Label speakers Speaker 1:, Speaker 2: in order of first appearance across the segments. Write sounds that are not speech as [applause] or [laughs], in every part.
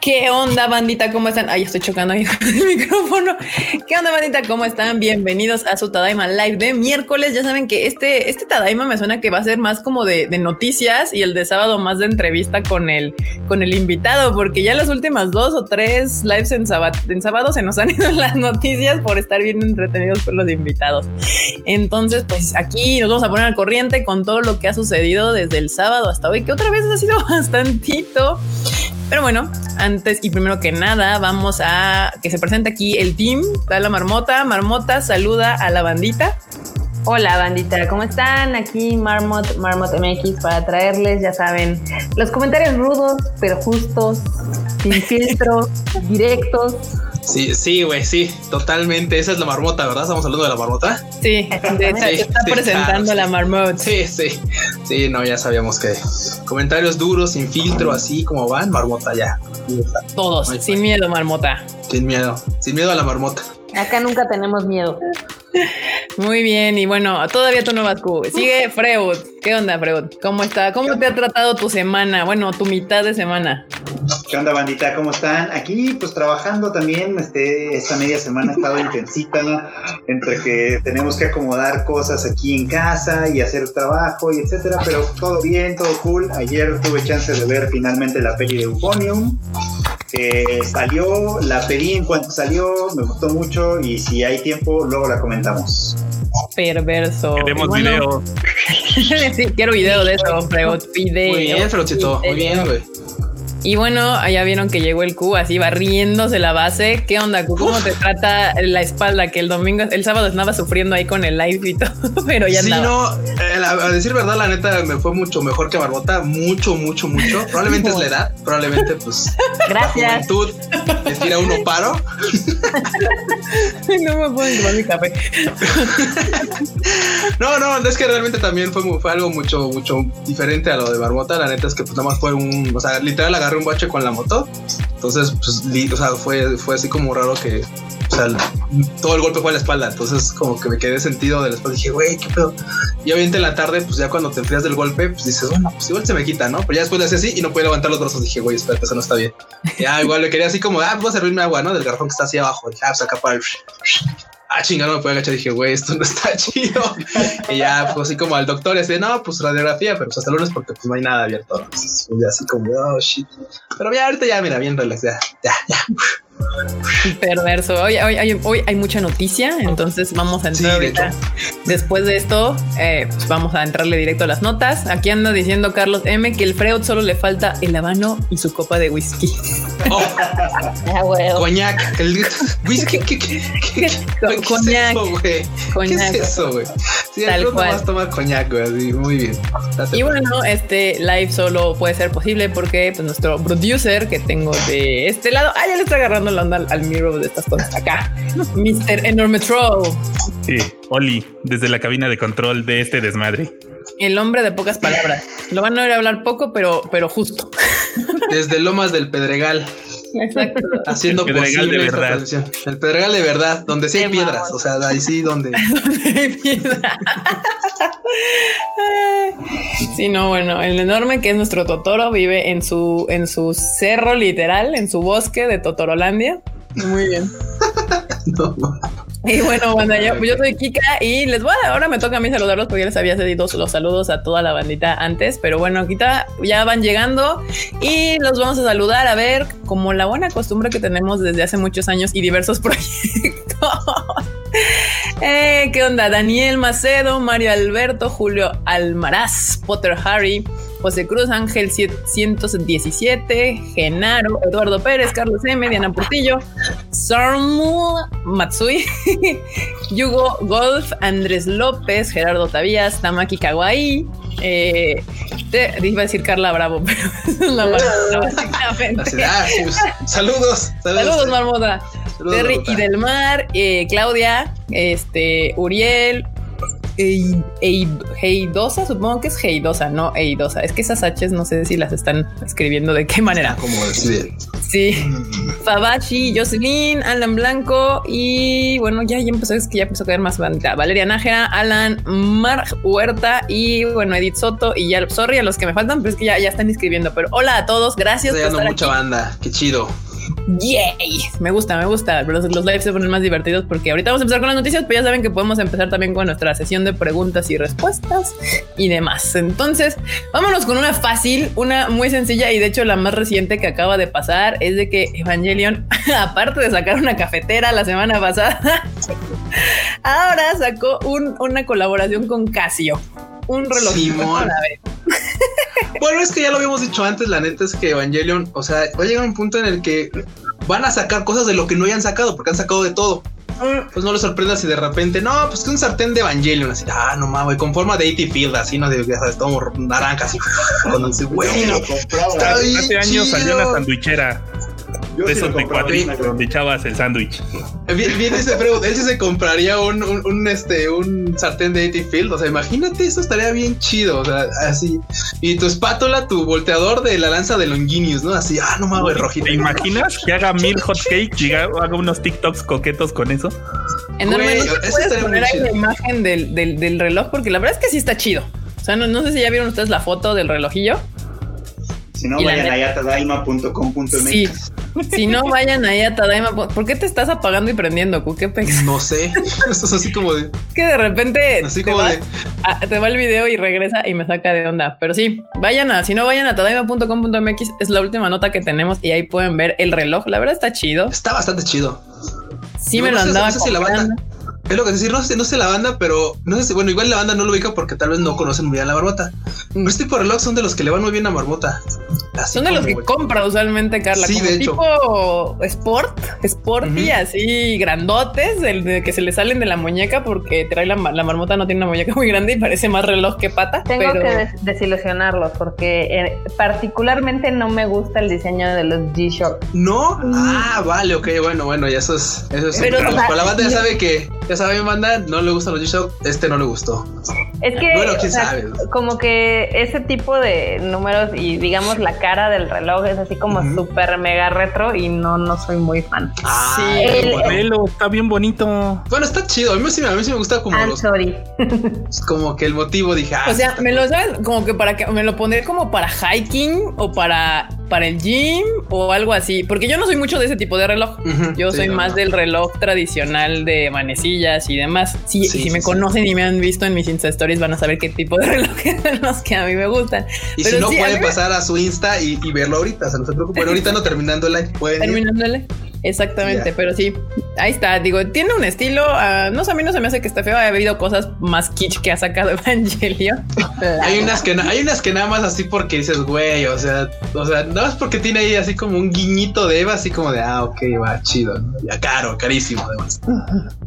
Speaker 1: ¿Qué onda, bandita? ¿Cómo están? Ay, estoy chocando ahí [laughs] con el micrófono. ¿Qué onda, bandita? ¿Cómo están? Bienvenidos a su Tadaima Live de miércoles. Ya saben que este, este Tadaima me suena que va a ser más como de, noticias y el de sábado más de entrevista con el, con el invitado, porque ya las últimas dos o tres lives en sábado, en sábado se nos han ido [laughs] las noticias por estar bien entretenidos con los invitados. Entonces, pues aquí nos vamos a poner al corriente con todo lo que ha sucedido desde el sábado hasta hoy, que otra vez ha sido [laughs] bastantito. Pero bueno, antes y primero que nada, vamos a que se presente aquí el team. Está la marmota. Marmota saluda a la bandita.
Speaker 2: Hola bandita, ¿cómo están? Aquí Marmot, Marmot MX para traerles, ya saben, los comentarios rudos, pero justos, sin filtro, [laughs] directos,
Speaker 3: Sí, sí, güey, sí, totalmente. Esa es la marmota, ¿verdad? Estamos hablando de la marmota.
Speaker 1: Sí, de hecho, está presentando la marmota.
Speaker 3: Sí, sí. Sí, no, ya sabíamos que comentarios duros, sin filtro, así como van, marmota ya.
Speaker 1: Todos, sin miedo, marmota.
Speaker 3: Sin miedo, sin miedo a la marmota.
Speaker 2: Acá nunca tenemos miedo.
Speaker 1: Muy bien, y bueno, todavía tú no vas, Sigue Freud. ¿Qué onda, Freud? ¿Cómo está? ¿Cómo te ha tratado tu semana? Bueno, tu mitad de semana.
Speaker 4: ¿Qué onda, bandita? ¿Cómo están? Aquí, pues trabajando también. Este, esta media semana ha estado intensita, entre que tenemos que acomodar cosas aquí en casa y hacer trabajo y etcétera, pero todo bien, todo cool. Ayer tuve chance de ver finalmente la peli de Euphonium. salió, la pedí en cuanto salió, me gustó mucho y si hay tiempo, luego la comentamos.
Speaker 1: Perverso.
Speaker 5: Queremos video. [laughs]
Speaker 1: sí, [laughs] quiero video de eso, pero video.
Speaker 3: Muy bien, Frochito. Muy bien, güey.
Speaker 1: Y bueno, allá vieron que llegó el Q así barriéndose la base. ¿Qué onda, Q? ¿Cómo te trata la espalda? Que el domingo, el sábado estaba sufriendo ahí con el live y todo, [laughs] pero ya
Speaker 3: sí, no, eh, a decir verdad, la neta me fue mucho mejor que Barbota, mucho, mucho, mucho. [laughs] Probablemente es la edad, probablemente pues.
Speaker 1: Gracias.
Speaker 3: La juventud estira uno paro. [laughs]
Speaker 1: no me puedo tomar mi café.
Speaker 3: no, no, es que realmente también fue, fue algo mucho, mucho diferente a lo de Barbota. La neta es que pues nada más fue un, o sea, literal un bache con la moto. Entonces, pues, o sea, fue, fue así como raro que, o sea, todo el golpe fue a la espalda. Entonces, como que me quedé sentido de la espalda. Dije, güey, qué pedo. Y obviamente en la tarde, pues ya cuando te enfrías del golpe, pues dices, bueno, pues igual se me quita, ¿no? Pero ya después le hacía así y no podía levantar los brazos. Dije, güey, espérate, eso no está bien. ya, igual le quería así como, ah, voy a servirme agua, ¿no? Del garrafón que está así abajo. Dije, ah, pues acá para el ah, chingado, me puede agachar. Dije, güey, esto no está [laughs] chido. y ya, pues así como al doctor, y así, no, pues radiografía, pero pues hasta lunes porque pues no hay nada abierto. Así como, oh, shit. Pero ya, ahorita ya, mira, bien relax, ya, ya, ya.
Speaker 1: Perverso. Hoy, hoy, hoy, hay mucha noticia, entonces vamos a entrar ahorita. Después de esto, eh, pues vamos a entrarle directo a las notas. Aquí anda diciendo Carlos M que el Freud solo le falta el habano y su copa de whisky.
Speaker 3: Oh. [laughs] ah, Coñac. El whisky. ¿Qué, qué, qué, qué,
Speaker 1: coñac.
Speaker 3: Es eso, güey? ¿Qué es eso, güey? Sí, Tal cual. Vas a tomar coñac, güey. Muy bien.
Speaker 1: y bueno, este live solo puede ser posible porque pues, nuestro producer que tengo de este lado, ah, ya le está agarrando la onda al, miro de estas cosas acá. Mr. Enorme Troll.
Speaker 5: Sí, Oli, desde la cabina de control de este desmadre.
Speaker 1: El hombre de pocas palabras. Lo van a oír hablar poco, pero, pero justo.
Speaker 3: Desde Lomas del Pedregal.
Speaker 1: Exacto.
Speaker 3: Haciendo el pedregal de verdad. El pedregal de verdad, donde sí hay piedras. O sea, ahí sí donde. [laughs] hay piedras.
Speaker 1: sí, no, bueno, el enorme que es nuestro Totoro vive en su, en su cerro literal, en su bosque de Totorolandia. Muy bien. [laughs] no, y bueno, bueno, yo, yo, soy [laughs] Kika y les voy a, ahora me toca a mí saludarlos porque ya les había cedido los saludos a toda la bandita antes, pero bueno, quita ya van llegando y los vamos a saludar a ver como la buena costumbre que tenemos desde hace muchos años y diversos [laughs] proyectos. eh, ¿Qué onda? Daniel Macedo, Mario Alberto, Julio Almaraz, Potter Harry, José Cruz Ángel 117, Genaro, Eduardo Pérez, Carlos M, Diana Portillo, Sarmu Matsui, [laughs] Yugo Golf, Andrés López, Gerardo Tabías, Tamaki Kawaii, eh, te, iba a decir Carla Bravo, [laughs] pero es la [laughs]
Speaker 3: básicamente. Ah, saludos,
Speaker 1: saludos, saludos, Marmota. Terry y Del Mar, eh, Claudia, este, Uriel, Heidosa, supongo que es Heidosa, no Eidosa. Es que esas H's no sé si las están escribiendo de qué manera.
Speaker 3: Como decir.
Speaker 1: Sí. Fabashi, Jocelyn, Alan Blanco y bueno, ya, ya empezó, es que ya empezó a caer más bandita. Valeria Nájera, Alan Mar Huerta y bueno, Edith Soto y ya, sorry a los que me faltan, pero es que ya, ya están inscribiendo. Pero hola a todos, gracias.
Speaker 3: Estoy dando mucha banda, qué chido.
Speaker 1: Yay, me gusta, me gusta. Los, los lives se ponen más divertidos porque ahorita vamos a empezar con las noticias, pero ya saben que podemos empezar también con nuestra sesión de preguntas y respuestas y demás. Entonces, vámonos con una fácil, una muy sencilla y de hecho la más reciente que acaba de pasar es de que Evangelion, [laughs] aparte de sacar una cafetera la semana pasada, [laughs] ahora sacó un, una colaboración con Casio, un reloj.
Speaker 3: Simón. [laughs] Bueno, es que ya lo habíamos dicho antes, la neta es que Evangelion, o sea, va a llegar un punto en el que van a sacar cosas de lo que no hayan sacado, porque han sacado de todo. Pues no les sorprenda si de repente, no, pues que un sartén de Evangelion, así, ah, no mames, con forma de AT Field, así, no, de, ya sabes, todo naranja, así, [laughs] cuando dice, güey,
Speaker 5: está bien Hace años salió una sandwichera
Speaker 4: Yo
Speaker 5: de
Speaker 4: sí
Speaker 5: esos de donde echabas el sándwich.
Speaker 3: Bien, bien dice Freud, él sí se compraría un, un, un, este, un sartén de AT Field. O sea, imagínate, eso estaría bien chido. O sea, así. Y tu espátula, tu volteador de la lanza de Longinius, ¿no? Así, ah, no mames, rojito.
Speaker 5: ¿Te imaginas que haga mil hot cakes y haga unos TikToks coquetos con eso?
Speaker 1: Enorme,
Speaker 3: Güey,
Speaker 1: ¿no te
Speaker 3: eso
Speaker 1: puedes poner ahí la imagen del, del, del reloj? Porque la verdad es que sí está chido. O sea, no, no sé si ya vieron ustedes la foto del relojillo.
Speaker 4: Si no, vayan
Speaker 1: neta-
Speaker 4: ahí a tadaima.com.mx.
Speaker 1: Sí. Si no vayan ahí a Tadaima, ¿por qué te estás apagando y prendiendo, Ku? ¿Qué pex? [laughs]
Speaker 3: No sé. [laughs] Esto es así como de.
Speaker 1: Es que de repente
Speaker 3: Así
Speaker 1: te,
Speaker 3: como
Speaker 1: va,
Speaker 3: de.
Speaker 1: a- te va el video y regresa y me saca de onda. Pero sí, vayan a, si no vayan a tadaima.com.mx, es la última nota que tenemos y ahí pueden ver el reloj. La verdad está chido.
Speaker 3: Está bastante chido.
Speaker 1: Sí
Speaker 3: No,
Speaker 1: me
Speaker 3: no
Speaker 1: lo andaba
Speaker 3: no sé si la banda- Es lo que decir, no sé, no sé la banda, pero no sé si, bueno, igual la banda no lo ubica porque tal vez no conocen muy bien la marmota. Pero este tipo de reloj son de los que le van muy bien a marmota. Así
Speaker 1: Son de los que
Speaker 3: como-
Speaker 1: compra usualmente Carla,
Speaker 3: Sí,
Speaker 1: como
Speaker 3: de hecho.
Speaker 1: tipo sport, sporty, así grandotes, el de que se le salen de la muñeca porque trae la, la marmota no tiene una muñeca [laughs] muy grande y parece más reloj que pata.
Speaker 2: Tengo
Speaker 1: pero
Speaker 2: que des- desilusionarlos porque eh, particularmente no me gusta el diseño de los G-Shock.
Speaker 3: No, ah, vale, ok, bueno, bueno, ya eso es, eso es.
Speaker 1: Pero,
Speaker 3: Pero,
Speaker 1: o sea,
Speaker 3: la banda ya sabe que, ya saben, banda, no le gustan los G-Shock, este no le gustó.
Speaker 2: Es que
Speaker 3: Bueno, quién
Speaker 2: o sea,
Speaker 3: sabe.
Speaker 2: como que ese tipo de números y digamos la cara del reloj es así como
Speaker 3: Ujú.
Speaker 2: súper mega retro y no, no soy muy fan.
Speaker 3: Ah,
Speaker 1: Sí,
Speaker 2: el-.
Speaker 5: Velo, está bien bonito.
Speaker 3: Bueno, está chido. A mí sí, a mí sí me gusta como
Speaker 2: I'm
Speaker 3: los,
Speaker 2: sorry. [laughs]
Speaker 3: como que el motivo dije, ah,
Speaker 1: O sea, me lo sabes como que para que me lo pondré como para hiking o para para el gym o algo así, porque yo no soy mucho de ese tipo de reloj. Yo
Speaker 3: sí,
Speaker 1: soy
Speaker 3: no,
Speaker 1: más
Speaker 3: no.
Speaker 1: del reloj tradicional de y demás. Sí, si
Speaker 3: sí,
Speaker 1: me
Speaker 3: sí.
Speaker 1: conocen y me han visto en mis Insta Stories van a saber qué tipo de [laughs] relojes son los que a mí me gustan.
Speaker 3: Y
Speaker 1: Pero
Speaker 3: si no, pueden
Speaker 1: me-
Speaker 3: pasar a su Insta y, y verlo ahorita. O sea, no se preocupen. Ahorita no terminando el. Pueden.
Speaker 1: Terminándole. Exactamente, pero sí, ahí está. Digo, tiene un estilo. ah, no sé, a mí no se me hace que esté feo. Ha habido cosas más kitsch que ha sacado [laughs] Evangelion. [laughs]
Speaker 3: Hay unas que hay unas que nada más así porque dices, güey, o sea, o sea, nada más porque tiene ahí así como un guiñito de Eva, así como de, ah, ok, va, chido, ¿no? ya caro, carísimo además.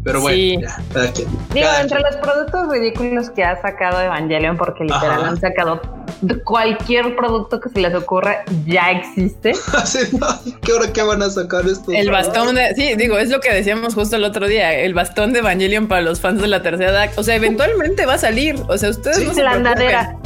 Speaker 3: Pero bueno,
Speaker 1: Sí.
Speaker 3: ya, cada quien.
Speaker 2: Digo,
Speaker 3: cada
Speaker 2: entre
Speaker 3: quien.
Speaker 2: los productos ridículos que ha sacado Evangelion, porque literal
Speaker 3: Ajá.
Speaker 2: han sacado cualquier producto que se les ocurra, ya existe. [laughs]
Speaker 3: No, ¿Qué hora que van a sacar esto?
Speaker 1: El bastón de. Sí, digo, es lo que decíamos justo el otro día. El bastón de Evangelion para los fans de la tercera edad. O sea, eventualmente va a salir. O sea, ustedes
Speaker 3: Sí.
Speaker 1: no se
Speaker 2: La andadera.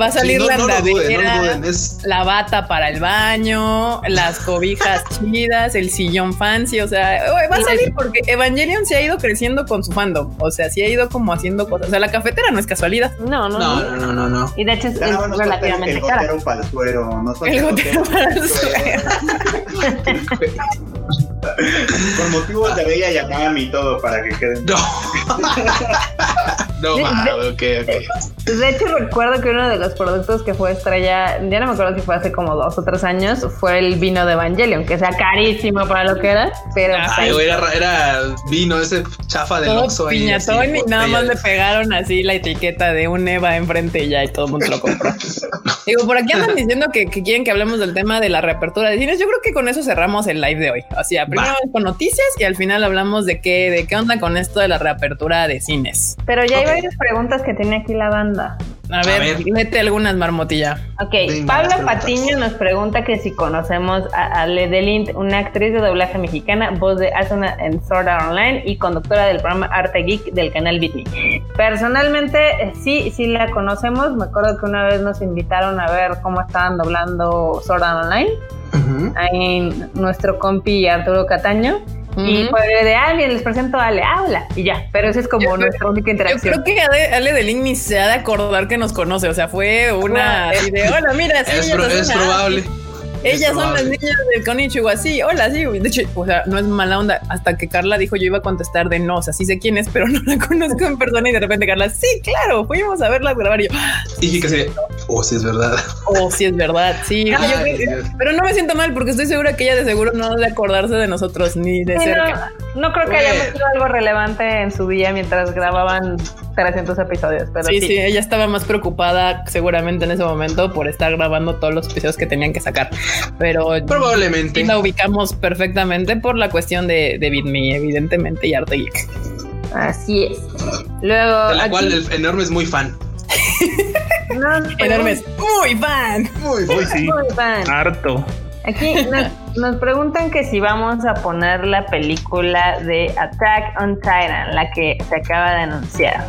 Speaker 1: Va a
Speaker 3: Sí,
Speaker 1: salir
Speaker 3: no,
Speaker 1: la
Speaker 3: no lo duden, no lo
Speaker 1: andadera.
Speaker 3: duden, es
Speaker 1: la bata para el baño, las cobijas [laughs] chidas, el sillón fancy, o sea, güey, va a salir porque Evangelion se ha ido creciendo con su fandom, o sea, sí ha ido como haciendo cosas, o sea, la cafetera no es casualidad.
Speaker 2: No, no,
Speaker 3: no,
Speaker 2: no.
Speaker 3: no, no, no, no.
Speaker 2: Y de hecho es,
Speaker 4: el,
Speaker 2: relativamente
Speaker 4: el
Speaker 2: cara.
Speaker 4: gotero para el suero. Nos falta
Speaker 1: El gotero para el [laughs]
Speaker 4: Con motivos de Bella Yamami y todo para que queden.
Speaker 3: No. [laughs] no,
Speaker 2: De-
Speaker 3: va,
Speaker 2: de-
Speaker 3: ok, ok.
Speaker 2: De hecho, recuerdo que uno de los productos que fue estrella, ya no me acuerdo si fue hace como dos o tres años, fue el vino de Evangelion, que sea carísimo para lo que era, pero
Speaker 3: Ay,
Speaker 2: pues,
Speaker 3: güey, era, era vino ese chafa del Oxxo ahí,
Speaker 1: piñatón
Speaker 3: así,
Speaker 1: y nada más
Speaker 3: de-
Speaker 1: le pegaron así la etiqueta de un Eva enfrente y ya y todo el mundo lo compró. [laughs] Digo, por aquí andan diciendo que, que quieren que hablemos del tema de la reapertura de cines. Yo creo que con eso cerramos el live de hoy. O sea, primero con noticias y al final hablamos de qué, de qué onda con esto de la reapertura de cines.
Speaker 2: pero ya hay
Speaker 3: Ok.
Speaker 2: Varias preguntas que tiene aquí la banda.
Speaker 1: A ver,
Speaker 3: ver.
Speaker 1: mete algunas marmotilla.
Speaker 2: Ok,
Speaker 3: Venga,
Speaker 2: Pablo. Patiño nos pregunta que si conocemos a Ale Delint, una actriz de doblaje mexicana, voz de Asuna en Sword Art Online y conductora del programa Arte Geek del canal Bitme. Personalmente, eh, sí, sí la conocemos. Me acuerdo que una vez nos invitaron a ver cómo estaban doblando Sword Art Online. ahí nuestro compi Arturo Cataño. Y fue de alguien, les presento a Ale, habla y ya. Pero esa es como nuestra única interacción.
Speaker 1: Yo creo que Ale, Ale de Link ni se ha de acordar que nos conoce. O sea, fue una de hola, mira, sí,
Speaker 3: es, es probable.
Speaker 1: Ellas son las niñas del Konichiwa, sí, hola, sí. De hecho, o sea, no es mala onda. Hasta que Carla dijo, yo iba a contestar de no, o sea, sí sé quién es, [laughs] pero no la conozco en persona. Y de repente Carla, sí, claro, fuimos a verla grabar. Y yo,
Speaker 3: dije que sí, oh, sí es verdad.
Speaker 1: Oh, sí es verdad, sí. [laughs] pero no me siento mal porque estoy segura que ella de seguro no debe acordarse de nosotros ni de cerca.
Speaker 2: No, creo que haya sido algo relevante en su día mientras grababan 300 episodios. Pero sí,
Speaker 1: sí, ella estaba más preocupada seguramente en ese momento por estar grabando todos los episodios que tenían que sacar. Pero
Speaker 3: probablemente
Speaker 1: la ubicamos perfectamente por la cuestión de, de BitMe, evidentemente, y Arte Geek.
Speaker 2: Así es. Luego.
Speaker 3: De la cual el enorme es muy fan. [laughs]
Speaker 1: enorme es muy fan.
Speaker 3: Muy, muy, sí.
Speaker 2: muy fan.
Speaker 5: Harto.
Speaker 2: Aquí nos, preguntan que si vamos a poner la película de Attack on Titan, la que se acaba de anunciar.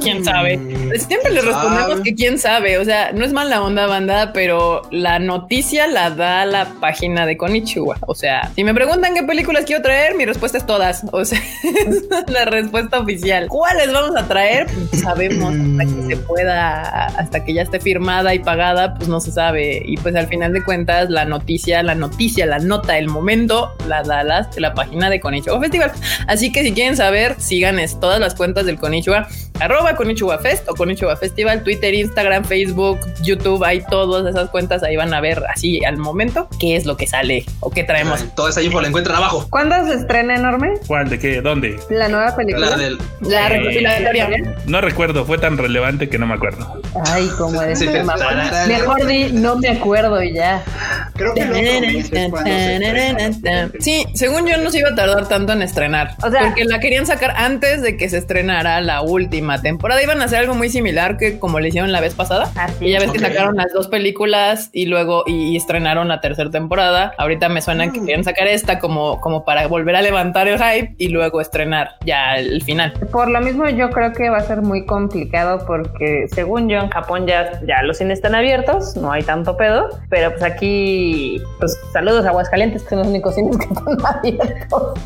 Speaker 1: ¿Quién sabe? Siempre le respondemos que quién sabe. O sea, no es mala onda, banda, pero la noticia la da la página de Konichiwa. O sea, si me preguntan qué películas quiero traer, mi respuesta es todas. O sea, [laughs] es la respuesta oficial. ¿Cuáles vamos a traer? Pues sabemos hasta que se pueda, hasta que ya esté firmada y pagada, pues no se sabe. Y pues al final de cuentas, la noticia, la noticia, la nota, el momento, la da la, la página de Konichiwa Festival. Así que si quieren saber, sigan todas las cuentas del Konichiwa arroba Konichiwa Fest o Konichiwa Festival, Twitter, Instagram, Facebook, YouTube, hay todas esas cuentas, ahí van a ver así al momento qué es lo que sale o qué traemos.
Speaker 3: Toda esa info la encuentran abajo.
Speaker 2: ¿Cuándo se estrena enorme?
Speaker 5: ¿Cuál? ¿De qué? ¿Dónde?
Speaker 2: La nueva película.
Speaker 3: La del...
Speaker 1: La recopilatoria.
Speaker 5: No recuerdo, fue tan relevante que no me acuerdo.
Speaker 2: Ay, como es. Sí, Mejor di, no me acuerdo y ya.
Speaker 4: Creo que
Speaker 1: Sí, según yo no se iba a tardar tanto en estrenar. O sea, porque la querían sacar antes de que se estrenara la última temporada. Iban a hacer algo muy similar que como le hicieron la vez pasada. y ya ves que sacaron las dos películas y luego y, estrenaron la tercera temporada. Ahorita me suena que mm. quieren sacar esta como, como para volver a levantar el hype y luego estrenar ya el final.
Speaker 2: Por lo mismo yo creo que va a ser muy complicado porque según yo en Japón ya, ya los cines están abiertos, no hay tanto pedo, pero pues aquí, pues saludos a Aguascalientes que son los únicos cines que están abiertos.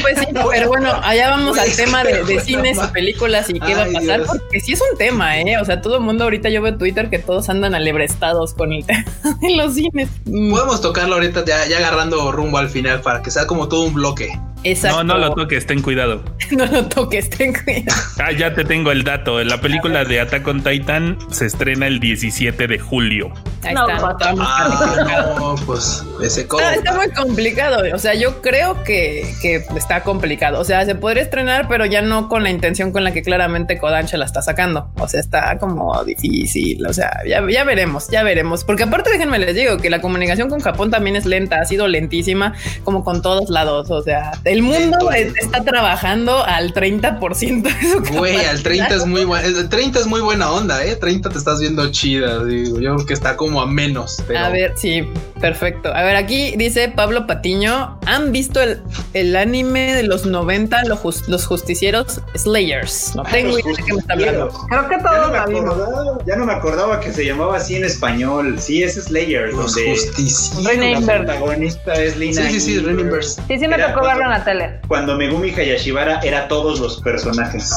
Speaker 1: Pues sí, pero bueno, allá vamos al tema de, de cines y películas y qué va a pasar, porque sí es un tema, ¿eh? O sea, todo el mundo ahorita yo veo Twitter que todos andan alebrestados con el [laughs] tema de los cines.
Speaker 3: Mm. Podemos tocarlo ahorita ya, ya agarrando rumbo al final para que sea como todo un bloque.
Speaker 5: No, no lo toques, ten cuidado. [laughs]
Speaker 1: no lo toques, ten cuidado.
Speaker 5: Ah, ya te tengo el dato. La película de Attack on Titan se estrena el 17 de julio.
Speaker 1: Ahí está.
Speaker 3: Ah, pues ese
Speaker 1: está, está, muy complicado. O sea, yo creo que, que, está complicado. O sea, se podría estrenar, pero ya no con la intención con la que claramente Kodansha la está sacando. O sea, está como difícil. O sea, ya, ya veremos, ya veremos. Porque aparte, déjenme les digo que la comunicación con Japón también es lenta, ha sido lentísima, como con todos lados. O sea, el mundo está trabajando al 30%.
Speaker 3: Güey, al 30 es muy buena. El 30 es muy buena onda, ¿eh? 30 te estás viendo chida. Digo, yo creo que está como a menos.
Speaker 1: A ver, sí, perfecto. A ver, aquí dice Pablo Patiño: ¿Han visto el, el anime de los 90, los, los justicieros Slayers? No tengo idea de qué me está hablando.
Speaker 2: Creo que todos ya
Speaker 4: no, ya no me acordaba que se llamaba así en español. Sí, es Slayers.
Speaker 3: Los justicieros.
Speaker 4: La protagonista es Lina.
Speaker 3: Sí, sí, sí,
Speaker 2: Sí, sí, me tocó verlo en la
Speaker 4: cuando Megumi Hayashibara era todos los personajes.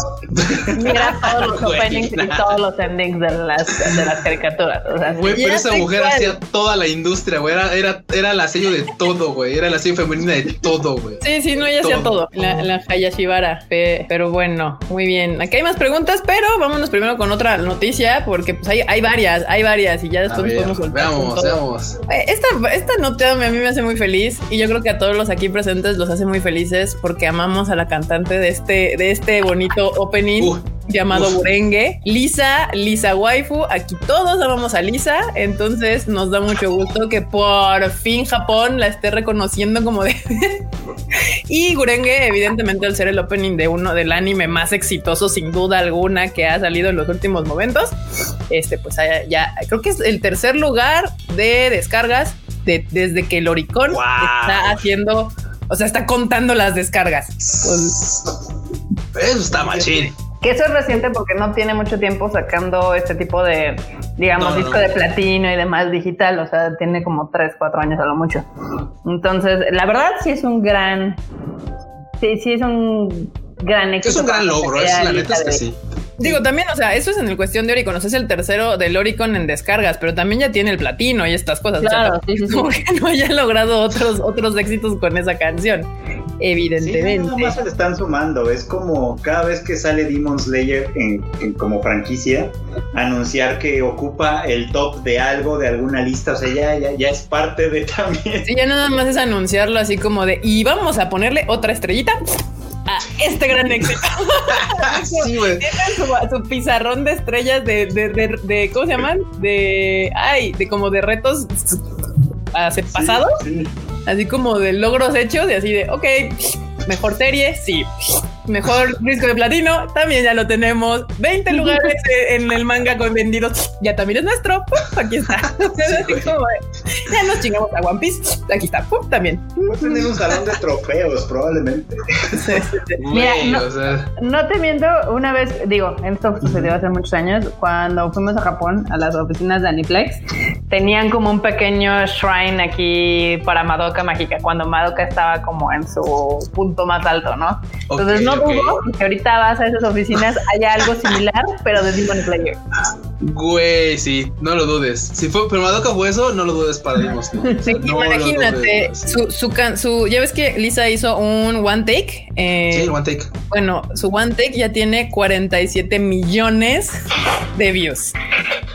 Speaker 2: Mira todos los [laughs] openings y todos los endings de las, de las caricaturas.
Speaker 3: güey, pero esa mujer hacía toda la industria, güey. Era, era, era la sello de todo, güey. Era la sello femenina de todo, güey.
Speaker 1: Sí, sí, no, ella hacía todo. La, la Hayashibara. Pero bueno, muy bien. Aquí hay más preguntas, pero vámonos primero con otra noticia, porque pues hay, hay varias, hay varias, y ya después podemos
Speaker 3: soltar. Veamos, veamos.
Speaker 1: Eh, esta, esta nota a mí me hace muy feliz y yo creo que a todos los aquí presentes los hace muy feliz porque amamos a la cantante de este, de este bonito opening. Llamado Burengue. Lisa, Lisa Waifu, aquí todos amamos a Lisa, entonces nos da mucho gusto que por fin Japón la esté reconociendo como de... [laughs] y Gurenge, evidentemente, al ser el opening de uno del anime más exitoso, sin duda alguna, que ha salido en los últimos momentos, este, pues ya, creo que es el tercer lugar de descargas de, desde que el Oricon está haciendo o sea, está contando las descargas.
Speaker 3: Eso está machín.
Speaker 2: Que eso es reciente porque no tiene mucho tiempo sacando este tipo de, digamos, disco de platino y demás digital, o sea, tiene como 3, 4 años a lo mucho. Entonces, la verdad sí es un gran, sí, sí es un gran éxito.
Speaker 3: Es un gran logro, es, la neta es que sí.
Speaker 1: Digo, también, o sea, eso es en el cuestión de Oricon. O sea, es el tercero del Oricon en descargas, pero también ya tiene el platino y estas cosas.
Speaker 2: Claro, sí, sí,
Speaker 1: como que no haya logrado otros, otros éxitos con esa canción. Evidentemente.
Speaker 4: Sí, más se le están sumando. Es como cada vez que sale Demon Slayer en, como franquicia, anunciar que ocupa el top de algo, de alguna lista. O sea, ya, ya, ya es parte de [laughs] también.
Speaker 1: Sí, ya nada más es anunciarlo así como de y vamos a ponerle otra estrellita a este gran éxito. [laughs]
Speaker 3: sí, güey.
Speaker 1: Tiene su, pizarrón de estrellas de, de, de, ¿cómo se llaman? De, ay, de como de retos pasados. Así como de logros hechos y así de, ok, mejor serie, sí. Mejor disco de platino, también ya lo tenemos. 20 [laughs] lugares en el manga con vendidos, ya también es nuestro. aquí está. [laughs] ya nos chingamos a One Piece, aquí está, también.
Speaker 4: Va a tener un salón de trofeos, probablemente. [laughs]
Speaker 2: Mira, no, te miento, una vez, digo, esto sucedió hace muchos años, cuando fuimos a Japón, a las oficinas de Aniplex, tenían como un pequeño shrine aquí para Madoka Mágica, cuando Madoka estaba como en su punto más alto, ¿no? Entonces no dudo que ahorita vas a esas oficinas, haya algo similar, pero de Demon Slayer.
Speaker 3: Güey, sí, no lo dudes. Si fue, pero Madoka fue eso, no lo dudes para Demon Slayer.
Speaker 1: Sí, [laughs] imagínate, su, su, su, ya ves que Lisa hizo un one take.
Speaker 3: Eh, sí, one take.
Speaker 1: Bueno, su one take ya tiene 47 millones de views.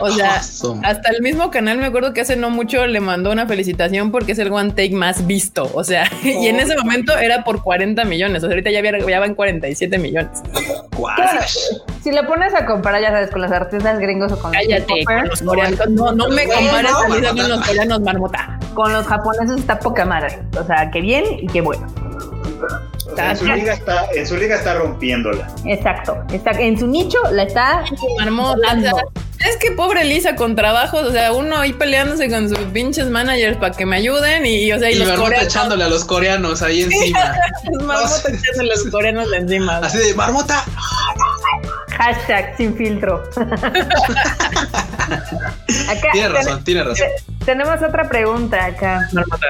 Speaker 1: O sea, hasta el mismo canal me acuerdo que hace no mucho le mandó una felicitación porque es el one take más visto. O sea, [laughs] y en ese momento era por 40 millones. O sea, ahorita ya, ya van 47 millones.
Speaker 2: Si le pones a comparar, ya sabes, con los artistas gringos o con
Speaker 1: Cállate, con los coreanos. No, no me compares con los coreanos, marmota.
Speaker 2: Con los japoneses está poca madre. O sea, qué bien y qué bueno.
Speaker 4: en, su liga está, en su liga está rompiéndola.
Speaker 2: Exacto. Está, en su nicho la está
Speaker 1: marmota. Es que pobre Lisa con trabajos, o sea, uno ahí peleándose con sus pinches managers para que me ayuden y, o sea, y, los
Speaker 3: coreanos. echándole a los coreanos ahí encima. [laughs]
Speaker 1: marmota echándole a los coreanos encima.
Speaker 3: Así de marmota.
Speaker 2: Hashtag sin filtro. [laughs]
Speaker 3: tiene razón, tiene razón.
Speaker 2: Tenemos otra pregunta acá.
Speaker 1: Marmota.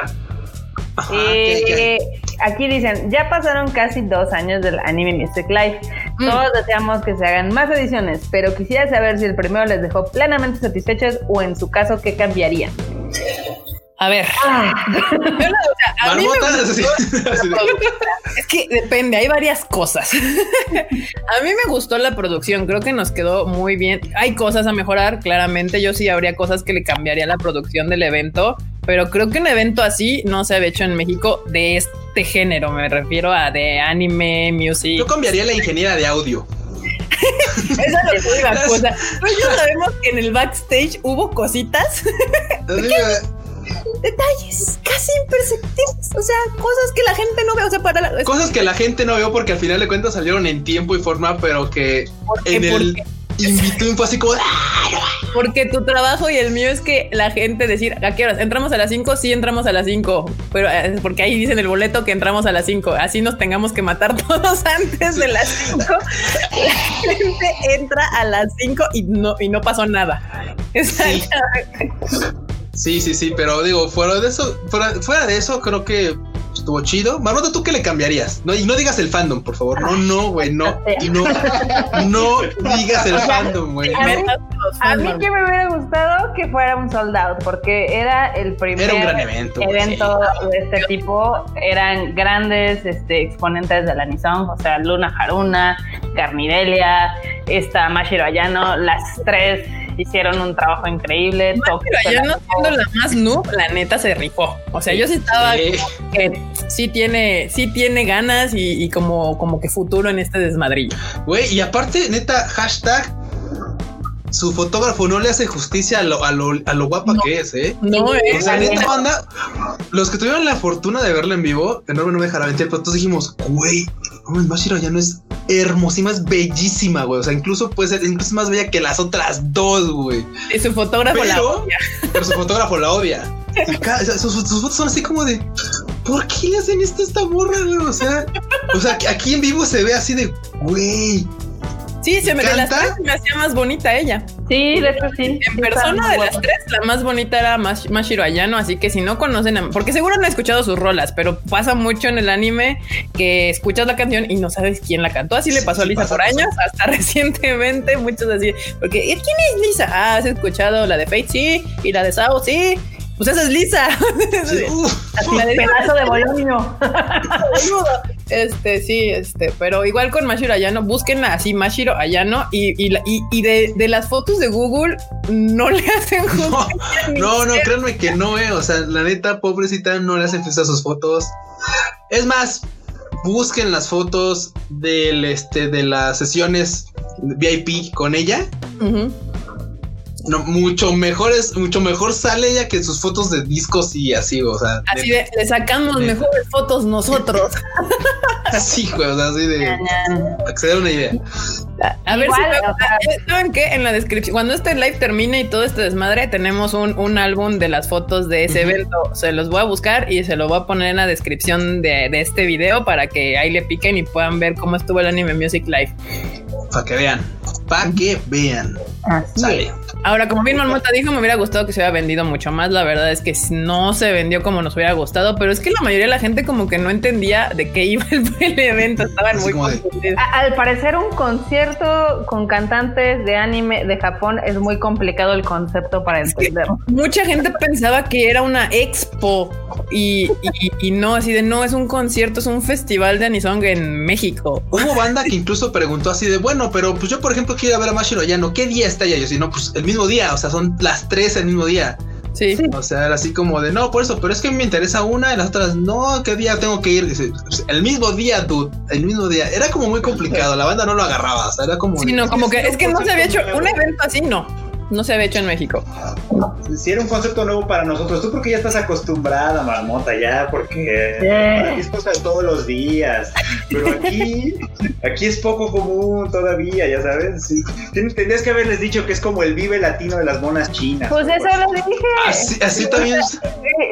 Speaker 2: Eh, aquí dicen, ya pasaron casi dos años del Anime Music Live. Mm. Todos deseamos que se hagan más ediciones, pero quisiera saber si el primero les dejó plenamente satisfechos o en su caso, ¿qué cambiarían?
Speaker 1: A ver. Ah. a mí [laughs] es que depende, hay varias cosas. [laughs] a mí me gustó la producción, creo que nos quedó muy bien. Hay cosas a mejorar, claramente. Yo sí habría cosas que le cambiaría la producción del evento, pero creo que un evento así no se había hecho en México de este género. Me refiero a de anime, music.
Speaker 3: Yo cambiaría la ingeniera de audio. [laughs]
Speaker 1: Esa es la cosa. Pues ya sabemos que en el backstage hubo cositas detalles casi imperceptibles. O sea, cosas que la gente no ve. O sea, para la,
Speaker 3: cosas que la gente no vio porque al final de cuentas salieron en tiempo y forma, pero que en el invitó fue así como.
Speaker 1: Porque tu trabajo y el mío es que la gente decir, ¿a qué horas? ¿Entramos a las 5? Sí, entramos a las 5. Pero eh, porque ahí dice en el boleto que entramos a las 5. Así nos tengamos que matar [laughs] todos antes de las 5. La gente entra a las 5 y no, y no pasó nada. Sí.
Speaker 3: Sí, sí, sí, pero digo, fuera de eso, fuera, fuera de eso, creo que estuvo chido. Marmota, ¿tú qué le cambiarías? No, y no digas el fandom, por favor. No, no, güey, no. [laughs] No, no digas el fandom, güey.
Speaker 2: A, mí que me hubiera gustado que fuera un sold out, porque era el primer
Speaker 3: evento,
Speaker 2: de este tipo. Eran grandes este, exponentes de la Nissan, o sea, Luna Haruna, Garnidelia, esta Mashiro Ayano, las tres hicieron un trabajo increíble.
Speaker 1: Pero ya no siendo la más noob, la neta se rifó. O sea, yo sí estaba que sí tiene, sí tiene ganas y, como, como que futuro en este desmadrillo.
Speaker 3: Güey, y aparte, neta, hashtag su fotógrafo no le hace justicia a lo, a lo, guapa que es, ¿eh?
Speaker 1: No es. O sea,
Speaker 3: neta, banda, los que tuvieron la fortuna de verla en vivo, enorme no me dejará mentir, pero todos dijimos, güey, no, Mashiro ya no es hermosísima, es bellísima, güey. O sea, incluso puede ser incluso más bella que las otras dos, güey.
Speaker 1: Y su fotógrafo la odia.
Speaker 3: Pero su fotógrafo la odia. sus, fotos son así como de ¿por qué le hacen esto a esta morra, güey? O sea, o sea, aquí en vivo se ve así de güey.
Speaker 1: Sí, se me, me hacía más bonita ella.
Speaker 2: Sí, de hecho sí.
Speaker 1: En persona de las tres, la más bonita era Mashiro Ayano, así que si no conocen, porque seguro han escuchado sus rolas, pero pasa mucho en el anime que escuchas la canción y no sabes quién la cantó. Así le pasó a Lisa por años, hasta [laughs] recientemente, muchos así, porque ¿quién es Lisa? Ah, has escuchado la de Fate, sí, y la de Sao, sí, pues esa es Lisa. [laughs]
Speaker 2: Sí. pedazo de bolonio. [laughs]
Speaker 1: este, sí, este, pero igual con Mashiro Ayano, búsquenla así, Mashiro Ayano, y, y, y, de, de, las fotos de Google no [laughs] le hacen
Speaker 3: No, no, no, créanme que no, eh. O sea, la neta, pobrecita, no le hacen fiesta a sus fotos. Es más, busquen las fotos del este de las sesiones VIP con ella no, mucho mejor es, mucho mejor sale ella que sus fotos de discos y así, o sea.
Speaker 1: Así de, le sacamos mejores fotos nosotros. [laughs]
Speaker 3: sí, güey, o sea, así de acceder a una idea.
Speaker 1: A ver si saben qué en la descripción, cuando este live termine y todo este desmadre, tenemos un, un álbum de las fotos de ese evento. Se los voy a buscar y se lo voy a poner en la descripción de, de este video para que ahí le piquen y puedan ver cómo estuvo el Anime Music Live.
Speaker 3: Para que vean, para que vean.
Speaker 2: Así
Speaker 1: Ahora, como bien Marmota dijo, me hubiera gustado que se hubiera vendido mucho más. La verdad es que no se vendió como nos hubiera gustado, pero es que la mayoría de la gente como que no entendía de qué iba el, [laughs] evento. Estaban muy
Speaker 2: Al parecer un concierto con cantantes de anime de Japón es muy complicado el concepto para entender.
Speaker 1: mucha gente pensaba que era una expo y, y, no, así de no, es un concierto, es un festival de Anisong en México.
Speaker 3: Hubo banda que incluso preguntó así de bueno, pero pues yo por ejemplo quiero ver a Mashiro Yano, ¿qué día está ya? Yo si no, pues el mismo día, o sea, son las tres el mismo día.
Speaker 1: Sí.
Speaker 3: O sea, era así como de no, por eso, pero es que me interesa una y las otras, no, ¿qué día tengo que ir? Dice, el mismo día, dude, el mismo día. Era como muy complicado, la banda no lo agarraba, o sea, era como.
Speaker 1: Sí, no, como que es que no se había hecho un evento así, no no se había hecho en México.
Speaker 4: Si era un concepto nuevo para nosotros, tú porque ya estás acostumbrada, marmota, ya, porque es cosa de todos los días. Pero aquí, aquí es poco común todavía, ya sabes. Sí. Tendrías que haberles dicho que es como el vive latino de las monas chinas.
Speaker 2: Pues eso lo dije.
Speaker 3: Así, así también.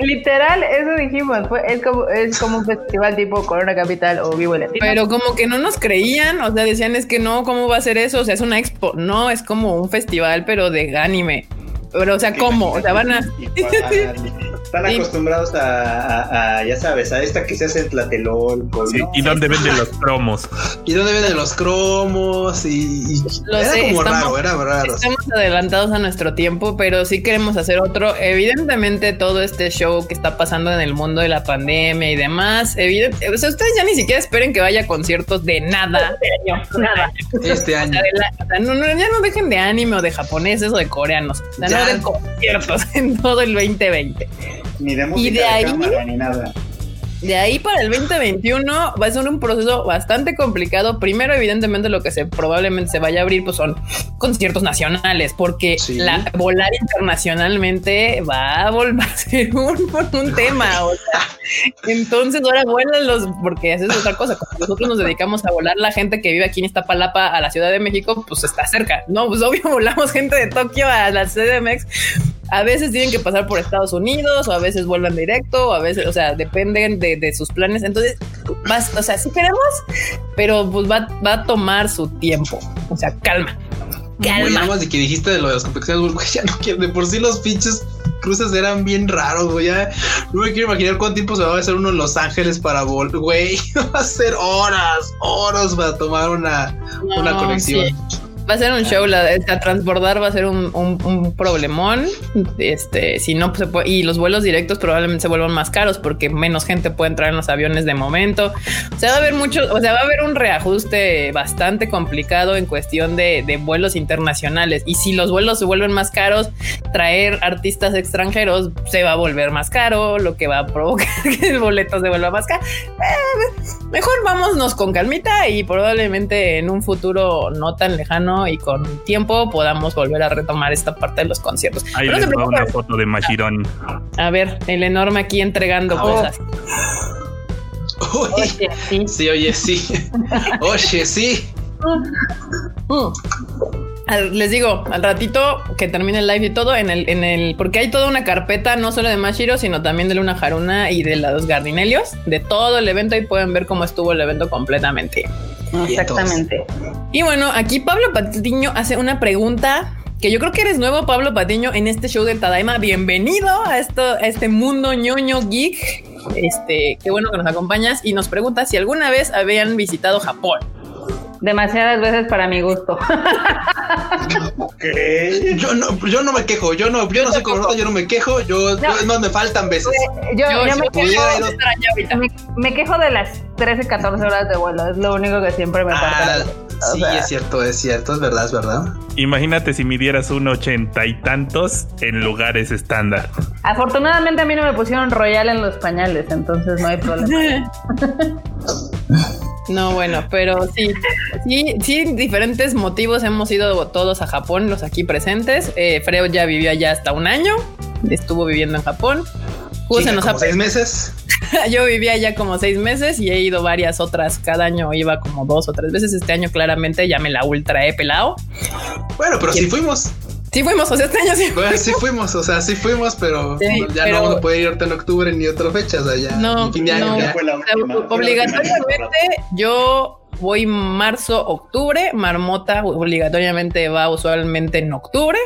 Speaker 2: Literal, eso dijimos. es, como, es como un festival tipo Corona Capital o Vivo Latino.
Speaker 1: Pero como que no nos creían, o sea, decían es que no, ¿cómo va a ser eso? O sea, es una expo. No, es como un festival, pero de anime. Pero, o sea, ¿cómo? O sea, van a. [laughs]
Speaker 4: Están acostumbrados a, ya sabes, a esta que se hace el tlatelol.
Speaker 5: ¿Y dónde venden los cromos?
Speaker 3: ¿Y dónde venden los cromos? Y, era como raro, era raro.
Speaker 1: Estamos adelantados a nuestro tiempo, pero sí queremos hacer otro. Evidentemente, todo este show que está pasando en el mundo de la pandemia y demás, evidente, o sea, ustedes ya ni siquiera esperen que vaya a conciertos de nada.
Speaker 2: nada.
Speaker 3: Este año.
Speaker 1: ya no dejen de anime o de japoneses o de coreanos. O sea, no de conciertos [laughs] en todo el 2020
Speaker 4: ni de música y de, ahí, ni nada.
Speaker 1: De ahí para el 2021 va a ser un proceso bastante complicado. Primero, evidentemente, lo que se probablemente se vaya a abrir pues son conciertos nacionales, porque la volar internacionalmente va a volver a ser [laughs] un, un tema. O sea, entonces ahora vuelan los, porque esa es otra cosa. Cuando nosotros nos dedicamos a volar, la gente que vive aquí en Iztapalapa a la Ciudad de México, pues está cerca. No, pues obvio volamos gente de Tokio a la CDMX a veces tienen que pasar por Estados Unidos o a veces vuelven directo o a veces, o sea, dependen de, sus planes. Entonces, vas, o sea, sí queremos, pero pues va, a tomar su tiempo. O sea, calma. Calma.
Speaker 3: nada más de que dijiste de lo de las confecciones, [laughs] güey, ya no quiero, de por sí los pinches cruces eran bien raros, güey. Ya no me quiero imaginar cuánto tiempo se va a hacer uno en Los Ángeles para volver, güey. [laughs] Va a ser horas, horas para tomar una, una conexión.
Speaker 1: Va a ser un show, la, a transbordar va a ser un, un, problemón. Este, si no se puede, y los vuelos directos probablemente se vuelvan más caros porque menos gente puede entrar en los aviones de momento. O sea, va a haber mucho, o sea, va a haber un reajuste bastante complicado en cuestión de, de vuelos internacionales. Y si los vuelos se vuelven más caros, traer artistas extranjeros se va a volver más caro, lo que va a provocar [laughs] que el boleto se vuelva más caro. Eh, mejor vámonos con calmita y probablemente en un futuro no tan lejano y con tiempo podamos volver a retomar esta parte de los conciertos.
Speaker 5: Ahí les una foto de Mashirón.
Speaker 1: A ver, el enorme aquí entregando oh. cosas.
Speaker 3: oye, sí. sí, oye, sí. oye, sí.
Speaker 1: les digo, al ratito que termine el live y todo, en el, en el, porque hay toda una carpeta, no solo de Mashiro, sino también de Luna Haruna y de los Gardinelios, de todo el evento y pueden ver cómo estuvo el evento completamente.
Speaker 2: Exactamente.
Speaker 1: Y bueno, aquí Pablo Patiño hace una pregunta que yo creo que eres nuevo, Pablo Patiño, en este show del Tadaima. Bienvenido a esto, a este mundo ñoño geek. Este, qué bueno que nos acompañas y nos preguntas si alguna vez habían visitado Japón.
Speaker 2: Demasiadas veces para mi gusto.
Speaker 3: ¿Qué? Yo no, yo no me quejo, yo no, yo no soy como yo no me quejo, yo, más, me faltan veces.
Speaker 2: Yo,
Speaker 1: Yo,
Speaker 2: yo
Speaker 1: si
Speaker 2: me,
Speaker 1: pudiera
Speaker 2: quejo,
Speaker 1: ahorita.
Speaker 2: me, me quejo de las 13, 14 horas de vuelo. Es lo único que siempre me
Speaker 3: Ah,
Speaker 2: falta. O
Speaker 3: sí,
Speaker 2: sea,
Speaker 3: es cierto, es cierto, es verdad, es verdad.
Speaker 5: Imagínate si midieras un ochenta y tantos en lugares estándar.
Speaker 2: Afortunadamente a mí no me pusieron royal en los pañales, entonces no hay problema. [laughs] [laughs]
Speaker 1: No, bueno, pero sí, sí, sí, diferentes motivos hemos ido todos a Japón, los aquí presentes. Eh, Freo ya vivió allá hasta un año, estuvo viviendo en Japón. Se ha
Speaker 3: seis meses. [laughs]
Speaker 1: Yo vivía allá como seis meses y he ido varias otras. Cada año iba como dos o tres veces. Este año claramente ya me la ultra he pelado.
Speaker 3: Bueno, pero sí fuimos.
Speaker 1: Sí fuimos, o sea, este año sí.
Speaker 3: Bueno, sí fuimos, o sea, sí fuimos, pero
Speaker 1: Sí,
Speaker 3: ya
Speaker 1: pero-
Speaker 3: no uno puede ir ahorita en octubre ni otra fecha, o sea, ya.
Speaker 1: No,
Speaker 3: en fin de año
Speaker 1: no.
Speaker 3: ya.
Speaker 4: Fue la última, fue la
Speaker 1: obligatoriamente yo voy marzo, octubre. Marmota obligatoriamente va usualmente en octubre.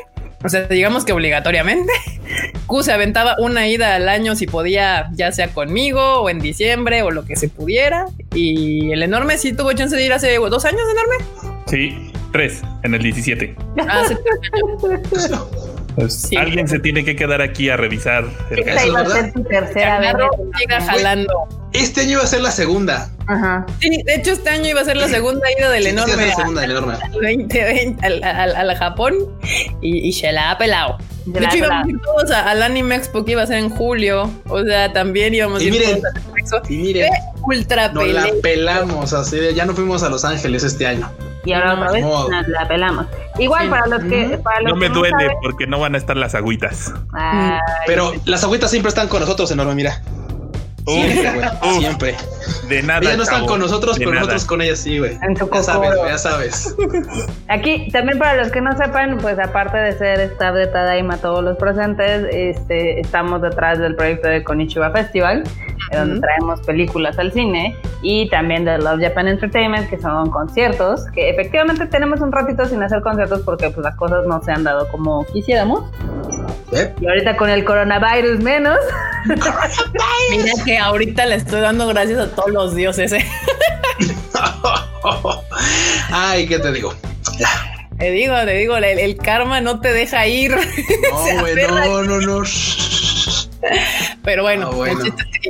Speaker 1: O sea, digamos que obligatoriamente. [laughs] Q se aventaba una ida al año si podía, ya sea conmigo o en diciembre o lo que se pudiera. Y el enorme sí tuvo chance de ir hace dos años, enorme.
Speaker 5: Sí, tres en el 17.
Speaker 1: Ah, Hace [laughs]
Speaker 5: Pues
Speaker 1: Sí.
Speaker 5: alguien se tiene que quedar aquí a revisar el
Speaker 2: Esta
Speaker 3: Eso
Speaker 2: iba a ser tu tercera vez.
Speaker 1: Agarro, siga jalando.
Speaker 3: Este año iba a ser la segunda.
Speaker 2: Ajá.
Speaker 1: Sí, de hecho este año iba a ser la segunda ida del
Speaker 3: Sí, sí, iba a ser
Speaker 1: enorme
Speaker 3: la segunda del enorme. [laughs]
Speaker 1: al 2020 al, al- al Japón y, y se la ha pelado. De hecho íbamos a todos a- al Anime Expo que iba a ser en julio. O sea, también íbamos a
Speaker 3: Y
Speaker 1: ir
Speaker 3: miren,
Speaker 1: todos Expo.
Speaker 3: Y miren,
Speaker 1: Ultra
Speaker 3: nos la pelamos, así de, ya no fuimos a Los Ángeles este año.
Speaker 2: Y ahora otra vez
Speaker 3: modo.
Speaker 2: nos la pelamos. Igual
Speaker 1: Sí.
Speaker 2: para los que. Para los
Speaker 5: No me
Speaker 2: que
Speaker 5: duele
Speaker 2: saben-
Speaker 5: porque no van a estar las agüitas.
Speaker 2: Ay,
Speaker 3: Pero las agüitas siempre están con nosotros, enorme, mira. Siempre, güey.
Speaker 5: Uf.
Speaker 3: Siempre.
Speaker 5: De nada.
Speaker 3: Ellas no están
Speaker 5: chavo,
Speaker 3: con nosotros, pero
Speaker 5: nada.
Speaker 3: nosotros con ellas sí, güey.
Speaker 2: En tu
Speaker 3: Ya sabes, ya sabes. [laughs]
Speaker 2: Aquí, también para los que no sepan, pues aparte de ser staff de Tadaima todos los presentes, este, estamos detrás del proyecto de Konichiwa Festival, eh, donde traemos películas al cine, y también de Love Japan Entertainment, que son conciertos, que efectivamente tenemos un ratito sin hacer conciertos porque pues las cosas no se han dado como quisiéramos.
Speaker 3: ¿Eh?
Speaker 2: Y ahorita con el coronavirus menos.
Speaker 1: Mira que ahorita le estoy dando gracias a todos los dioses. ¿eh? [laughs]
Speaker 3: Ay, ¿qué te digo?
Speaker 1: Te digo, te digo, el, el karma no te deja ir. [laughs]
Speaker 3: No, güey, no, no, no.
Speaker 1: Pero bueno,
Speaker 3: Ah, bueno.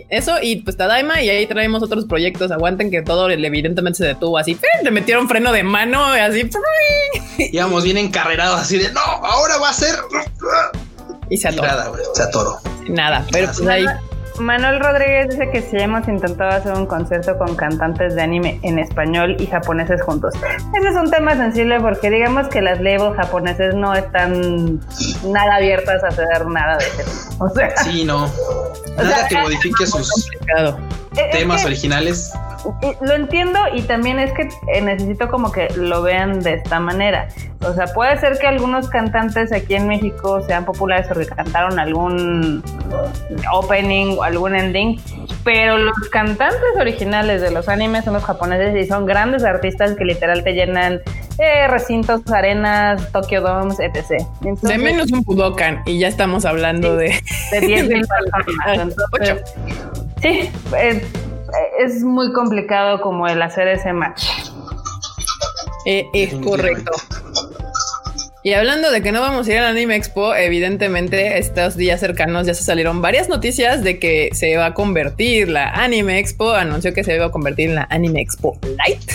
Speaker 1: eso y pues Tadaima y ahí traemos otros proyectos. Aguanten que todo evidentemente se detuvo así. Le metieron freno de mano y así
Speaker 3: Íbamos bien encarrerados así de, no, ahora va a ser...
Speaker 1: y se
Speaker 3: Y
Speaker 1: atoró.
Speaker 3: nada, güey, se atoró.
Speaker 1: Nada, pero pues ahí.
Speaker 2: Manuel Rodríguez dice que si hemos intentado hacer un concierto con cantantes de anime en español y japoneses juntos. Ese es un tema sensible porque digamos que las labels japoneses no están nada abiertas a hacer nada de ese tipo. O sea,
Speaker 3: Sí, no. Nada que modifique sus
Speaker 1: complicado.
Speaker 2: es
Speaker 3: temas
Speaker 2: que-
Speaker 3: originales.
Speaker 2: Lo entiendo y también es que eh, necesito como que lo vean de esta manera. O sea, puede ser que algunos cantantes aquí en México sean populares porque cantaron algún opening o algún ending, pero los cantantes originales de los animes son los japoneses y son grandes artistas que literal te llenan eh, recintos, arenas, Tokyo Domes, etc.
Speaker 1: De menos un Budokan y ya estamos hablando de.
Speaker 2: de 10 mil [laughs]
Speaker 1: Ah,
Speaker 2: personas. Entonces, sí, eh, es muy complicado como el hacer ese match.
Speaker 1: Eh, es correcto. Y hablando de que no vamos a ir al Anime Expo, evidentemente estos días cercanos ya se salieron varias noticias de que se va a convertir la Anime Expo, anunció que se iba a convertir en la Anime Expo Lite.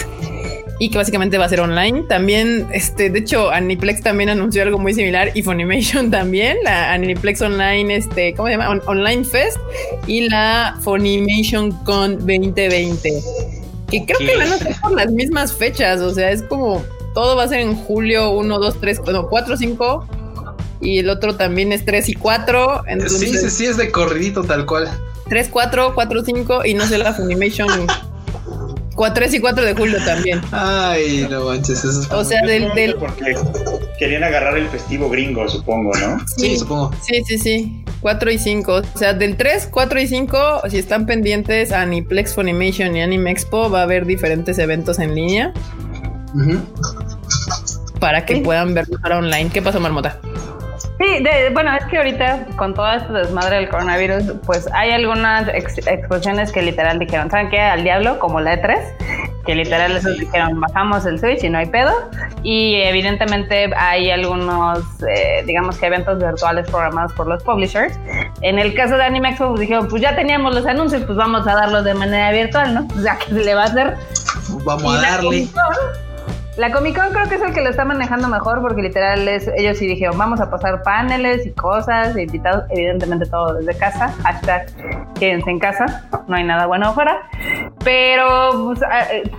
Speaker 1: Y que básicamente va a ser online. También, este, de hecho, Aniplex también anunció algo muy similar. Y Funimation [laughs] también, la Aniplex Online, este, ¿cómo se llama? On- Online Fest. Y la Funimation Con 2020. Que creo que van a ser por las mismas fechas, o sea, es como todo va a ser en julio 1, 2, 3, no, 4, 5 y el otro también es 3 y 4. Entonces,
Speaker 3: Sí, sí, sí, es de corridito tal cual.
Speaker 1: 3, 4, 4, 5 y no sé la Funimation 4, 3 y 4 de julio también.
Speaker 3: Ay, no manches, eso es...
Speaker 1: O sea, del, del
Speaker 4: Porque querían agarrar el festivo gringo, supongo, ¿no?
Speaker 3: Sí, supongo.
Speaker 1: Sí, sí, sí. 4 y 5. O sea, del 3, 4 y 5, si están pendientes a Aniplex Funimation y Anime Expo, va a haber diferentes eventos en línea. Para que puedan verlo ahora online. ¿Qué pasó, Marmota?
Speaker 2: Sí, bueno, es que ahorita con todo este desmadre del coronavirus, pues hay algunas exposiciones que literal dijeron, ¿saben qué? Al diablo, como la E3, que literal esos dijeron, bajamos el Switch y no hay pedo. Y evidentemente hay algunos, eh, digamos que eventos virtuales programados por los publishers. En el caso de Anime Expo, pues dijeron, pues ya teníamos los anuncios, pues vamos a darlos de manera virtual, ¿no? [laughs] O sea, que se le va a hacer.
Speaker 3: Vamos a darle.
Speaker 2: La Comic Con creo que es el que lo está manejando mejor porque literal es, ellos sí dijeron vamos a pasar paneles y cosas, e invitados, evidentemente todo desde casa, hashtag quédense en casa, no hay nada bueno afuera, pero pues, ah, eh,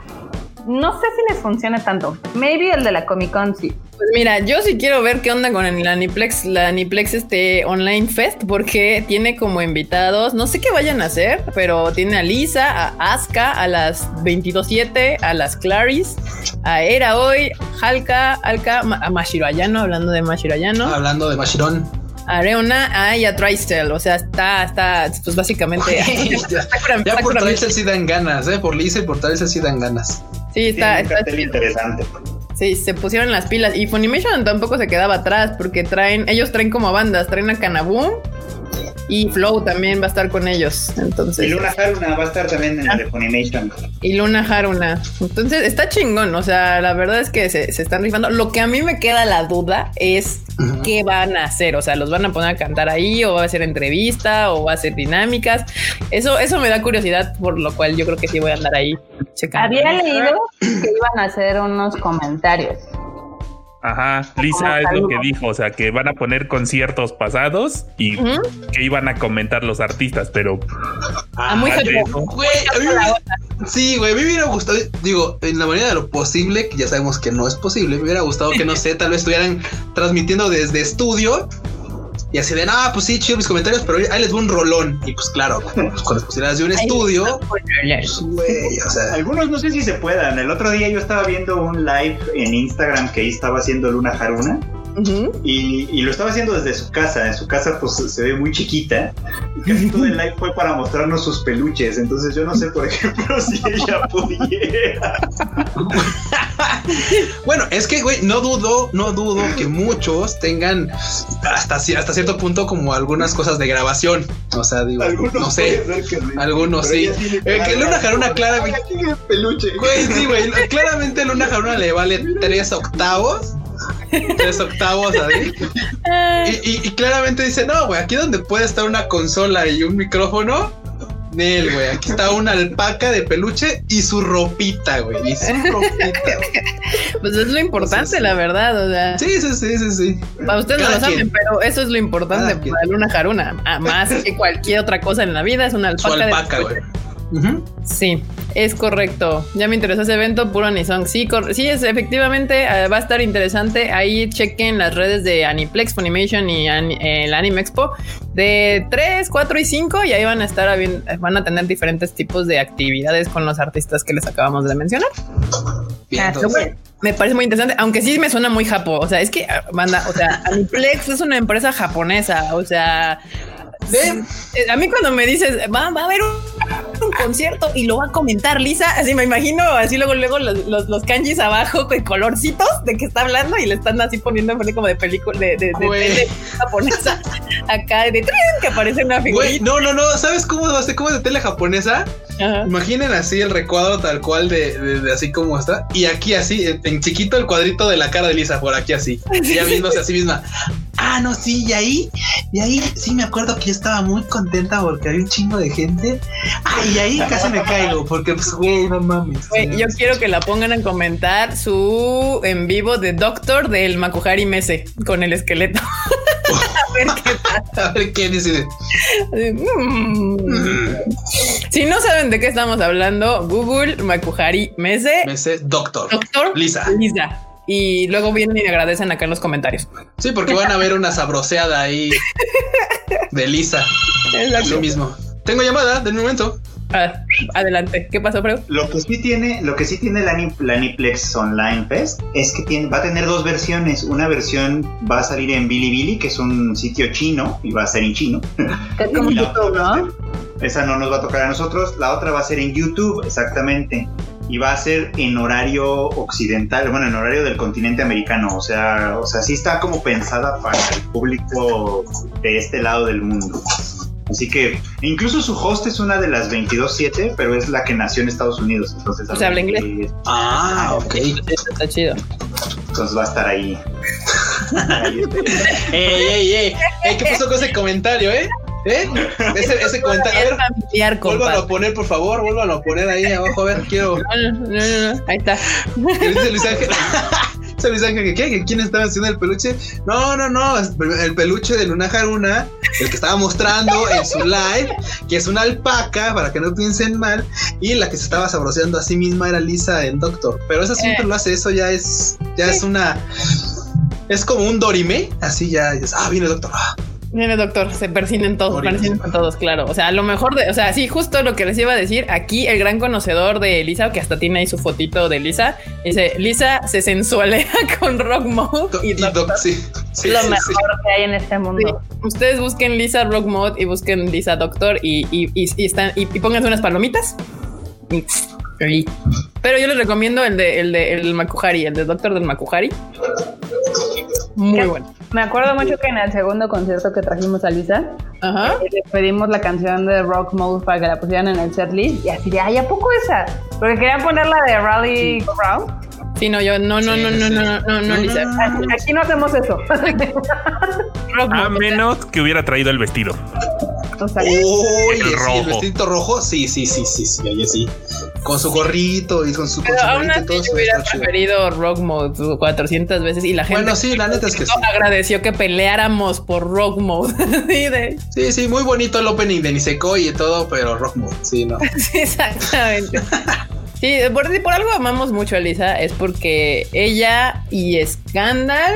Speaker 2: no sé si les funcione tanto. Maybe el de la Comic Con sí.
Speaker 1: Pues mira, yo sí quiero ver qué onda con el Aniplex, la Aniplex este Online Fest, porque tiene como invitados, no sé qué vayan a hacer, pero tiene a Lisa, a Aska, a las 22.7, a las Claris, a Era Hoy, Halka, Alka, a Mashiro Ayano, hablando de Mashiro Ayano.
Speaker 3: Hablando de Mashirón.
Speaker 1: A Reona, ah, y a Tristel, o sea, está, está, pues básicamente. [laughs]
Speaker 3: ya, por Tristel sí dan ganas, ¿eh? Por Lisa y por Tristel sí dan ganas.
Speaker 1: Sí, está, está
Speaker 4: interesante.
Speaker 1: Sí, se pusieron las pilas. Y Funimation tampoco se quedaba atrás porque traen, ellos traen como bandas, traen a Kanaboom y Flow también va a estar con ellos. Entonces.
Speaker 4: Y Luna Haruna va a estar también en la de Funimation.
Speaker 1: Y Luna Haruna. Entonces está chingón. O sea, la verdad es que se, se están rifando. Lo que a mí me queda la duda es qué van a hacer. O sea, los van a poner a cantar ahí, o va a ser entrevista, o va a ser dinámicas. Eso, eso me da curiosidad, por lo cual yo creo que sí voy a andar ahí
Speaker 2: checando. Había leído que iban a hacer unos comentarios.
Speaker 5: Ajá, Lisa es lo que dijo, o sea, que van a poner conciertos pasados y que iban a comentar los artistas, pero...
Speaker 3: Ah, muy güey, Sí, güey, a mí me hubiera gustado, digo, en la manera de lo posible, que ya sabemos que no es posible, me hubiera gustado que, no sé, tal vez estuvieran transmitiendo desde estudio y así de, ah, pues sí, chido mis comentarios, pero ahí les voy un rolón. Y pues claro, pues, [laughs] con las posibilidades de un estudio, pues, güey, o sea.
Speaker 4: Algunos no sé si se puedan. El otro día yo estaba viendo un live en Instagram que ahí estaba haciendo Luna Haruna y, lo estaba haciendo desde su casa. En su casa, pues se ve muy chiquita. Y casi todo el live fue para mostrarnos sus peluches. Entonces, yo no sé, por ejemplo, [laughs] si ella pudiera.
Speaker 3: bueno, es que, güey, no dudo, no dudo que muchos tengan hasta, hasta cierto punto como algunas cosas de grabación. O sea, digo, no sé. algunos sí. Eh, que Luna Jaruna claramente.
Speaker 4: Peluche.
Speaker 3: Güey, sí, güey. Claramente Luna Jaruna le vale tres octavos tres octavos ahí. Y, y, claramente dice, no, güey, aquí donde puede estar una consola y un micrófono. Nel, güey, aquí está una alpaca de peluche y su ropita, güey. Y su [laughs] ropita.
Speaker 1: Pues es lo importante, la verdad. O sea.
Speaker 3: Sí, sí, sí, sí, sí.
Speaker 1: ustedes no lo saben, pero eso es lo importante para Luna Jaruna. Más que cualquier otra cosa en la vida, es una alpaca. Su alpaca, güey. Sí, es correcto. Ya me interesó ese evento, puro Anisong. Sí, sí, es efectivamente eh, va a estar interesante. Ahí chequen las redes de Aniplex, Funimation y el Anime Expo de 3, 4 y 5 y ahí van a estar van a tener diferentes tipos de actividades con los artistas que les acabamos de mencionar. Ah, me parece muy interesante, aunque sí me suena muy japo. O sea, es que banda, o sea, Aniplex es una empresa japonesa. O sea, a mí cuando me dices va, a haber un, concierto y lo va a comentar Lisa, así me imagino, así luego luego los, los, kanjis abajo con colorcitos de que está hablando y le están así poniendo como de película de, de, de, japonesa acá de que aparece una figura.
Speaker 3: No, no, no, ¿sabes cómo va a ser? ¿Cómo es de tele japonesa? Imaginen así el recuadro tal cual de, así como está y aquí así en, chiquito el cuadrito de la cara de Lisa por aquí así, [laughs] ya viéndose así misma. Ah, no, sí, y ahí, y ahí sí me acuerdo que yo estaba muy contenta porque había un chingo de gente. Ah, y ahí casi me caigo, porque pues, güey, no mames.
Speaker 1: yo quiero que la pongan a comentar su en vivo de Doctor del Makuhari Mese con el esqueleto. [laughs]
Speaker 3: a ver qué pasa. A ver qué dice.
Speaker 1: Mm. Si no saben de qué estamos hablando, Google Makuhari Mese.
Speaker 3: Mese Doctor.
Speaker 1: Doctor
Speaker 3: Lisa.
Speaker 1: Lisa y luego vienen y agradecen acá en los comentarios.
Speaker 3: Sí, porque van a ver una sabroseada ahí de Lisa. [laughs] Es lo mismo. Tengo llamada de momento.
Speaker 1: Ah, adelante, ¿qué pasó, Freud?
Speaker 4: Lo que sí tiene, lo que sí tiene la, Aniplex Online Fest es que tiene, va a tener dos versiones. Una versión va a salir en Bilibili, que es un sitio chino y va a ser en chino.
Speaker 2: Es [laughs] como YouTube, ¿no?
Speaker 4: Esa no nos va a tocar a nosotros. La otra va a ser en YouTube, exactamente. y va a ser en horario occidental, bueno, en horario del continente americano, o sea, o sea, sí está como pensada para el público de este lado del mundo. Así que incluso su host es una de las 22.7, pero es la que nació en Estados Unidos. Entonces,
Speaker 1: o sea, habla inglés.
Speaker 3: Ah, ok.
Speaker 1: Está chido.
Speaker 4: Entonces va a estar ahí. [laughs]
Speaker 3: ey, ey, ey, ey, ¿qué pasó con ese comentario, eh? ¿Eh? Ese, ese [laughs] comentario. A ver,
Speaker 1: familiar,
Speaker 3: vuélvalo a poner, por favor, vuélvalo a poner ahí abajo, a ver, quiero.
Speaker 1: No, no, no, no. ahí está.
Speaker 3: ¿Qué dice Luis Ángel? [laughs] Luis Ángel que qué, quién estaba haciendo el peluche. No, no, no, el peluche de Luna Haruna, el que estaba mostrando en su live, que es una alpaca, para que no piensen mal, y la que se estaba sabroseando a sí misma era Lisa en Doctor. Pero esa siempre lo hace, eso ya es, ya es una, es como un Dorime, así ya, ya ah, viene Doctor. Ah.
Speaker 1: Viene doctor, se persinen todos, persinen todos, claro. O sea, a lo mejor de, o sea, sí, justo lo que les iba a decir, aquí el gran conocedor de Lisa, que hasta tiene ahí su fotito de Lisa, dice, Lisa se sensualea [laughs] con Rock Mode y,
Speaker 3: Y Doc, sí, sí,
Speaker 2: lo
Speaker 3: sí,
Speaker 2: mejor
Speaker 3: sí.
Speaker 2: que hay en este mundo.
Speaker 1: Ustedes busquen Lisa Rock Mode y busquen Lisa Doctor y, y, y, y están y, y pónganse unas palomitas. Pero yo les recomiendo el de el de el Makuhari, el de Doctor del Makuhari. Muy
Speaker 2: ¿Qué?
Speaker 1: bueno.
Speaker 2: Me acuerdo mucho que en el segundo concierto que trajimos a Lisa,
Speaker 1: Ajá.
Speaker 2: eh, le pedimos la canción de Rock Mode para que la pusieran en el setlist y así de, ay, ¿a poco esa? Porque querían poner la de Rally Round.
Speaker 1: Sí, no, yo no, no,
Speaker 3: Sí,
Speaker 1: no, no,
Speaker 3: sí.
Speaker 1: no, no, no, no, Lisa.
Speaker 2: Aquí, aquí no hacemos eso. [laughs]
Speaker 1: Rock
Speaker 5: A
Speaker 1: Mode.
Speaker 5: menos que hubiera traído el vestido.
Speaker 2: o sea,
Speaker 3: Oye,
Speaker 5: El
Speaker 3: sí,
Speaker 5: rojo.
Speaker 3: el vestidito rojo, sí, sí, sí, sí, sí, oye, sí. Con su gorrito y con su, con
Speaker 1: Pero
Speaker 3: su
Speaker 1: aún así
Speaker 3: todo
Speaker 1: yo hubiera preferido Rock Mode 400 veces y la gente
Speaker 3: Bueno, sí, la neta es que sí.
Speaker 1: agradeció que peleáramos por Rock Mode. [laughs] sí, de-
Speaker 3: Sí, sí, muy bonito el opening de Nisekoi y todo, pero rock mode, sí, no. [laughs]
Speaker 1: sí, exactamente. [laughs] Sí, por, por algo amamos mucho a Lisa, es porque ella y Scandal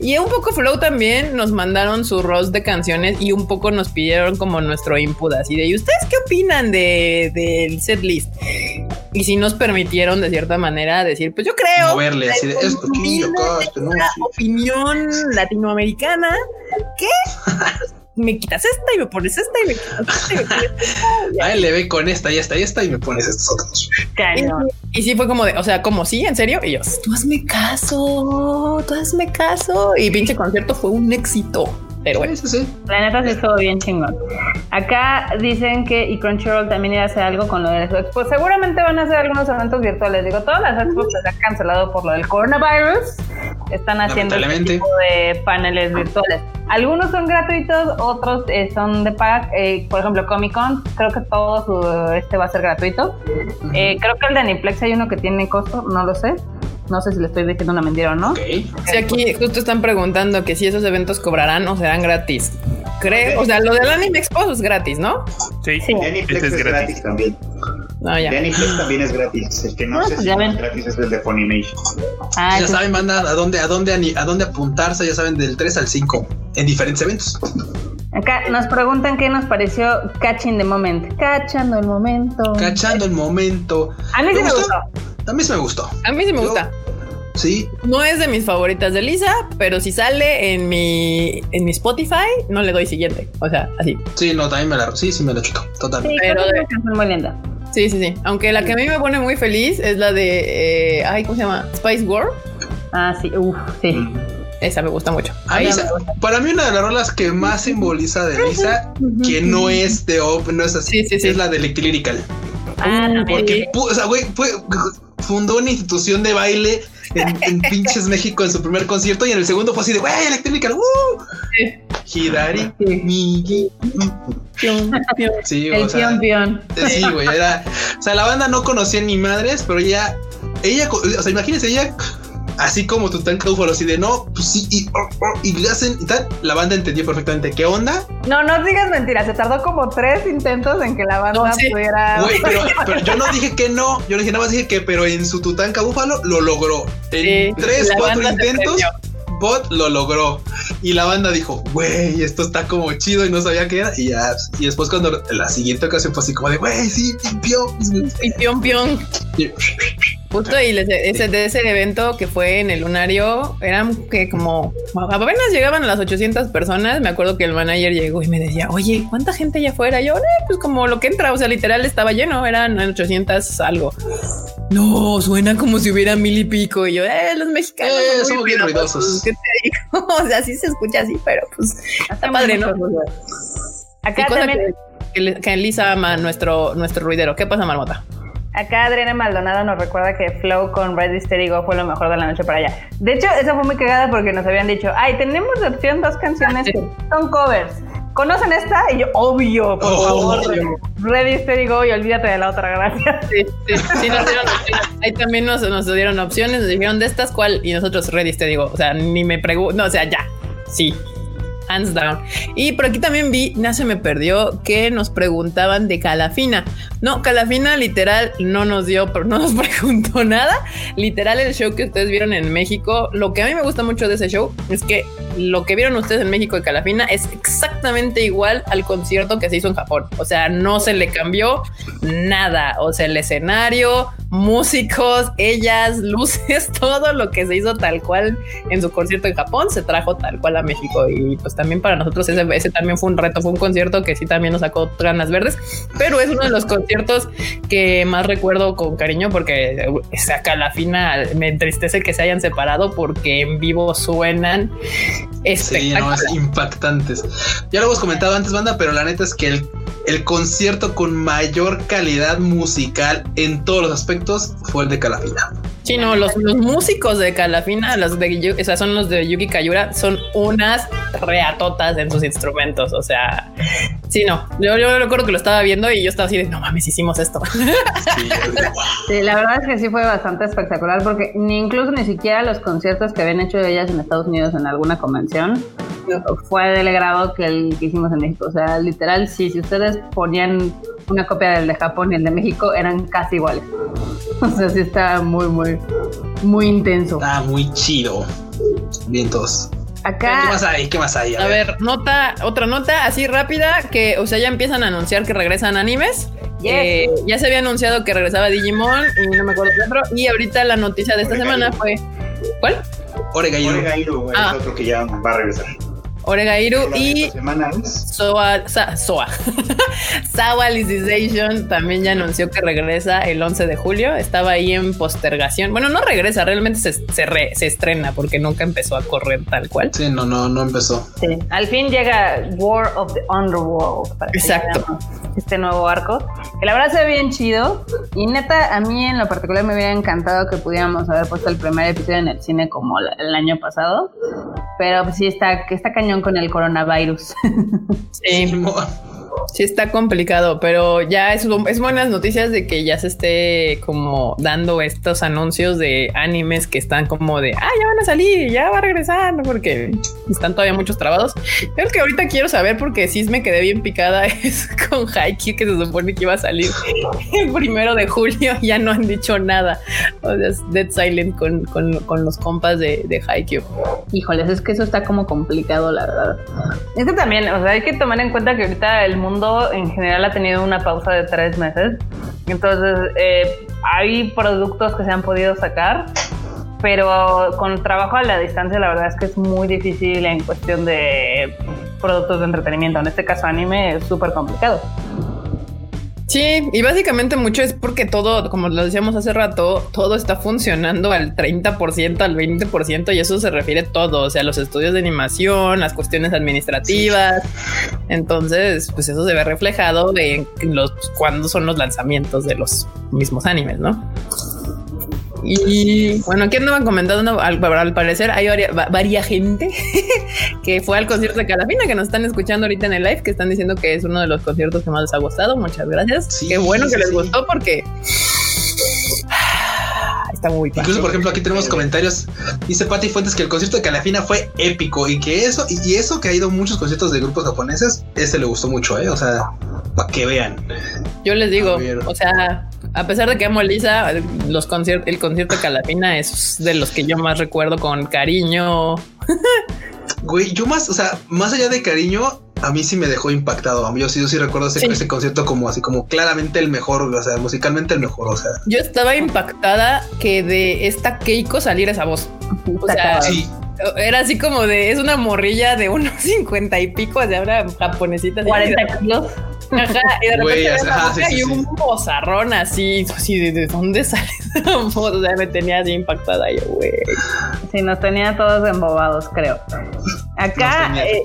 Speaker 1: y un poco Flow también nos mandaron su roast de canciones y un poco nos pidieron como nuestro input así de ¿y ustedes qué opinan de, del set list? Y si nos permitieron de cierta manera decir, pues yo creo
Speaker 3: Moverle así de esto esto no.
Speaker 1: una
Speaker 3: sí.
Speaker 1: opinión latinoamericana que me quitas esta y me pones esta y me quitas esta y me pones.
Speaker 3: A él le ve con esta y esta y esta y me pones estos otros.
Speaker 1: Y, y sí fue como de, o sea, como sí, en serio. Y yo, tú hazme caso, tú hazme caso. Y pinche concierto fue un éxito. Pero bueno,
Speaker 3: Sí, sí, sí.
Speaker 2: La neta sí estuvo bien chingón. Acá dicen que y Crunchyroll también iba a hacer algo con lo de las expos. Seguramente van a hacer algunos eventos virtuales. Digo, todas las expos se han cancelado por lo del coronavirus. Están haciendo este tipo de paneles virtuales. Algunos son gratuitos, otros eh, son de pack. Eh, por ejemplo, Comic Con, creo que todo su- este va a ser gratuito. Eh, creo que el de Aniplex hay uno que tiene costo, no lo sé. No sé si le estoy diciendo una mentira o no.
Speaker 3: Ok.
Speaker 1: si aquí justo están preguntando que si esos eventos cobrarán o serán gratis. Creo, o sea, lo del Anime Expo es gratis, ¿no?
Speaker 5: Sí,
Speaker 2: Sí.
Speaker 5: Ese
Speaker 4: es,
Speaker 5: es
Speaker 4: gratis.
Speaker 5: gratis.
Speaker 4: también.
Speaker 1: No, ya.
Speaker 4: Aniplex también es gratis. El que no
Speaker 2: Ah,
Speaker 4: sé
Speaker 2: pues
Speaker 4: si
Speaker 2: ya
Speaker 4: es gratis es el de Funimation.
Speaker 2: Ah,
Speaker 3: ya
Speaker 2: sí.
Speaker 3: saben, banda, a dónde, a dónde, a dónde apuntarse, ya saben, del 3 al 5 en diferentes eventos.
Speaker 2: Acá nos preguntan qué nos pareció Catching the Moment. Cachando el momento.
Speaker 3: Cachando el momento.
Speaker 2: A mí sí
Speaker 3: ¿Te
Speaker 2: me
Speaker 3: gustó?
Speaker 2: gustó.
Speaker 3: A mí sí me gustó.
Speaker 1: A mí sí me
Speaker 3: Yo-
Speaker 1: gusta.
Speaker 3: Sí,
Speaker 1: No es de mis favoritas de Lisa, pero si sale en mi, en mi Spotify, no le doy siguiente. O sea, así.
Speaker 3: sí, no, también me la, sí, sí me la chuto,
Speaker 2: Sí,
Speaker 3: totalmente.
Speaker 2: creo
Speaker 1: Pero
Speaker 2: que es
Speaker 1: de-
Speaker 2: canción muy linda.
Speaker 1: Sí, sí, sí. Aunque la que a mí me pone muy feliz es la de. eh, ay, ¿cómo se llama? Spice World.
Speaker 2: Ah, sí, uff, sí.
Speaker 1: Esa me gusta mucho. Ahí-
Speaker 3: sa- para mí una de las rolas que más simboliza de Lisa, que no es de Op, no es así,
Speaker 1: Sí, sí, sí.
Speaker 3: es la de Electrilyrical.
Speaker 2: Ah, no,
Speaker 3: Porque, pu- o sea, güey, fue, fundó una institución de baile en, en [laughs] pinches México en su primer concierto y en el segundo fue así de, güey, Electrilyrical, ¡uh! Hidari, Migi. Sí,
Speaker 2: el
Speaker 3: o sea, sí, güey, era, o sea, la banda no conocía ni madres, pero ella, ella, o sea, imagínense, ella, así como Tutankamón, así de, no, pues sí, y, oh, oh, y le hacen y tal, la banda entendió perfectamente qué onda,
Speaker 2: No, no digas mentiras. Se tardó como tres intentos en que la banda
Speaker 1: No, sí.
Speaker 2: pudiera.
Speaker 3: Güey, pero, [laughs] pero yo no dije que no, yo dije nada más dije que, pero en su Tutanka Búfalo lo logró. En
Speaker 1: Sí,
Speaker 3: tres, cuatro intentos. Bot lo logró. Y la banda dijo, güey, esto está como chido y no sabía qué era. Y ya, y después cuando la siguiente ocasión fue así como de, güey, sí.
Speaker 1: Y pion, pion. Justo y les- ese, de ese evento que fue en el lunario, eran que como apenas llegaban a las 800 personas. Me acuerdo que el manager llegó y me decía, oye, ¿cuánta gente allá afuera? Yo, "Eh, pues como lo que entra, o sea, literal estaba lleno, eran 800 algo. No, suena como si hubiera mil y pico. Y yo, eh, los mexicanos
Speaker 3: eh, son muy ruidosos.
Speaker 1: ¿Qué te digo? [laughs] O sea, sí se escucha así, pero pues está padre, ¿no? Acá también. Que, que, Lisa ama nuestro, nuestro ruidero. ¿Qué pasa, Marmota?
Speaker 2: Acá Adriana Maldonado nos recuerda que Flow con Ready Steady Go fue lo mejor de la noche para allá. De hecho, eso fue muy cagada porque nos habían dicho, ay, tenemos de opción dos canciones que son covers. ¿Conocen esta? Y yo, obvio, por oh, favor. Ready, steady, go y olvídate de la otra, gracias. Sí, sí, sí
Speaker 1: nos dieron Ahí también nos, nos, dieron opciones, nos dijeron de estas cuál y nosotros ready, steady, go. O sea, ni me pregunto, no, o sea, ya, sí, hands down. Y por aquí también vi, no se me perdió, que nos preguntaban de Calafina. No, Calafina literal no nos dio, no nos [laughs] preguntó nada. Literal el show que ustedes vieron en México, lo que a mí me gusta mucho de ese show es que lo que vieron ustedes en México de Calafina es exactamente igual al concierto que se hizo en Japón. O sea, no se le cambió nada. O sea, el escenario, músicos, ellas, luces, [laughs] todo lo que se hizo tal cual en su concierto en Japón se trajo tal cual a México. Y pues también para nosotros ese, ese también fue un reto, fue un concierto que sí también nos sacó ganas verdes, pero es uno de los conciertos que más recuerdo con cariño porque saca la fina, me entristece que se hayan separado porque en vivo suenan
Speaker 3: sí, no, impactantes. Ya lo hemos comentado antes, banda, pero la neta es que el, el concierto con mayor calidad musical en todos los aspectos fue el de Calafina.
Speaker 1: Sí, no, los, músicos de Calafina, los de, o sea, son los de Yuki Kayura, son unas reatotas en sus instrumentos. O sea, sí, no. Yo, yo recuerdo que lo estaba viendo y yo estaba así de no mames, hicimos esto.
Speaker 2: Sí, la verdad es que sí fue bastante espectacular porque ni incluso ni siquiera los conciertos que habían hecho ellas en Estados Unidos en alguna convención fue del grado que el que hicimos en México. O sea, literal, sí, si ustedes ponían una copia del de Japón y el de México, eran casi iguales. [laughs] O sea, sí está muy, muy, muy intenso.
Speaker 3: Está muy chido. Vientos.
Speaker 1: Acá.
Speaker 3: ¿Qué más hay? ¿Qué más hay?
Speaker 1: A, ver. nota, otra nota así rápida que, o sea, ya empiezan a anunciar que regresan animes. Eh, ya se había anunciado que regresaba Digimon y no me acuerdo qué otro. Y ahorita la noticia de esta semana fue. ¿Cuál?
Speaker 4: Oregairu. Oregairu, ah. otro que ya va a regresar.
Speaker 1: Oregairu y Soa, Soa. [laughs] también ya anunció que regresa el 11 de julio. Estaba ahí en postergación. Bueno, no regresa, realmente se, se, estrena porque nunca empezó a correr tal cual.
Speaker 3: Sí, no, no, no empezó.
Speaker 2: Sí. Al fin llega War of the Underworld.
Speaker 1: Exacto.
Speaker 2: Este nuevo arco. Que la verdad se ve bien chido. Y neta, a mí en lo particular me hubiera encantado que pudiéramos haber puesto el primer episodio en el cine como el año pasado. Pero pues sí, está, está cañón con el coronavirus.
Speaker 1: Sí, sí está complicado, pero ya es, es buenas noticias de que ya se esté como dando estos anuncios de animes que están como de, ah, ya van a salir, ya va a regresar, porque están todavía muchos trabados. Creo que ahorita quiero saber porque sí me quedé bien picada [laughs] es con Haikyuu que se supone que iba a salir el primero de julio, ya no han dicho nada. O sea, es Dead Silent con, con, los compas de, de Haikyuu.
Speaker 2: Híjoles, es que eso está como complicado, la verdad. Es que también, o sea, hay que tomar en cuenta que ahorita el mundo en general ha tenido una pausa de tres meses. Entonces, eh, hay productos que se han podido sacar, pero con trabajo a la distancia, la verdad es que es muy difícil en cuestión de productos de entretenimiento. En este caso, anime es súper complicado.
Speaker 1: Sí, y básicamente mucho es porque todo, como lo decíamos hace rato, todo está funcionando al 30%, al 20%, y eso se refiere todo, o sea, los estudios de animación, las cuestiones administrativas. Entonces, pues eso se ve reflejado en los cuándo son los lanzamientos de los mismos animes, ¿no? Y bueno, aquí andaban comentando, al, al parecer hay varias, gente [laughs] que fue al concierto de Calafina, que nos están escuchando ahorita en el live, que están diciendo que es uno de los conciertos que más les ha gustado. Muchas gracias. Qué bueno que les gustó porque [sighs] está muy
Speaker 3: Incluso, por ejemplo, aquí tenemos comentarios. Dice Patti Fuentes que el concierto de Calafina fue épico y que eso, y eso que ha ido muchos conciertos de grupos japoneses, este le gustó mucho, ¿eh? O sea, para que vean.
Speaker 1: Yo les digo, o sea, a pesar de que amo a Lisa, los conciertos, el concierto de Calafina es de los que yo más recuerdo con cariño.
Speaker 3: Güey, yo más, o sea, más allá de cariño, a mí sí me dejó impactado. A mí yo sí, yo sí recuerdo ese, concierto como así, como claramente el mejor, o sea, musicalmente el mejor, o sea.
Speaker 1: Yo estaba impactada que de esta Keiko saliera esa voz. O sea, sí. Era así como de, es una morrilla de unos [laughs] cincuenta y pico, de ahora japonesita.
Speaker 2: 40 kilos.
Speaker 1: Ajá, y de repente y un bozarrón así, así de, de dónde [laughs] sale esa. O sea, me tenía así impactada yo, güey.
Speaker 2: Sí, nos tenía todos embobados, creo. Acá, eh,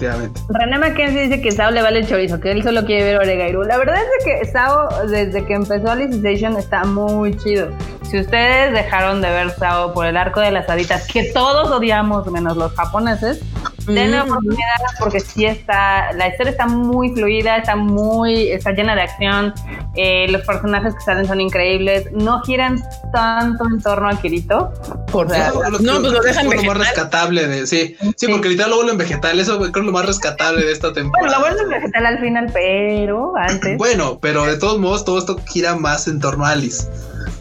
Speaker 2: René Mackenzie dice que Sao le vale el chorizo, que él solo quiere ver Oregairu. La verdad es que Sao, desde que empezó Alicization, está muy chido. Si ustedes dejaron de ver Sao por el arco de las haditas, que todos odiamos, menos los japoneses, denle mm. oportunidad porque sí está, la historia está muy fluida, está muy, está llena de acción, eh, los personajes que salen son increíbles, no giran tanto en torno a Kirito.
Speaker 3: Por no, pues lo dejan es lo más rescatable de, sí, sí, porque literal lo vuelven vegetal, eso creo es lo más rescatable de esta temporada.
Speaker 2: Bueno, lo vuelven vegetal al final, pero antes.
Speaker 3: bueno, pero de todos modos todo esto gira más en torno a Alice.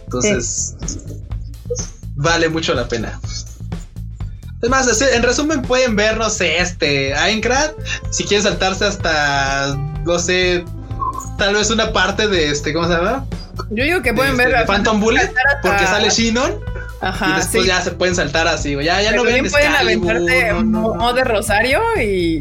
Speaker 3: Entonces, vale mucho la pena. Es más, en resumen pueden ver, no sé, este, Aincrad, si quieren saltarse hasta, no sé, tal vez una parte de este, ¿cómo se llama?
Speaker 1: Yo digo que pueden
Speaker 3: este,
Speaker 1: ver
Speaker 3: Phantom Bullet, porque sale Shinon. Ajá, y después ya se pueden saltar así, ya, ya no ven
Speaker 1: pueden aventarte no, de Rosario y...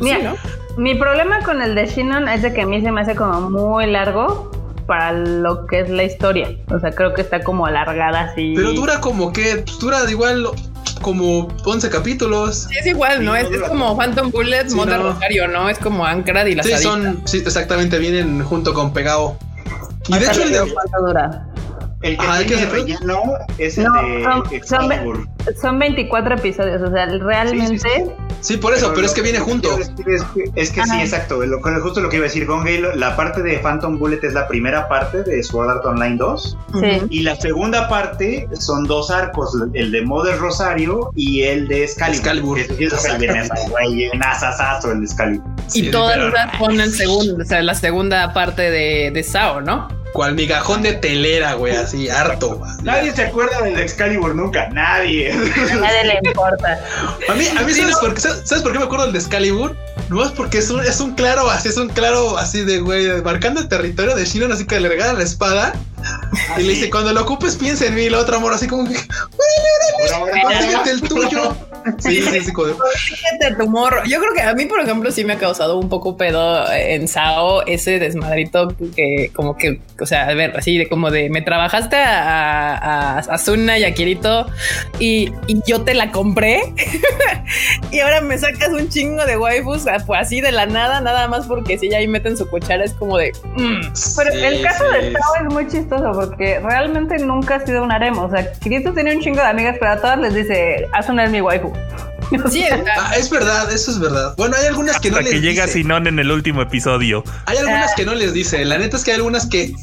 Speaker 2: Mira, mi problema con el de Shinon es de que a mí se me hace como muy largo para lo que es la historia. O sea, creo que está como alargada así.
Speaker 3: Pero dura como que, dura igual como 11 capítulos.
Speaker 1: Sí, es igual, ¿no? es, como Phantom Bullet, sí, Rosario, ¿no? Es como Ancrad y las
Speaker 3: Sí, son, sí, exactamente, vienen junto con Pegado. Y de hecho, el de,
Speaker 4: el que Ajá, tiene relleno es el de
Speaker 2: son, son, 24 episodios, o sea, realmente.
Speaker 3: Sí, por eso, pero, es que viene junto.
Speaker 4: Es que, es que sí, exacto. Lo, justo lo que iba a decir Halo, la parte de Phantom Bullet es la primera parte de Sword Art Online 2. Sí. Y la segunda parte son dos arcos, el de Mother Rosario y el de Excalibur. Es, es [laughs] el de güey, el de Excalibur.
Speaker 1: Y todas las ponen el segundo, o sea, la segunda parte de, de Sao, ¿no?
Speaker 3: Cual migajón de telera, güey, así, harto.
Speaker 4: Nadie se acuerda del Excalibur nunca, nadie.
Speaker 2: A nadie le importa.
Speaker 3: A mí, a mí ¿sabes, por qué, ¿sabes por qué me acuerdo del Excalibur? No es porque es un, es un claro así, es un claro así de, güey, marcando el territorio de Shinon, así que le regala la espada. Y le dice, cuando lo ocupes, piensa en mí. Y la otra amor así como que, güey, el tuyo. Sí, sí, sí.
Speaker 1: Fíjate tu morro. Yo creo que a mí, por ejemplo, sí me ha causado un poco pedo en Sao ese desmadrito que como que, o sea, a ver, así de como de me trabajaste a, a, y a Kirito y, yo te la compré [laughs] y ahora me sacas un chingo de waifus pues así de la nada, nada más porque si ya ahí meten su cuchara es como de...
Speaker 2: Mm". Pero el caso de Sao es muy chistoso porque realmente nunca ha sido un harem. O sea, Kirito tiene un chingo de amigas, pero a todas les dice, Asuna es mi waifu. [laughs]
Speaker 3: Sí, ah, es verdad, eso es verdad. Bueno, hay algunas que no les
Speaker 5: que llega Sinon en el último episodio.
Speaker 3: Hay algunas ah. que no les dice. La neta es que hay algunas que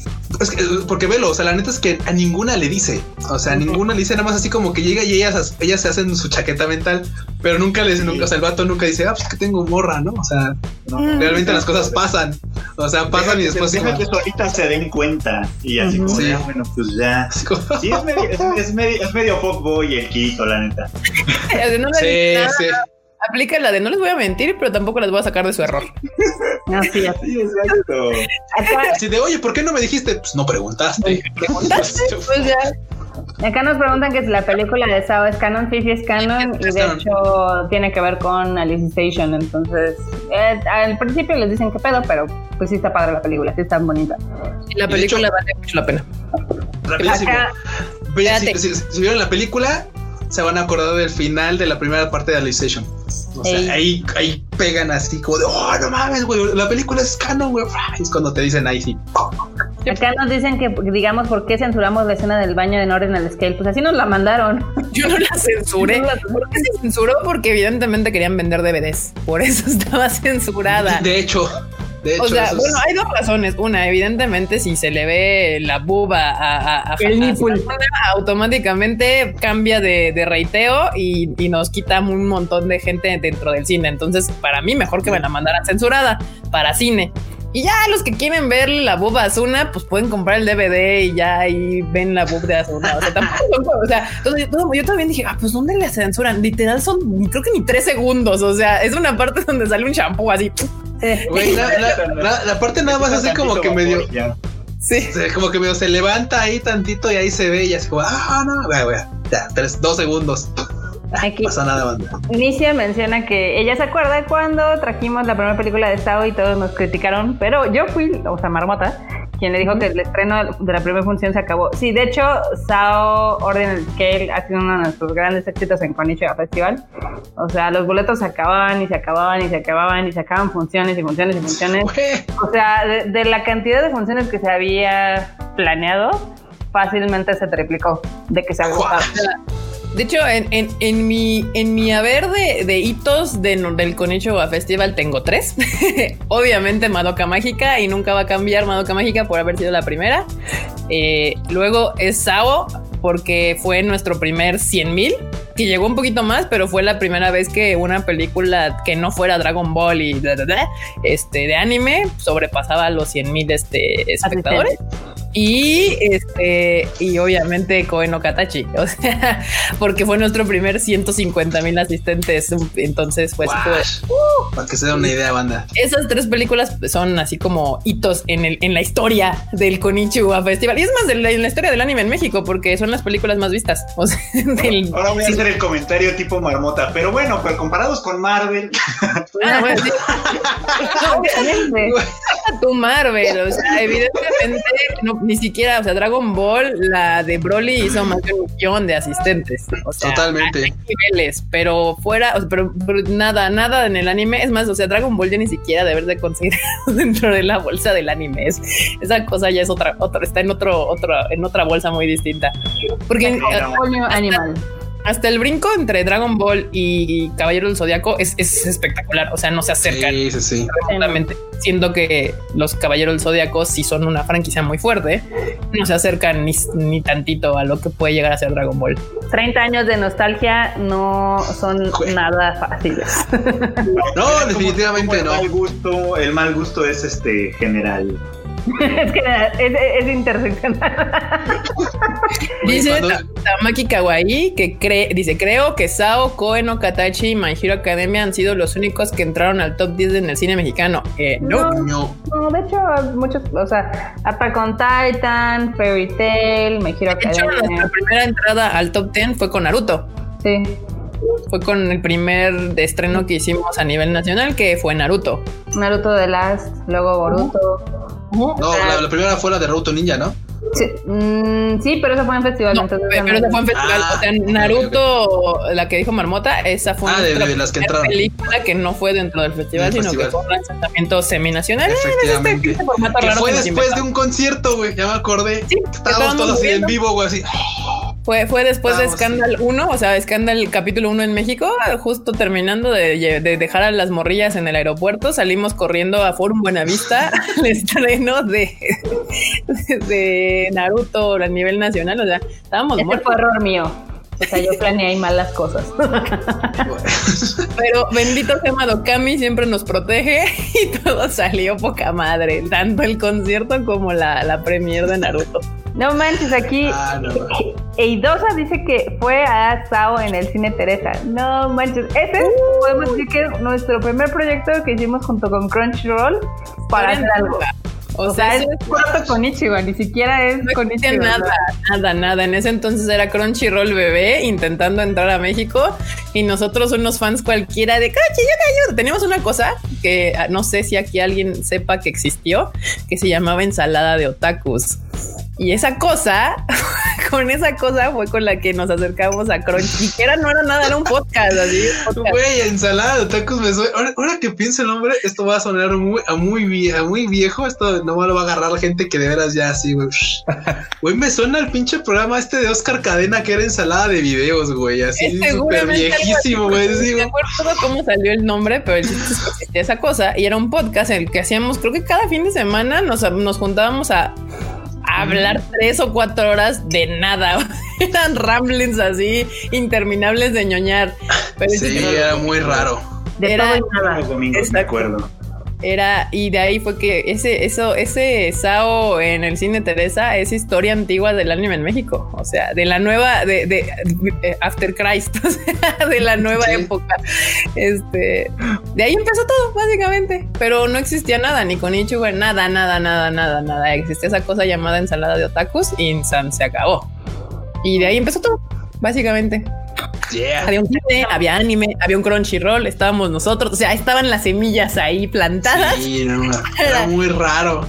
Speaker 3: porque velo, o sea, la neta es que a ninguna le dice. O sea, a ninguna le dice nada más así como que llega y ellas, ellas se hacen su chaqueta mental, pero nunca les, nunca, o sea, el vato nunca dice, ah, pues que tengo morra, ¿no? O sea, realmente las cosas pasan. O sea, pasan y después.
Speaker 4: Deja que ahorita se den cuenta. Y así como, sí. bueno, pues ya. Sí, es medio, es, medio, es medio fuckboy el Quito, la neta. [laughs]
Speaker 1: sí, sí. Aplica la de no les voy a mentir, pero tampoco les voy a sacar de su error.
Speaker 2: Así es. Sí, exacto.
Speaker 3: Así de, oye, ¿por qué no me dijiste? Pues no preguntaste.
Speaker 2: ¿Preguntaste? [laughs] pues ya. Acá nos preguntan que si la película de Sao es canon, Fifi es canon y de hecho tiene que ver con Alicization. Entonces, eh, al principio les dicen que pedo, pero pues sí está padre la película, sí está bonita.
Speaker 1: Y la película vale mucho la pena.
Speaker 3: Acá, si, si, vieron la película, se van a acordar del final de la primera parte de Alicization. O sea, ahí, ahí pegan así como de, oh, no mames, güey, la película es canon, güey. Es cuando te dicen ahí sí.
Speaker 2: Acá nos dicen que, digamos, ¿por qué censuramos la escena del baño de Norris en el scale? Pues así nos la mandaron. [laughs]
Speaker 1: Yo no la censuré. ¿Por qué se censuró? Porque evidentemente querían vender DVDs. Por eso [laughs] estaba censurada.
Speaker 3: De hecho,
Speaker 1: o sea, bueno, hay dos razones. Una, evidentemente, si se le ve la buba a, a, automáticamente cambia de, de reiteo y, nos quita un montón de gente dentro del cine. Entonces, para mí, mejor que me la mandaran censurada para cine. Y ya los que quieren ver la buba Azuna, pues pueden comprar el DVD y ya ahí ven la buba de Azuna. O sea, tampoco, o sea, yo también dije, ah, pues ¿dónde le censuran? Literal son, creo que ni tres segundos. O sea, es una parte donde sale un shampoo así.
Speaker 3: La, parte nada más así como que medio. Sí. como que medio se levanta ahí tantito y ahí se ve y así como, ah, no, ya, tres, dos segundos. [laughs]
Speaker 2: Aquí, pasa nada, banda. Nicia menciona que ella se acuerda cuando trajimos la primera película de Sao y todos nos criticaron, pero yo fui, o sea, Marmota, quien le dijo que el estreno de la primera función se acabó. Sí, de hecho, Sao Orden Scale ha sido uno de nuestros grandes éxitos en Konichiwa Festival. O sea, los boletos se acababan y se acababan y se acababan y se acaban funciones y funciones y funciones. O sea, de, la cantidad de funciones que se había planeado, fácilmente se triplicó de que se agotaba.
Speaker 1: De hecho, en, en, en, mi, en mi haber de, de hitos de, del Konichiwa Festival tengo tres. [laughs] Obviamente Madoka Mágica y nunca va a cambiar Madoka Mágica por haber sido la primera. Eh, luego es Sao porque fue nuestro primer 100 mil, que llegó un poquito más, pero fue la primera vez que una película que no fuera Dragon Ball y este, de anime sobrepasaba los 100 mil este, espectadores y este y obviamente Koen Katachi, [laughs] o sea, porque fue nuestro primer 150 mil asistentes, entonces pues,
Speaker 3: uh, para que se dé una idea, banda.
Speaker 1: Esas tres películas son así como hitos en el en la historia del Konichiwa Festival. Y es más de la, en la historia del anime en México porque son las películas más vistas. [laughs]
Speaker 4: Ahora voy a hacer el comentario tipo marmota, pero bueno, pero comparados con Marvel. Ah, bueno, [laughs]
Speaker 1: tu Marvel, o sea, evidentemente no ni siquiera, o sea, Dragon Ball, la de Broly hizo más de un millón de asistentes. O sea,
Speaker 3: Totalmente.
Speaker 1: niveles, pero fuera, o sea, pero, nada, nada en el anime. Es más, o sea, Dragon Ball ya ni siquiera debe de conseguir [laughs] dentro de la bolsa del anime. Es, esa cosa ya es otra, otra, está en otro, otro, en otra bolsa muy distinta. Porque animal hasta el brinco entre Dragon Ball y Caballero del Zodiaco es, espectacular. O sea, no se acercan sí, sí, sí. siendo que los Caballeros del Zodiaco sí son una franquicia muy fuerte, no se acercan ni, ni, tantito a lo que puede llegar a ser Dragon Ball.
Speaker 2: 30 años de nostalgia no son nada fáciles.
Speaker 3: No, definitivamente no.
Speaker 4: El mal gusto, el mal gusto es este general. [laughs]
Speaker 2: es que es, interseccional. [laughs]
Speaker 1: dice Tamaki Kawaii que cree, dice, creo que Sao, Koen no Katachi y My Hero Academia han sido los únicos que entraron al top 10 en el cine mexicano. Eh, no.
Speaker 2: no. no. de hecho, muchos, o sea, Attack on Titan, Fairy Tail, My Hero Academia. De hecho,
Speaker 1: nuestra primera entrada al top 10 fue con Naruto.
Speaker 2: Sí.
Speaker 1: Fue con el primer estreno que hicimos a nivel nacional, que fue Naruto.
Speaker 2: Naruto The Last, luego Boruto.
Speaker 3: No, la, primera fue la de Naruto Ninja, ¿no?
Speaker 2: Sí, mm, sí, pero esa fue en festival. entonces
Speaker 1: pero esa fue en festival. o sea, ah, Naruto, la que dijo Marmota, esa fue
Speaker 3: ah, de, las que entraron.
Speaker 1: película que no fue dentro del festival, sino que fue un lanzamiento seminacional.
Speaker 3: Efectivamente. Este que fue después de un concierto, güey, ya me acordé. Sí, Estábamos todos así en vivo, güey, así.
Speaker 1: Fue, fue después de Scandal 1, o sea, Scandal capítulo 1 en México, justo terminando de, dejar a las morrillas en el aeropuerto, salimos corriendo a Forum Buenavista [laughs] al estreno de, [laughs] de, Naruto a nivel nacional, o sea, estábamos
Speaker 2: Ese fue error mío. O sea, yo planeé ahí mal las cosas. [laughs]
Speaker 1: Pero bendito sea Madokami, siempre nos protege y todo salió poca madre, tanto el concierto como la, la premier de Naruto.
Speaker 2: No manches, aquí ah, Eidosa dice que fue a Sao en el cine Teresa. No manches, ese uh. podemos decir que es nuestro primer proyecto que hicimos junto con Crunchyroll para hacer algo. O, sea, es corto [laughs] con Ichigo, ni siquiera es con Ichigo.
Speaker 1: Nada, nada, nada. En ese entonces era Crunchyroll bebé intentando entrar a México y nosotros unos fans cualquiera de Crunchyroll. Teníamos una cosa que ah, no sé si aquí alguien sepa que existió, que se llamaba ensalada de otakus. Y esa cosa, [laughs] con esa cosa fue con la que nos acercamos a Crunchy, que era, no era nada, era un podcast así.
Speaker 3: Güey, ensalada de tacos me suena. Ahora, que pienso el nombre, esto va a sonar muy, a muy, muy viejo. Esto no lo va a agarrar la gente que de veras ya así, güey. [laughs] Güey, me suena el pinche programa este de Oscar Cadena que era ensalada de videos, güey. Así súper viejísimo, güey.
Speaker 1: No me acuerdo cómo salió el nombre, pero esa cosa y era un podcast en el que hacíamos, creo que cada fin de semana nos, nos juntábamos a hablar tres o cuatro horas de nada. [laughs] Eran ramblings así interminables de ñoñar.
Speaker 3: Pero sí, era muy raro.
Speaker 2: De era, nada.
Speaker 4: Los de acuerdo.
Speaker 1: Era, y de ahí fue que ese, eso, ese Sao en el cine Teresa es historia antigua del anime en México. O sea, de la nueva, de, de, After Christ, [laughs] o sea, de la nueva época. Este, de ahí empezó todo, básicamente. Pero no existía nada, ni con Ichigo, nada, nada, nada, nada, nada. Existía esa cosa llamada ensalada de otakus y San se acabó. Y de ahí empezó todo, básicamente. Había un cine, había anime, había un Crunchyroll, estábamos nosotros, o sea, estaban las semillas ahí plantadas.
Speaker 3: Sí, era muy raro.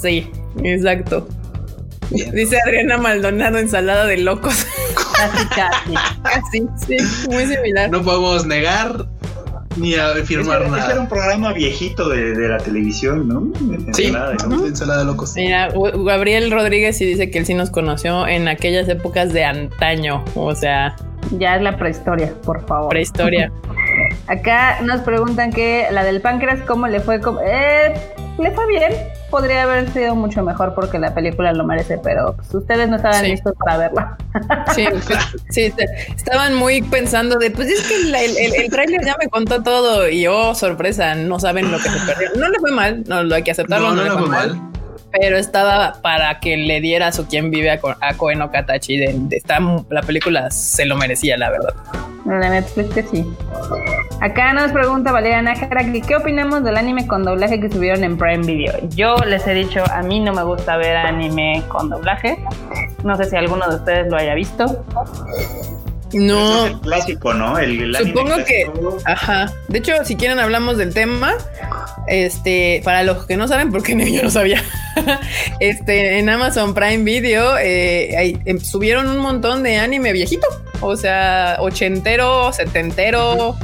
Speaker 1: Sí, exacto. Dice Adriana Maldonado, ensalada de locos. [laughs]
Speaker 2: Casi, casi.
Speaker 1: Casi, sí, muy similar.
Speaker 3: No podemos negar ni afirmar nada.
Speaker 4: Este era un programa viejito de, de la televisión, ¿no?
Speaker 3: Sí, ensalada de, locos. ensalada de locos.
Speaker 1: Mira, Gabriel Rodríguez sí dice que él sí nos conoció en aquellas épocas de antaño, o sea...
Speaker 2: Ya es la prehistoria, por favor.
Speaker 1: Prehistoria. [laughs]
Speaker 2: Acá nos preguntan que la del páncreas, ¿cómo le fue? Eh, le fue bien. Podría haber sido mucho mejor porque la película lo merece, pero pues, ustedes no estaban listos para verla.
Speaker 1: Sí, [laughs] sí, estaban muy pensando de, pues es que el, el, el, trailer ya me contó todo y oh, sorpresa, no saben lo que se perdió. No le fue mal, no lo hay que aceptarlo, no, no, le fue, mal. Pero estaba para que le diera su quien vive a, a Koen Okatachi. De, de la película se lo merecía, la verdad.
Speaker 2: La Netflix que sí. Acá nos pregunta Valeria Nájera ¿qué opinamos del anime con doblaje que subieron en Prime Video? Yo les he dicho, a mí no me gusta ver anime con doblaje. No sé si alguno de ustedes lo haya visto.
Speaker 1: No.
Speaker 4: Es el clásico, ¿no? El,
Speaker 1: el Supongo que. Ajá. De hecho, si quieren, hablamos del tema. Este, para los que no saben, porque [laughs] yo no sabía. [laughs] este, en Amazon Prime Video eh, em, subieron un montón de anime viejito. O sea, ochentero, setentero.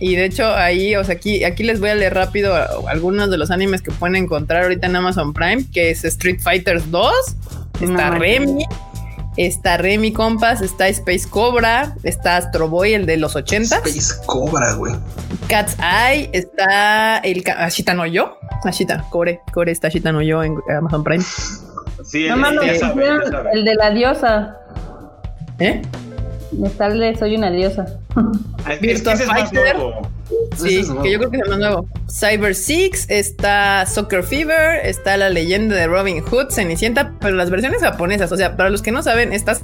Speaker 1: Y de hecho, ahí, o sea, aquí, aquí les voy a leer rápido algunos de los animes que pueden encontrar ahorita en Amazon Prime, que es Street Fighter 2, está Remy, está Remy Compass, está Space Cobra, está Astro Boy, el de los 80.
Speaker 3: Space Cobra, güey.
Speaker 1: Cat's Eye, está el Ashita no Yo, Ashita, Core, Core está Ashita no Yo en Amazon Prime.
Speaker 2: Sí, el, no, el, el de la diosa.
Speaker 1: ¿Eh?
Speaker 2: Tal soy una diosa.
Speaker 1: Virtua Fighter. Sí, que yo creo que es el más nuevo. Cyber Six, está Soccer Fever, está la leyenda de Robin Hood, Cenicienta, pero las versiones japonesas. O sea, para los que no saben, estas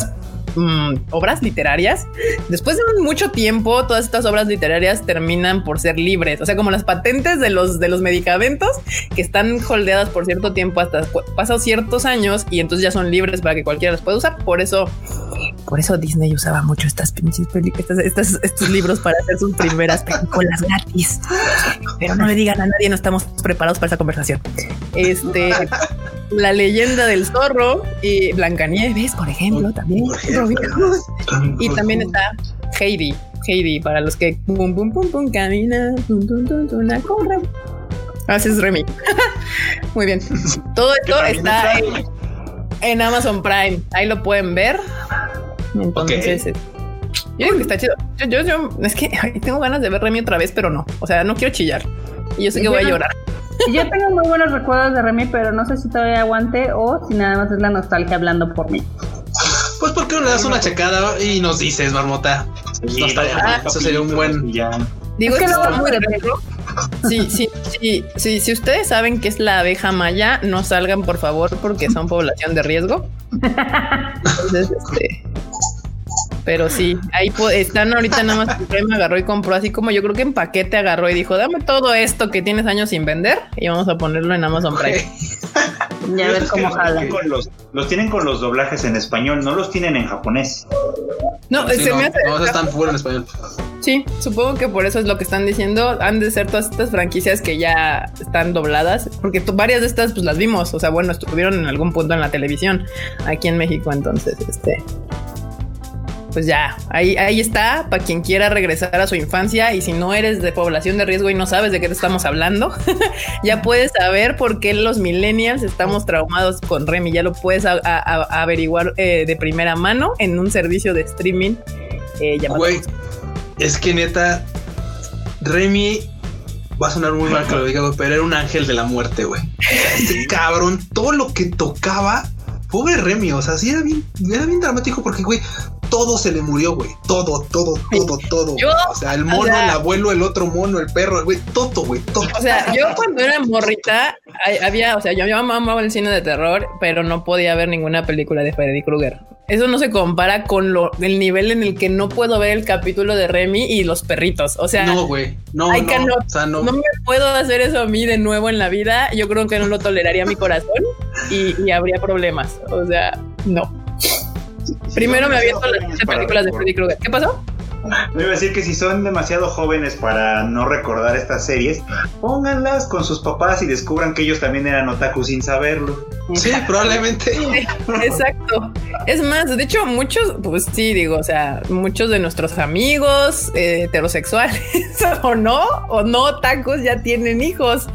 Speaker 1: mmm, obras literarias, después de mucho tiempo, todas estas obras literarias terminan por ser libres. O sea, como las patentes de los, de los medicamentos que están holdeadas por cierto tiempo hasta pasados ciertos años y entonces ya son libres para que cualquiera las pueda usar. Por eso, por eso Disney usaba mucho estas pinches películas, estas, estos libros para hacer sus primeras películas gratis. Pero no le digan a nadie, no estamos preparados para esa conversación. Este, la leyenda del zorro y Blancanieves, por ejemplo, también. [laughs] Y también está Heidi. Heidi, para los que pum pum pum pum camina, pum pum pum pum corre. Haces Remy. [laughs] Muy bien. Todo esto está en, en, Amazon Prime. Ahí lo pueden ver. Entonces, okay. yo digo que está chido. Yo, yo, yo, es que tengo ganas de ver Remy otra vez, pero no. O sea, no quiero chillar. Y yo sé que voy a llorar.
Speaker 2: Yo tengo muy buenos recuerdos de Remy, pero no sé si todavía aguante o si nada más es la nostalgia hablando por mí.
Speaker 3: Pues porque le das una checada y nos dices, marmota. Sí, ah, eso sería un buen. Ya.
Speaker 1: Digo, es que no muy. Sí, sí, sí, sí, si ustedes saben que es la abeja maya, no salgan por favor porque son población de riesgo. [laughs] Entonces, este, pero sí, ahí están ahorita nada más me agarró y compró así como yo creo que en paquete agarró y dijo, dame todo esto que tienes años sin vender y vamos a ponerlo en Amazon Prime. [laughs]
Speaker 2: y a ver cómo jala.
Speaker 4: Los, los, tienen con los doblajes en español, no los tienen en japonés.
Speaker 1: No, se
Speaker 3: no,
Speaker 1: me hace.
Speaker 3: No, están fuera en español.
Speaker 1: Sí, supongo que por eso es lo que están diciendo. Han de ser todas estas franquicias que ya están dobladas, porque varias de estas pues las vimos, o sea, bueno, estuvieron en algún punto en la televisión aquí en México, entonces, este, pues ya, ahí, ahí está, para quien quiera regresar a su infancia. Y si no eres de población de riesgo y no sabes de qué te estamos hablando, [laughs] ya puedes saber por qué los millennials estamos traumados con Remy, ya lo puedes a, a, a averiguar eh, de primera mano en un servicio de streaming eh, llamado...
Speaker 3: Güey, es que neta, Remy va a sonar muy mal que lo diga, pero era un ángel de la muerte, güey. Este cabrón, todo lo que tocaba, pobre Remy, o sea, sí era bien, era bien dramático porque, güey, todo se le murió, güey. Todo, todo, todo, [laughs] todo.
Speaker 1: Yo,
Speaker 3: o sea, el mono, o sea, el abuelo, el otro mono, el perro, güey, todo, güey, todo.
Speaker 1: O sea, yo cuando era morrita, había, o sea, yo, yo amaba el cine de terror, pero no podía ver ninguna película de Freddy Krueger. Eso no se compara con lo, el nivel en el que no puedo ver el capítulo de Remy y los perritos. O sea,
Speaker 3: no, güey, no, no,
Speaker 1: no, o sea, no, no. me puedo hacer eso a mí de nuevo en la vida. Yo creo que no lo toleraría mi corazón y, y habría problemas. O sea, no. Primero me aviento las películas de Freddy Krueger. ¿Qué pasó? [laughs]
Speaker 4: Me iba a decir que si son demasiado jóvenes para no recordar estas series, pónganlas con sus papás y descubran que ellos también eran otaku sin saberlo.
Speaker 3: Sí, probablemente. [laughs]
Speaker 1: Exacto. Es más, de hecho, muchos, pues sí, digo, o sea, muchos de nuestros amigos eh, heterosexuales [laughs] o no, o no tacos ya tienen hijos.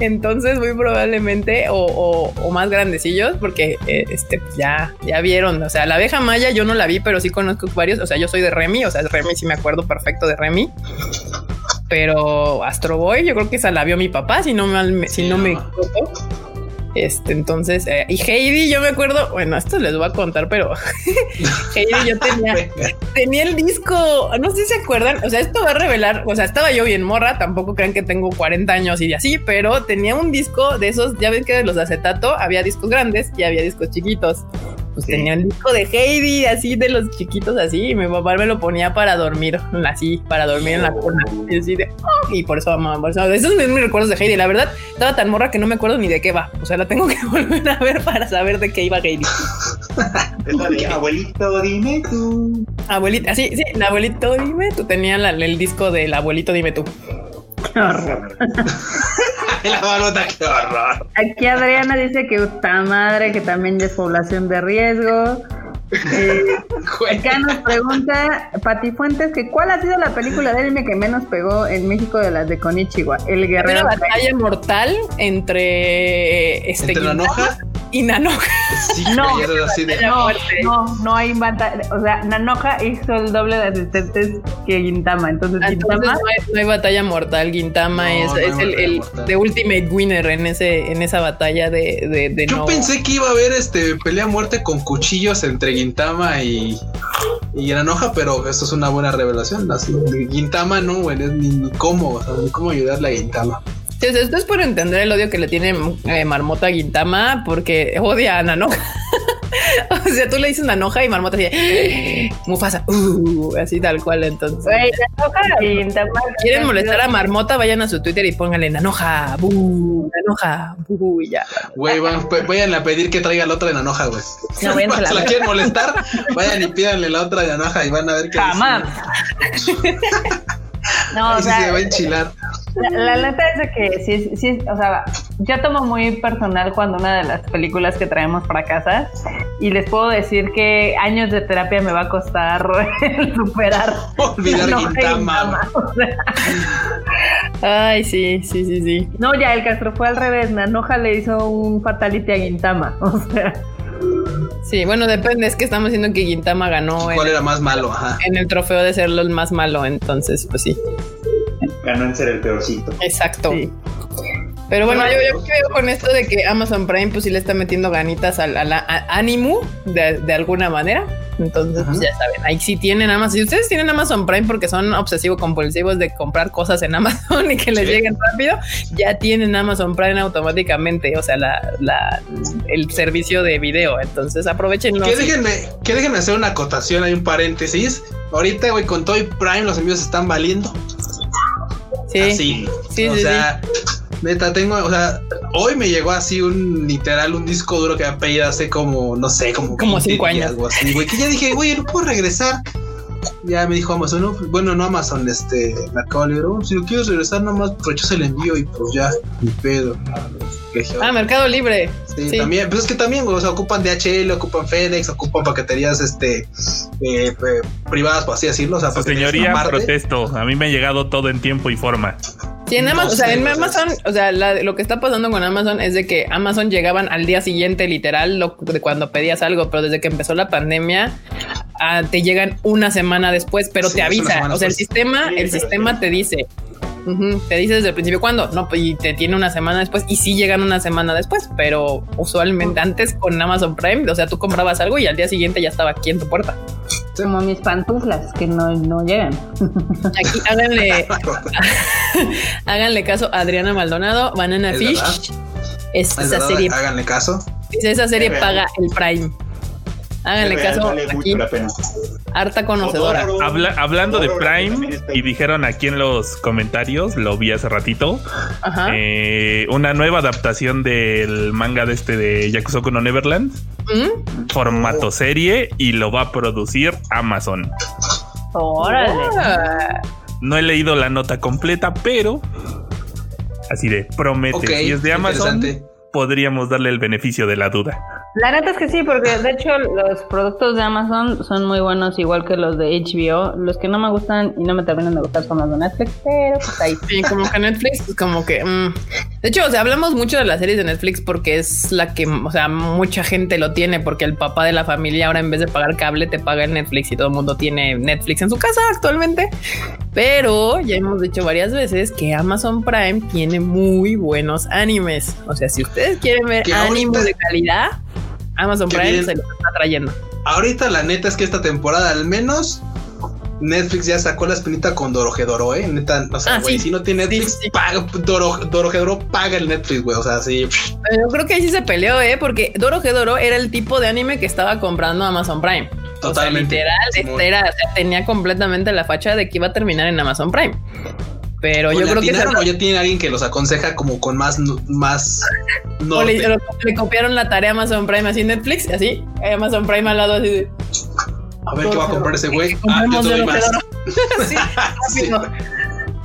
Speaker 1: Entonces, muy probablemente, o, más grandecillos, porque eh, este ya, ya vieron. O sea, la abeja maya yo no la vi, pero sí conozco varios. O sea, yo soy de Remy, o sea, Remy sí me acuerdo perfecto de Remy. Pero Astro Boy, yo creo que esa la vio mi papá, si no, me, si no me equivoco. Este, entonces, eh, y Heidi, yo me acuerdo, bueno, esto les voy a contar, pero [laughs] Heidi, yo tenía, [laughs] tenía el disco, no sé si se acuerdan, o sea, esto va a revelar, o sea, estaba yo bien morra, tampoco crean que tengo 40 años y así, pero tenía un disco de esos, ya ven que de los de acetato había discos grandes y había discos chiquitos pues tenía el disco de Heidi, así de los chiquitos, así, y mi papá me lo ponía para dormir, así, para dormir en la cuna. Y así de, oh", y por eso, mamá, por eso, esos son mis recuerdos de Heidi. La verdad, estaba tan morra que no me acuerdo ni de qué va. O sea, la tengo [laughs] que volver a ver para saber de qué iba Heidi.
Speaker 4: abuelito, dime tú.
Speaker 1: Abuelita, sí, sí, el abuelito, dime tú. Tenía el disco del abuelito, dime tú.
Speaker 2: Qué horror. [laughs]
Speaker 3: la qué horror.
Speaker 2: Aquí Adriana dice que está madre, que también es población de riesgo. Eh, [laughs] acá nos pregunta Pati Fuentes que cuál ha sido la película de anime que menos pegó en México de las de Konichiwa, El Guerrero.
Speaker 1: Una batalla mortal entre este
Speaker 3: ¿Entre
Speaker 1: y Nanoja.
Speaker 3: Sí, no,
Speaker 2: no, no, no, hay batalla. O sea, Nanoja hizo el doble de asistentes que Gintama. Entonces, Gintama.
Speaker 1: No hay, batalla mortal. Gintama es, es el, el the ultimate winner en ese en esa batalla de, de,
Speaker 3: Yo pensé que iba a haber este pelea muerte con cuchillos entre Gintama y, y Nanoja, pero esto es una buena revelación. Así, Gintama no, güey, ni, ni cómo, o sea, ni cómo ayudarle a Gintama.
Speaker 1: Sí, esto es por entender el odio que le tiene eh, Marmota a Gintama porque odia a Nanoja. [laughs] o sea, tú le dices Nanoja y Marmota dice Mufasa, uh, así tal cual. Entonces, quieren molestar a Marmota, vayan a su Twitter y pónganle Nanoja, bu, Nanoja, bu, y ya.
Speaker 3: Güey, vayan a pedir que traiga la otra de Nanoja, güey. No, si la, la quieren molestar, vayan y pídanle la otra de Nanoja y van a ver que.
Speaker 1: Jamás.
Speaker 2: No, o sea,
Speaker 3: se va a enchilar.
Speaker 2: La, neta es que sí, sí, o sea, yo tomo muy personal cuando una de las películas que traemos para casa y les puedo decir que años de terapia me va a costar [laughs] superar.
Speaker 3: Olvidar [laughs] Gintama.
Speaker 1: Ay, sí, sí, sí, sí.
Speaker 2: No, ya el Castro fue al revés. Nanoja le hizo un fatality a Gintama. [laughs] O sea.
Speaker 1: Sí, bueno, depende, es que estamos diciendo que Gintama ganó.
Speaker 3: ¿Cuál era más malo?
Speaker 1: En el trofeo de ser el más malo, entonces, pues sí.
Speaker 4: Ganó en ser el peorcito.
Speaker 1: Exacto. Pero bueno, yo, yo creo con esto de que Amazon Prime pues sí le está metiendo ganitas al, de, de, alguna manera. Entonces, pues ya saben, ahí sí tienen Amazon. Si ustedes tienen Amazon Prime porque son obsesivos compulsivos de comprar cosas en Amazon y que les lleguen rápido, ya tienen Amazon Prime automáticamente, o sea, la, la el servicio de video. Entonces, aprovechen.
Speaker 3: Que déjenme, que déjenme hacer una acotación, hay un paréntesis. Ahorita, güey, con Toy Prime los envíos están valiendo.
Speaker 1: Sí.
Speaker 3: Así. Sí, o sea, Neta, tengo, o sea, hoy me llegó así un literal, un disco duro que había pedido hace como, no sé, como,
Speaker 1: como cinco años.
Speaker 3: Algo así, güey, que ya dije, güey, no puedo regresar. Ya me dijo Amazon, no, bueno, no Amazon, este, Mercado Libre, oh, si lo quieres regresar, nomás rechaza el envío y pues ya, mi pedo.
Speaker 1: Ah, Mercado Libre.
Speaker 3: Sí, también, pues es que también, o sea, ocupan DHL, ocupan FedEx, ocupan paqueterías, este, eh, privadas, por así decirlo. O sea,
Speaker 5: señoría, protesto. A mí me ha llegado todo en tiempo y forma.
Speaker 1: Sí, en Amazon, o sea, en Amazon, o sea, lo que está pasando con Amazon es de que Amazon llegaban al día siguiente, literal, lo, de cuando pedías algo, pero desde que empezó la pandemia, ah, te llegan una semana después, pero te avisa. O sea, el sistema, el sistema te dice, te dice desde el principio cuándo, no, pues, y te tiene una semana después y sí llegan una semana después, pero usualmente antes con Amazon Prime, o sea, tú comprabas algo y al día siguiente ya estaba aquí en tu puerta.
Speaker 2: Como mis pantuflas que no, no llegan.
Speaker 1: Aquí háganle, [laughs] háganle caso a Adriana Maldonado, Banana Fish.
Speaker 3: Es, esa serie. Háganle caso.
Speaker 1: Esa serie paga el Prime. Háganle caso. aquí. Harta conocedora.
Speaker 5: hablando de Prime, y dijeron aquí en los comentarios, lo vi hace ratito, eh, una nueva adaptación del manga de este de Yakusoku no Neverland. ¿Mm? Formato serie y lo va a producir Amazon.
Speaker 2: Órale.
Speaker 5: No he leído la nota completa, pero así de promete. y es de Amazon, podríamos darle el beneficio de la duda.
Speaker 2: La neta es que sí, porque de hecho los productos de Amazon son muy buenos, igual que los de HBO. Los que no me gustan y no me terminan de gustar son los de Netflix, pero pues ahí.
Speaker 1: Sí, como que Netflix, pues como que. Mm. De hecho, o sea, hablamos mucho de las series de Netflix porque es la que, o sea, mucha gente lo tiene, porque el papá de la familia ahora en vez de pagar cable te paga el Netflix y todo el mundo tiene Netflix en su casa actualmente. Pero ya hemos dicho varias veces que Amazon Prime tiene muy buenos animes. O sea, si ustedes quieren ver animes de calidad, Amazon Prime se lo está trayendo.
Speaker 3: Ahorita la neta es que esta temporada al menos Netflix ya sacó la espinita con Dorojedoro, eh. Neta, o sea, ah, güey, si no tiene Netflix, paga, Doro, paga el Netflix, güey. O sea, sí.
Speaker 1: Yo creo que ahí sí se peleó, eh, porque Dorojedoro era el tipo de anime que estaba comprando Amazon Prime.
Speaker 3: Totalmente.
Speaker 1: literal, era, tenía completamente la facha de que iba a terminar en Amazon Prime. Pero yo creo que
Speaker 3: o ya tiene alguien que los aconseja como con más más
Speaker 1: o le, copiaron la tarea a Amazon Prime así Netflix, así Amazon Prime al lado así de
Speaker 3: a ver qué va a comprar ese güey. Ah, yo te doy más. [laughs]
Speaker 1: sí, [laughs]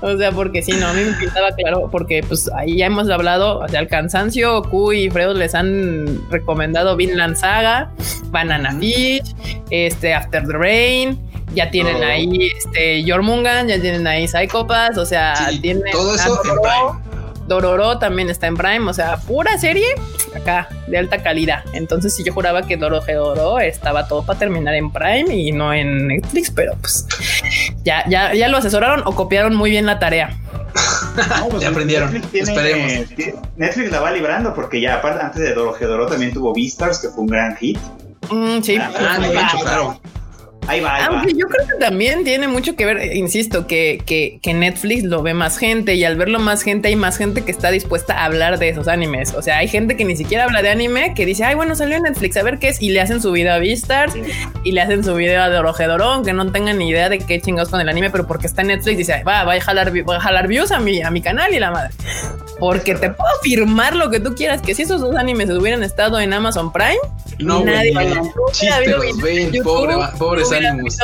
Speaker 1: O sea, porque sí, no, a mí me pintaba claro, porque pues ahí ya hemos hablado, o sea, el cansancio, Q y Fredo les han recomendado Vinland Saga, Banana Fish, este After the Rain, ya tienen oh. ahí este Jormungan, ya tienen ahí Psychopaths, o sea, tienen
Speaker 3: todo eso en Prime.
Speaker 1: Dororo también está en Prime, o sea, pura serie acá de alta calidad. Entonces, si yo juraba que Doro Dororo estaba todo para terminar en Prime y no en Netflix, pero pues ya, ya, ya lo asesoraron o copiaron muy bien la tarea.
Speaker 3: Pues ya aprendieron. Esperemos.
Speaker 4: Netflix la va librando porque ya aparte antes de Doro Dororo también tuvo Beastars, que fue un gran hit.
Speaker 1: Mm, sí,
Speaker 3: ah, ah claro.
Speaker 4: Ahí va,
Speaker 1: Aunque yo creo que también tiene mucho que ver, insisto, que, que, que, Netflix lo ve más gente y al verlo más gente hay más gente que está dispuesta a hablar de esos animes. O sea, hay gente que ni siquiera habla de anime, que dice, ay, bueno, salió en Netflix, a ver qué es, y le hacen su video a Beastars y le hacen su video a Dorón, que no tengan ni idea de qué chingados con el anime, pero porque está en Netflix, dice, va, va a jalar, va a jalar views a mi, a mi canal y la madre. Porque te puedo afirmar lo que tú quieras, que si esos dos animes hubieran estado en Amazon Prime,
Speaker 3: no, nadie ven, pobre, pobres ánimos.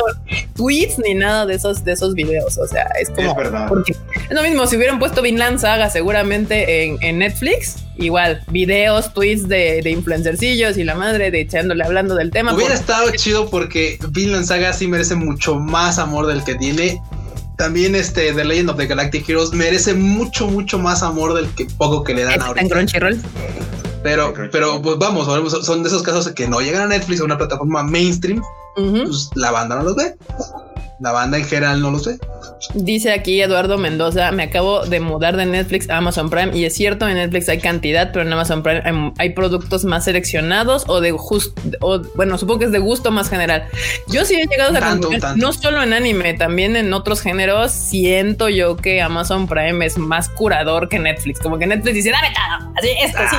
Speaker 1: Tweets ni nada de esos, de esos videos. O sea, es como.
Speaker 4: Es verdad.
Speaker 1: Porque es lo mismo, si hubieran puesto Vinland Saga seguramente en, en Netflix, igual, videos, tweets de, de, influencercillos y la madre de echándole hablando del tema.
Speaker 3: Hubiera estado chido porque Vinland Saga sí merece mucho más amor del que tiene también este The Legend of the Galactic Heroes merece mucho, mucho más amor del que poco que le dan ahorita.
Speaker 1: En Crunchyroll.
Speaker 3: Pero, pero pues vamos, son de esos casos que no llegan a Netflix o una plataforma mainstream, pues la banda no los ve. La banda en general no lo sé.
Speaker 1: Dice aquí Eduardo Mendoza, me acabo de mudar de Netflix a Amazon Prime y es cierto, en Netflix hay cantidad, pero en Amazon Prime hay, productos más seleccionados o de justo, o bueno, supongo que es de gusto más general. Yo sí he llegado a esa no solo en anime, también en otros géneros, siento yo que Amazon Prime es más curador que Netflix, como que Netflix dice, dame todo, así, esto, sí,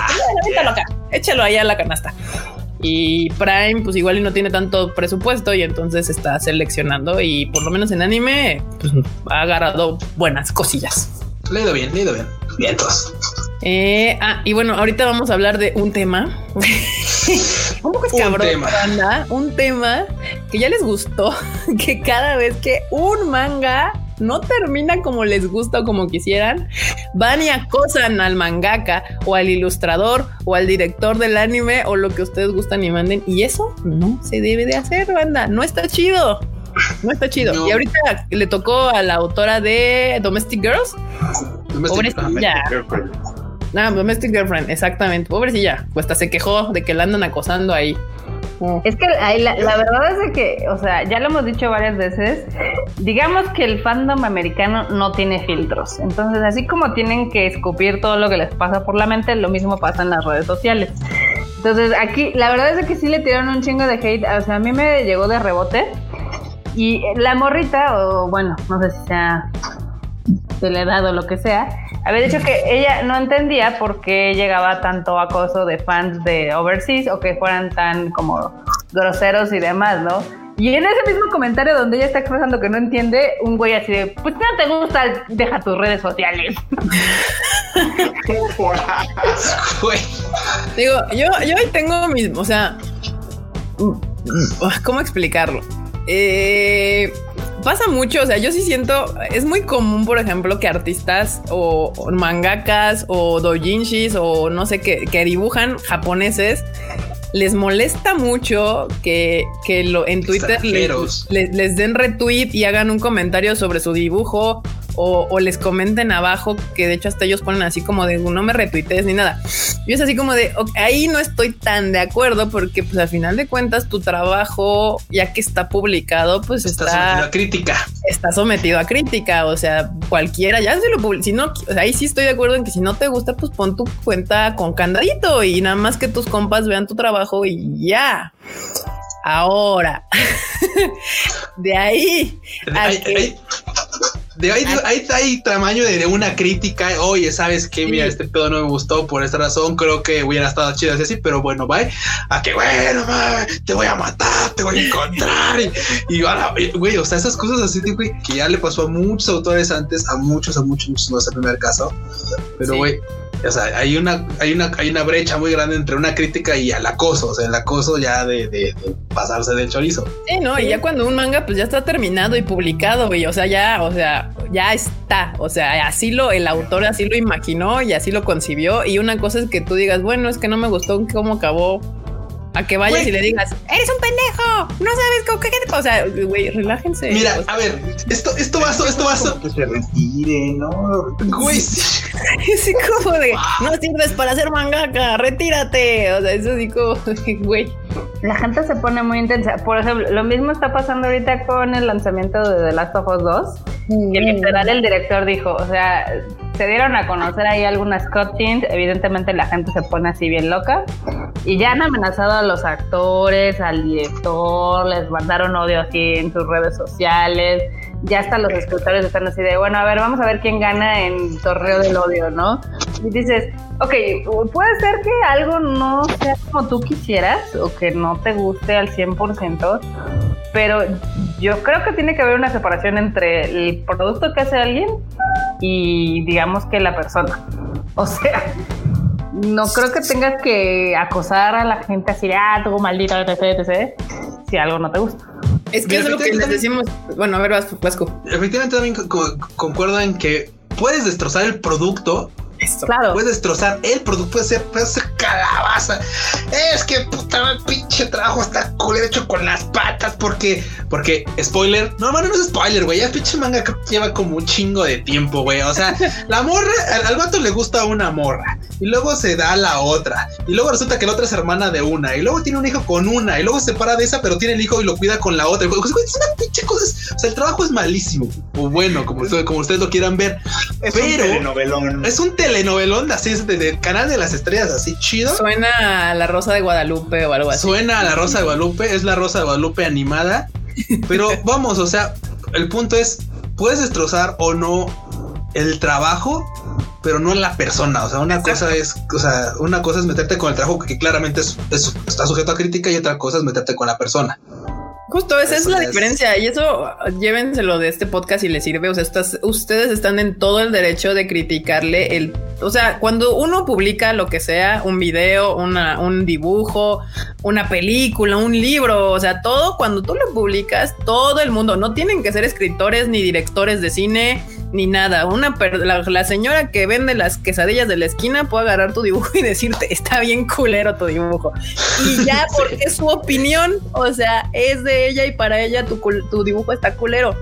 Speaker 1: ah, acá, échalo ahí a la canasta. Y Prime, pues igual y no tiene tanto presupuesto y entonces está seleccionando y por lo menos en anime, pues ha agarrado buenas cosillas.
Speaker 3: Leído bien, leído bien. Bien, todos.
Speaker 1: Eh, ah, y bueno, ahorita vamos a hablar de un tema. [laughs] un poco escabrón, un tema. un tema que ya les gustó, [laughs] que cada vez que un manga no termina como les gusta o como quisieran, van y acosan al mangaka o al ilustrador o al director del anime o lo que ustedes gustan y manden. Y eso no se debe de hacer, banda. No está chido. No está chido. Y ahorita le tocó a la autora de Domestic Girls.
Speaker 3: Domestic,
Speaker 1: Girlfriend. Ah, Domestic Girlfriend, exactamente. Pobrecilla. Pues hasta se quejó de que la andan acosando ahí.
Speaker 2: Es que la, verdad es que, o sea, ya lo hemos dicho varias veces, digamos que el fandom americano no tiene filtros. Entonces, así como tienen que escupir todo lo que les pasa por la mente, lo mismo pasa en las redes sociales. Entonces, aquí, la verdad es que sí le tiraron un chingo de hate. O sea, a mí me llegó de rebote. Y la morrita, o bueno, no sé si sea de la edad o lo que sea, había dicho que ella no entendía por qué llegaba tanto acoso de fans de overseas o que fueran tan como groseros y demás, ¿no? Y en ese mismo comentario donde ella está expresando que no entiende, un güey así de, pues no te gusta, deja tus redes sociales. [laughs]
Speaker 1: Digo, yo, yo ahí tengo mis, o sea, ¿cómo explicarlo? Eh, pasa mucho, o sea, yo sí siento, es muy común, por ejemplo, que artistas o, mangakas o dojinshis o no sé qué, que dibujan japoneses les molesta mucho que, que lo, en Twitter les, les, den retweet y hagan un comentario sobre su dibujo o, les comenten abajo, que de hecho hasta ellos ponen así como de no me retuitees ni nada. Yo es así como de ahí no estoy tan de acuerdo porque pues al final de cuentas tu trabajo ya que está publicado pues está, sometido
Speaker 3: a crítica.
Speaker 1: Está sometido a crítica, o sea, cualquiera ya se lo publica. Si no, ahí sí estoy de acuerdo en que si no te gusta pues pon tu cuenta con candadito y nada más que tus compas vean tu trabajo y ya. Ahora, [laughs] de ahí,
Speaker 3: de ahí, ahí, hay tamaño de, una crítica. Oye, ¿sabes qué? Mira, este pedo no me gustó por esta razón. Creo que hubiera estado chido así, pero bueno, bye. A que bueno, te voy a matar, te voy a encontrar. y, ahora, güey, o sea, esas cosas así, güey, que ya le pasó a muchos autores antes, a muchos, a muchos, muchos, no es el primer caso. Pero, güey, o sea, hay una, hay una, hay una brecha muy grande entre una crítica y el acoso. O sea, el acoso ya de, de, pasarse del chorizo.
Speaker 1: Sí, no, y ya cuando un manga pues ya está terminado y publicado, güey. O sea, ya, o sea, ya está. O sea, así lo, el autor así lo imaginó y así lo concibió. Y una cosa es que tú digas, bueno, es que no me gustó cómo acabó a que vayas y le digas, eres un pendejo, no sabes cómo qué O sea, güey, relájense.
Speaker 3: Mira, a ver, esto, esto va, esto va.
Speaker 4: Que se retire, ¿no?
Speaker 3: Güey, sí.
Speaker 1: sí, [laughs] como de, no sirves para hacer mangaka, retírate. O sea, eso digo, [laughs] güey.
Speaker 2: La gente se pone muy intensa. Por ejemplo, lo mismo está pasando ahorita con el lanzamiento de The Last of Us 2. Y el literal el director dijo, o sea, se dieron a conocer ahí algunas cutscenes, evidentemente la gente se pone así bien loca. Y ya han amenazado a los actores, al director, les mandaron odio así en sus redes sociales, ya hasta los escritores están así de, bueno, a ver, vamos a ver quién gana en torneo del odio, ¿no? Y dices, ok, puede ser que algo no sea como tú quisieras o que no te guste al 100%, pero yo creo que tiene que haber una separación entre el producto que hace alguien y digamos que la persona. O sea, no creo que tengas que acosar a la gente así de, ah, tú maldito, etc, etc, si algo no te gusta.
Speaker 1: Es que es lo que les decimos. Bueno, a ver, Vasco.
Speaker 3: Efectivamente, también concuerdo en que puedes destrozar el producto Claro. Puedes destrozar el producto, puede ser, puede ser calabaza. Es que puta pinche trabajo está culero hecho con las patas porque, porque, spoiler, no, no, no es spoiler, güey. Ya pinche manga lleva como un chingo de tiempo, güey. O sea, [laughs] la morra, al, al, vato le gusta una morra y luego se da a la otra y luego resulta que la otra es hermana de una y luego tiene un hijo con una y luego se separa de esa, pero tiene el hijo y lo cuida con la otra. Güey, es una pinche cosa. O sea, el trabajo es malísimo o bueno, como, como ustedes lo quieran ver.
Speaker 4: Es pero un telenovelón.
Speaker 3: Es un telenovelón telenovelón así es de, canal de las estrellas así chido.
Speaker 1: Suena a la Rosa de Guadalupe o algo así.
Speaker 3: Suena a la Rosa de Guadalupe, es la Rosa de Guadalupe animada. Pero [laughs] vamos, o sea, el punto es, puedes destrozar o no el trabajo, pero no la persona. O sea, una cosa es, o sea, una cosa es meterte con el trabajo que claramente está sujeto a crítica y otra cosa es meterte con la persona.
Speaker 1: Justo esa es la diferencia y eso llévenselo de este podcast y les sirve. O sea, ustedes están en todo el derecho de criticarle el. O sea, cuando uno publica lo que sea, un video, una, un dibujo, una película, un libro, o sea, todo cuando tú lo publicas, todo el mundo, no tienen que ser escritores ni directores de cine ni nada. Una la, señora que vende las quesadillas de la esquina puede agarrar tu dibujo y decirte está bien culero tu dibujo. Y ya [laughs] porque es su opinión, o sea, es de ella y para ella tu, tu dibujo está culero.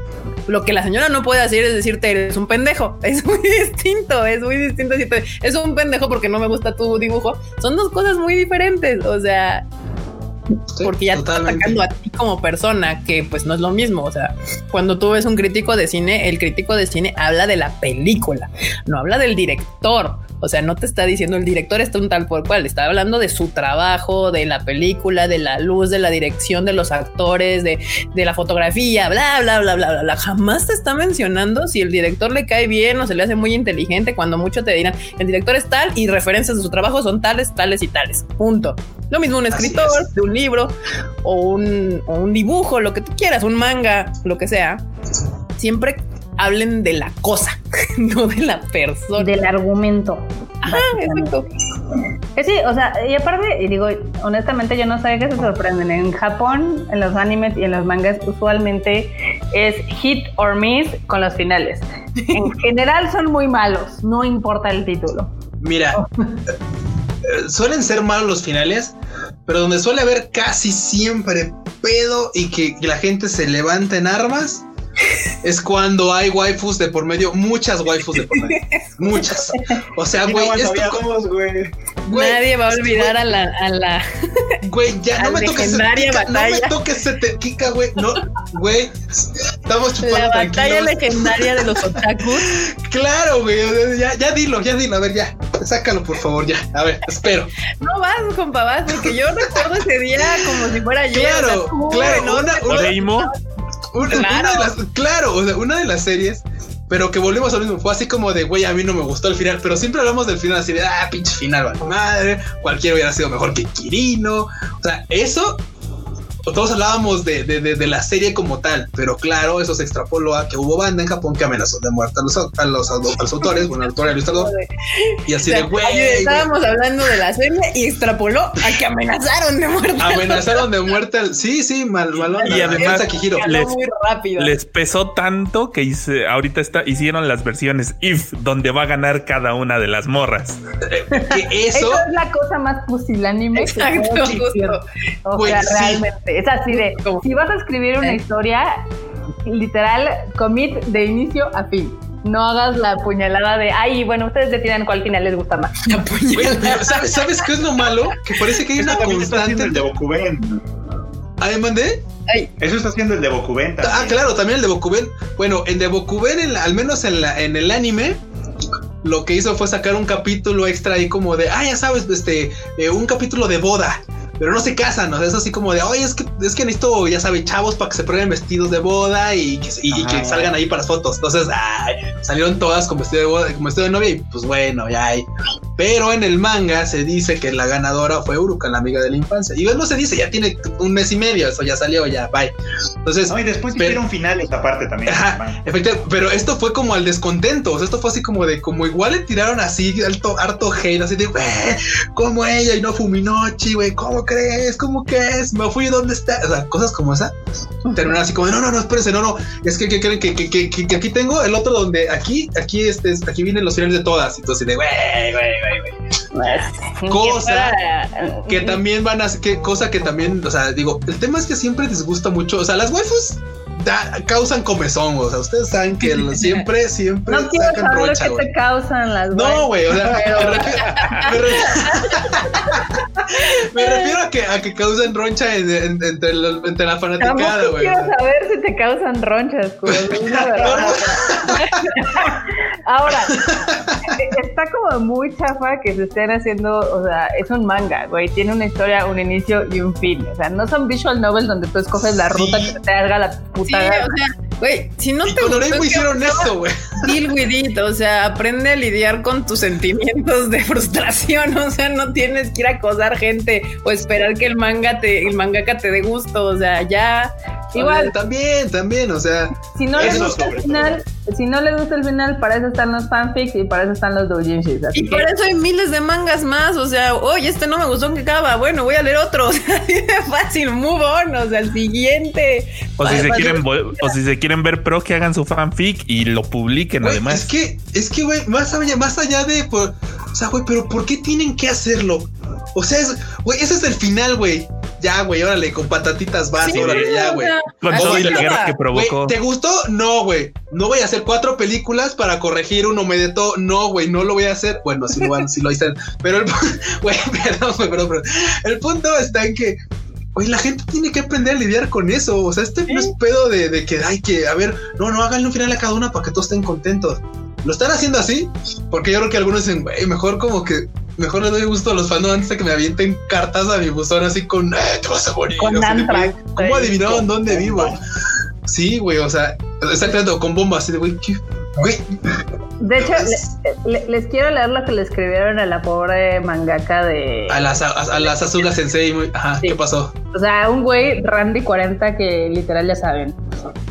Speaker 1: Lo que la señora no puede hacer es decirte eres un pendejo. [laughs] Es muy distinto, es muy distinto decirte es un pendejo porque no me gusta tu dibujo. Son dos cosas muy diferentes. O sea, porque ya te está atacando a ti como persona, que pues no es lo mismo. O sea, cuando tú ves un crítico de cine, el crítico de cine habla de la película, no habla del director. O sea, no te está diciendo el director está un tal por cual, está hablando de su trabajo, de la película, de la luz, de la dirección, de los actores, de, de la fotografía, bla, bla, bla, bla, bla, Jamás te está mencionando si el director le cae bien o se le hace muy inteligente cuando mucho te dirán el director es tal y referencias de su trabajo son tales, tales y tales. Punto. Lo mismo un escritor de un libro o un, o un dibujo, lo que tú quieras, un manga, lo que sea. Siempre hablen de la cosa, [laughs] no de la persona.
Speaker 2: Del argumento.
Speaker 1: Ajá, exacto.
Speaker 2: Que sí, o sea, y aparte, y digo, honestamente yo no sé qué se sorprenden. En Japón, en los animes y en los mangas, usualmente es hit or miss con los finales. En [laughs] general son muy malos, no importa el título.
Speaker 3: Mira, eh, suelen ser malos los finales, pero donde suele haber casi siempre pedo y que la gente se levanta en armas es cuando hay waifus de por medio, muchas waifus de por medio. [laughs] muchas. O sea, güey,
Speaker 1: güey. Nadie va a olvidar a la, a la.
Speaker 3: Güey, ya no me toques batalla. No me toques ese Kika, güey. No, güey. Estamos chupando.
Speaker 1: La batalla legendaria de los otakus. [laughs]
Speaker 3: claro, güey. Ya, ya dilo, ya dilo. A ver, ya. Sácalo, por favor, ya. A ver, espero.
Speaker 1: No vas, compa, vas, porque yo recuerdo ese día como si fuera yo.
Speaker 3: Claro, claro.
Speaker 5: ¿no? Una, una,
Speaker 3: una, claro. de las, claro, o sea, una de las series, pero que volvemos al mismo, fue así como de, güey, a mí no me gustó el final, pero siempre hablamos del final así de, ah, pinche final, vale madre, cualquiera hubiera sido mejor que Kirino, o sea, eso todos hablábamos de, de, de, la serie como tal, pero claro, eso se extrapoló a que hubo banda en Japón que amenazó de muerte a los, a los, a los autores, bueno, al autor y al ilustrador. [laughs] Y así de güey.
Speaker 1: Estábamos hablando de la serie y extrapoló a que amenazaron de muerte.
Speaker 3: Amenazaron de muerte. sí, sí, mal, mal
Speaker 5: Y además les, muy rápido. les pesó tanto que hice, ahorita está, hicieron las versiones IF, donde va a ganar cada una de las morras.
Speaker 2: Eh, que eso... es la cosa más pusilánime Exacto, O sea, realmente. Es así de, si vas a escribir una historia, literal, commit de inicio a fin. No hagas la puñalada de, ay, bueno, ustedes decidan cuál final les gusta más.
Speaker 3: ¿sabes, ¿Sabes [laughs] qué es lo malo? Que parece que hay una constante.
Speaker 4: El de Bokuben.
Speaker 3: ¿Ah, mandé?
Speaker 4: Eso está haciendo el de Bokuben.
Speaker 3: Ah, claro, también el de Bokuben. Bueno, el de Bokuben, al menos en, la, en el anime, lo que hizo fue sacar un capítulo extra ahí como de, ah, ya sabes, este, eh, un capítulo de boda pero no se casan, o sea, es así como de, oye, es que, es que necesito, ya sabe, chavos para que se prueben vestidos de boda y que, y, que salgan ahí para las fotos. Entonces, ay, salieron todas con vestido de boda, con vestido de novia y pues bueno, ya hay. Pero en el manga se dice que la ganadora fue Uruka, la amiga de la infancia. Y no se dice, ya tiene un mes y medio, eso ya salió, ya, bye. Entonces.
Speaker 4: No, y después pero, un final esta parte también.
Speaker 3: Ajá, efectivamente, pero esto fue como al descontento. O sea, esto fue así como de, como igual le tiraron así alto, harto hate, así de, güey, como ella y no Fuminochi, güey, ¿cómo crees? ¿Cómo que es? Me fui, ¿dónde está? O sea, cosas como esa. Terminaron así como, no, no, no, espérense, no, no. Es que, que, que, que, que, aquí tengo el otro donde aquí, aquí, este, aquí vienen los finales de todas. Entonces, de, güey, güey, güey. Pues, cosa que también van a que cosa que también, o sea, digo, el tema es que siempre les gusta mucho, o sea, las waifus causan comezón, o sea, ustedes saben que siempre, [laughs] siempre
Speaker 2: no sacan rocha, lo que te causan las
Speaker 3: No, güey, o sea, [laughs] me, refiero, a que, a que causan roncha entre, entre, la fanaticada, güey.
Speaker 2: Quiero saber si te causan ronchas, [laughs] Ahora, está como muy chafa que se estén haciendo, o sea, es un manga, güey, tiene una historia, un inicio y un fin, o sea, no son visual novels donde tú escoges la ruta que te haga la puta
Speaker 1: o sea, güey, si no te
Speaker 3: gustó, hicieron esto, güey.
Speaker 1: Deal with it, o sea, aprende a lidiar con tus sentimientos de frustración, [laughs] o sea, no tienes que ir a acosar gente o esperar que el manga te, el mangaka te dé gusto, o sea, ya
Speaker 3: Igual. también, también, o sea.
Speaker 2: Si no les gusta el final, si no les gusta el final, para eso están los fanfics y para eso están los doujinshis.
Speaker 1: Y por eso hay miles de mangas más, o sea, oye, este no me gustó que acaba, bueno, voy a leer otro, o [laughs] sea, fácil, move on, o sea, el siguiente.
Speaker 5: O si se quieren, o si se quieren ver pro, que hagan su fanfic y lo publiquen además.
Speaker 3: Es que, es que, güey, más allá, más allá de, por, o sea, güey, pero ¿por qué tienen que hacerlo? O sea, güey, ese es el final, güey. Ya, güey, órale, con patatitas vas, órale, ya, güey.
Speaker 5: Con toda la guerra que provocó.
Speaker 3: ¿Te gustó? No, güey. No voy a hacer cuatro películas para corregir un todo. No, güey, no lo voy a hacer. Bueno, si lo, si lo hice. Pero el, [laughs] güey, [laughs] perdón, güey, perdón, perdón. El punto está en que Güey, la gente tiene que aprender a lidiar con eso. O sea, este no es pedo de, de, que hay que, a ver, no, no, háganle un final a cada una para que todos estén contentos. lo están haciendo así, porque yo creo que algunos dicen, güey, mejor como que mejor le doy gusto a los fans antes de que me avienten cartas a mi buzón así con, eh, te vas a morir. Con ¿Cómo adivinaron dónde vivo? Sí, güey, o sea, está creando con bombas así de, güey,
Speaker 2: De hecho, les quiero leer lo que le escribieron a la pobre mangaka de.
Speaker 3: A las, a, las Azuga Sensei. Ajá, ¿qué pasó?
Speaker 2: O sea, un güey Randy 40 que literal ya saben.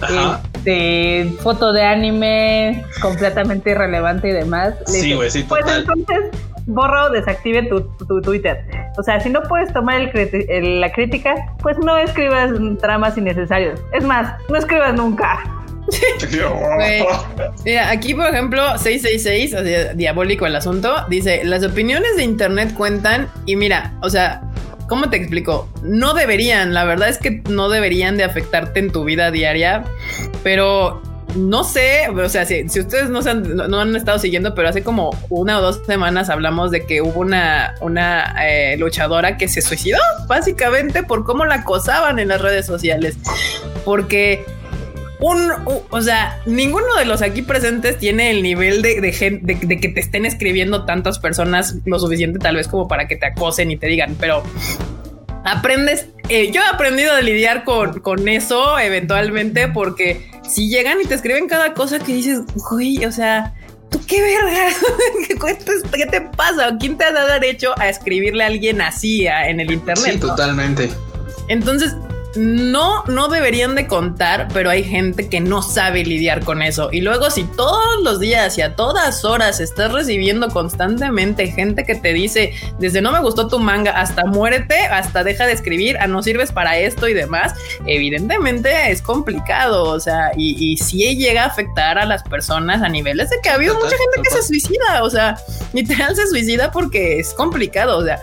Speaker 2: Ajá. Este, foto de anime completamente irrelevante y demás.
Speaker 3: sí, güey, sí,
Speaker 2: Pues entonces borra o desactive tu, Twitter. O sea, si no puedes tomar la crítica, pues no escribas tramas innecesarios. Es más, no escribas nunca.
Speaker 1: Mira, aquí por ejemplo 666, o sea, diabólico el asunto, dice, las opiniones de internet cuentan y mira, o sea, ¿cómo te explico? No deberían, la verdad es que no deberían de afectarte en tu vida diaria, pero no sé, o sea, si, ustedes no, han, estado siguiendo, pero hace como una o dos semanas hablamos de que hubo una, una eh, luchadora que se suicidó, básicamente por cómo la acosaban en las redes sociales. Porque un, o sea, ninguno de los aquí presentes tiene el nivel de, de, de, que te estén escribiendo tantas personas lo suficiente tal vez como para que te acosen y te digan, pero aprendes, eh, yo he aprendido a lidiar con, con eso eventualmente porque si llegan y te escriben cada cosa que dices, uy, o sea, ¿tú qué verga? [laughs] ¿Qué te pasa? ¿Quién te ha dado derecho a escribirle a alguien así en el internet?
Speaker 3: Sí, totalmente.
Speaker 1: Entonces, no, no deberían de contar, pero hay gente que no sabe lidiar con eso. Y luego si todos los días y a todas horas estás recibiendo constantemente gente que te dice, desde no me gustó tu manga hasta muérete, hasta deja de escribir, a no sirves para esto y demás, evidentemente es complicado. O sea, y, y sí llega a afectar a las personas a niveles de que ha habido mucha gente que se suicida. O sea, literal se suicida porque es complicado. O sea,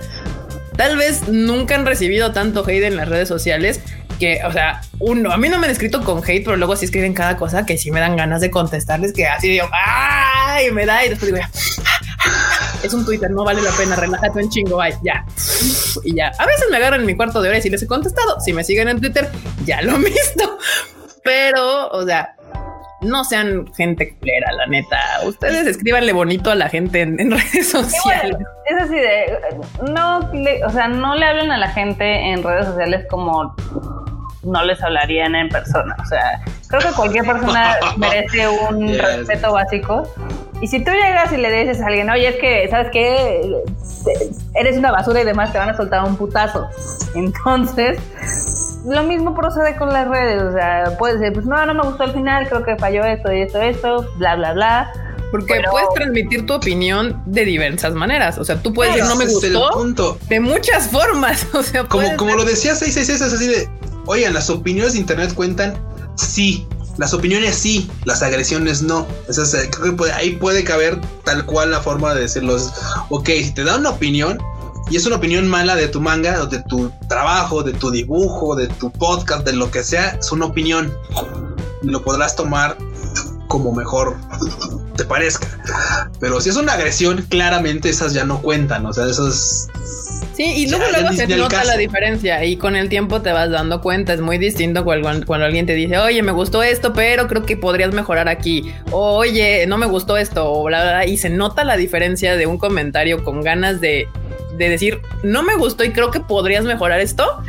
Speaker 1: Tal vez nunca han recibido tanto hate en las redes sociales, que, o sea, uno, a mí no me han escrito con hate, pero luego sí escriben cada cosa que sí me dan ganas de contestarles, que así digo, ¡ay! Me da y después digo, es un Twitter, no vale la pena, relájate un chingo, ay, ya. Y ya, a veces me agarran en mi cuarto de hora y si les he contestado, si me siguen en Twitter, ya lo he visto. Pero, o sea, no sean gente culera, la neta. Ustedes escríbanle bonito a la gente en, [laughs] redes sociales.
Speaker 2: es así de, no, o sea, no le hablen a la gente en redes sociales como no les hablarían en persona. O sea, creo que cualquier persona [laughs] merece un respeto básico. Y si tú llegas y le dices a alguien, oye, es que, ¿sabes qué? Eres una basura y demás, te van a soltar un putazo. [laughs] Entonces, lo mismo procede con las redes. O sea, puedes decir, pues no, no me gustó el final, creo que falló esto y esto, esto, bla, bla, bla.
Speaker 1: Porque puedes transmitir tu opinión de diversas maneras. O sea, tú puedes decir no me gustó de muchas formas. [laughs] O sea,
Speaker 3: como, como lo decía 666, es así de Oigan, las opiniones de internet cuentan, sí. Las opiniones sí, las agresiones no. creo que ahí puede caber tal cual la forma de decirlos. Ok, si te da una opinión y es una opinión mala de tu manga, o de tu trabajo, de tu dibujo, de tu podcast, de lo que sea, es una opinión. Lo podrás tomar como mejor te parezca. Pero si es una agresión, claramente esas ya no cuentan. O sea, esas
Speaker 1: Sí, y luego, luego se nota la diferencia y con el tiempo te vas dando cuenta. Es muy distinto cuando, cuando, alguien te dice, oye, me gustó esto, pero creo que podrías mejorar aquí. oye, no me gustó esto, o bla, bla, Y se nota la diferencia de un comentario con ganas de, de decir, no me gustó y creo que podrías mejorar esto,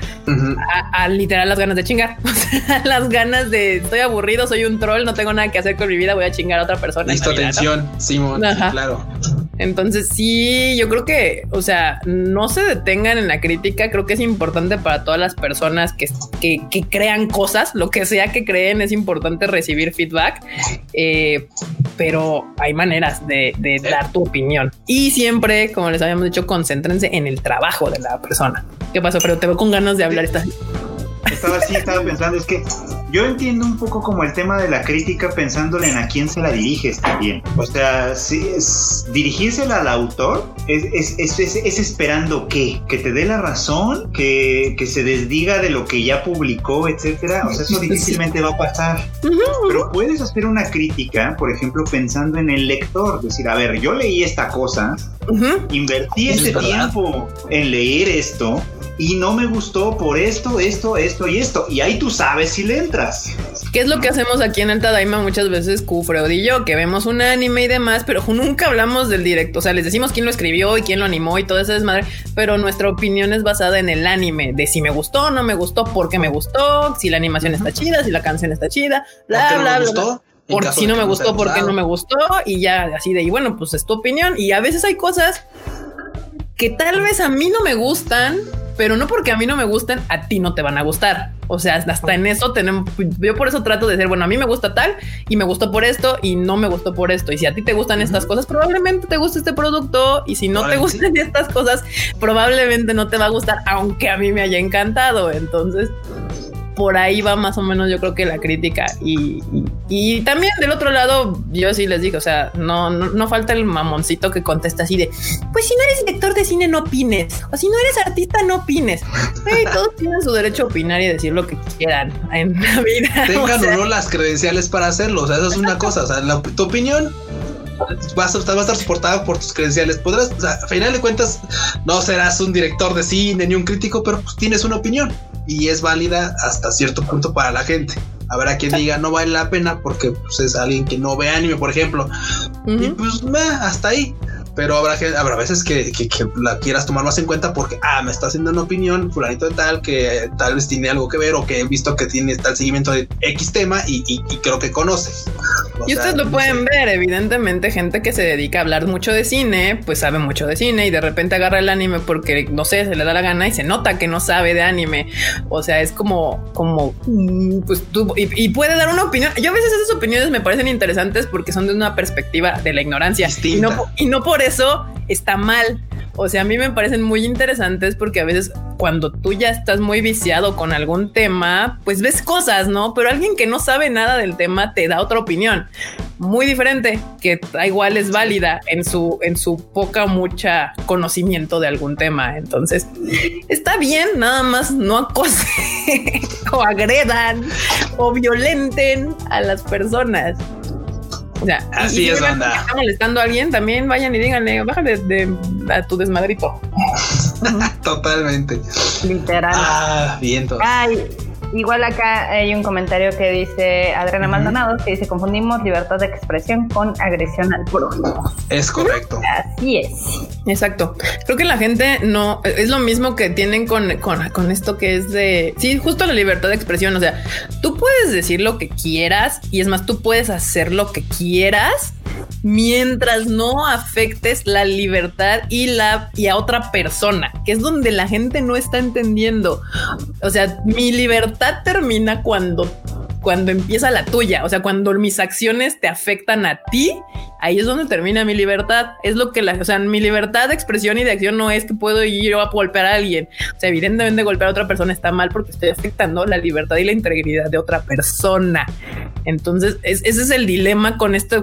Speaker 1: a, literal las ganas de chingar. [laughs] O sea, las ganas de estoy aburrido, soy un troll, no tengo nada que hacer con mi vida, voy a chingar a otra persona.
Speaker 3: Listo, atención, Simón, claro.
Speaker 1: Entonces sí, yo creo que, o sea, no se detengan en la crítica, creo que es importante para todas las personas que, que, crean cosas, lo que sea que creen, es importante recibir feedback, eh, pero hay maneras de, dar tu opinión. Y siempre, como les habíamos dicho, concéntrense en el trabajo de la persona. ¿Qué pasó? Pero te veo con ganas de hablar esta
Speaker 4: estaba así, estaba pensando, es que yo entiendo un poco como el tema de la crítica pensándole en a quién se la diriges también. O sea, si es, dirigírsela al autor es, es, es, esperando que, que te dé la razón, que, que, se desdiga de lo que ya publicó, etcétera. O sea, eso [laughs] difícilmente va a pasar. Pero puedes hacer una crítica, por ejemplo, pensando en el lector, decir, a ver, yo leí esta cosa, invertí este tiempo en leer esto y no me gustó por esto, esto, esto y esto. Y ahí tú sabes si le entras.
Speaker 1: ¿Qué es lo que hacemos aquí en Alta Daima muchas veces, Cufreod y yo? Que vemos un anime y demás, pero nunca hablamos del directo. O sea, les decimos quién lo escribió y quién lo animó y todo ese desmadre, pero nuestra opinión es basada en el anime, de si me gustó no me gustó, por qué me gustó, si la animación está chida, si la canción está chida, bla, bla, bla. Por si no me gustó, por qué no me gustó, y ya así de, y bueno, pues es tu opinión. Y a veces hay cosas que tal vez a mí no me gustan, pero no porque a mí no me gusten, a ti no te van a gustar. O sea, hasta en eso tenemos, yo por eso trato de decir, bueno, a mí me gusta tal y me gustó por esto y no me gustó por esto. Y si a ti te gustan estas cosas, probablemente te guste este producto y si no te gustan estas cosas, probablemente no te va a gustar, aunque a mí me haya encantado. Entonces, por ahí va más o menos yo creo que la crítica y, y, también del otro lado yo sí les digo, o sea, no, no, falta el mamoncito que contesta así de, pues si no eres director de cine no opines, o si no eres artista no opines. [laughs] todos tienen su derecho a opinar y decir lo que quieran en la vida. [laughs]
Speaker 3: Tengan o, no las credenciales para hacerlo, o sea, eso es una cosa, o sea, tu opinión va a, estar, va a estar soportada por tus credenciales. Podrás, o sea, a final de cuentas, no serás un director de cine ni un crítico, pero pues tienes una opinión y es válida hasta cierto punto para la gente. Habrá quien diga no vale la pena porque pues, es alguien que no ve anime, por ejemplo. Y pues hasta ahí pero habrá, habrá veces que, la quieras tomar más en cuenta porque, ah, me está haciendo una opinión, fulanito de tal, que tal vez tiene algo que ver o que he visto que tiene tal seguimiento de X tema y, creo que conoce.
Speaker 1: y ustedes lo pueden ver, evidentemente, gente que se dedica a hablar mucho de cine, pues sabe mucho de cine y de repente agarra el anime porque, no sé, se le da la gana y se nota que no sabe de anime. O sea, es como, como, mm, pues tú, y, puede dar una opinión. Yo a veces esas opiniones me parecen interesantes porque son de una perspectiva de la ignorancia. Y no, y no por eso está mal. O sea, a mí me parecen muy interesantes porque a veces cuando tú ya estás muy viciado con algún tema, pues ves cosas, ¿no? Pero alguien que no sabe nada del tema te da otra opinión muy diferente, que igual es válida en su, en su poca o mucha conocimiento de algún tema. Entonces, está bien, nada más no acosen [laughs] o agredan o violenten a las personas. O sea,
Speaker 3: así es, banda.
Speaker 1: está molestando a alguien, también vayan y díganle, bájale de, a tu desmadrito. [laughs]
Speaker 3: Totalmente.
Speaker 2: Literal.
Speaker 3: Ah, viento.
Speaker 2: Ay, Igual acá hay un comentario que dice Adriana Maldonado, que dice, confundimos libertad de expresión con agresión al prójimo.
Speaker 3: Es correcto.
Speaker 2: Así es.
Speaker 1: Exacto. Creo que la gente no, es lo mismo que tienen con, con, con esto que es de, sí, justo la libertad de expresión. O sea, tú puedes decir lo que quieras y es más, tú puedes hacer lo que quieras mientras no afectes la libertad y la y a otra persona, que es donde la gente no está entendiendo. O sea, mi libertad termina cuando cuando empieza la tuya, o sea, cuando mis acciones te afectan a ti, ahí es donde termina mi libertad. Es lo que la, o sea, mi libertad de expresión y de acción no es que puedo ir a golpear a alguien. O sea, evidentemente golpear a otra persona está mal porque estoy afectando la libertad y la integridad de otra persona. Entonces, ese es el dilema con esto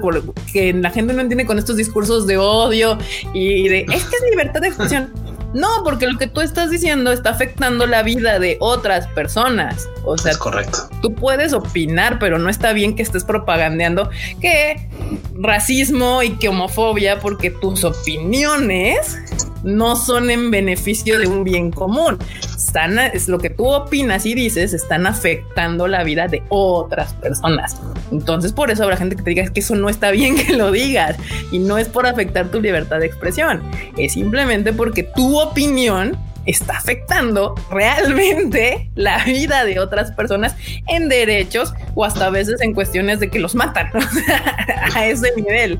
Speaker 1: que la gente no entiende con estos discursos de odio y de es que es libertad de expresión. No, porque lo que tú estás diciendo está afectando la vida de otras personas. O sea,
Speaker 3: es correcto.
Speaker 1: Tú puedes opinar, pero no está bien que estés propagandeando que racismo y que homofobia, porque tus opiniones no son en beneficio de un bien común. Están, es lo que tú opinas y dices, están afectando la vida de otras personas. Entonces, por eso habrá gente que te diga que eso no está bien que lo digas y no es por afectar tu libertad de expresión, es simplemente porque tu opinión está afectando realmente la vida de otras personas en derechos o hasta a veces en cuestiones de que los matan [laughs] a ese nivel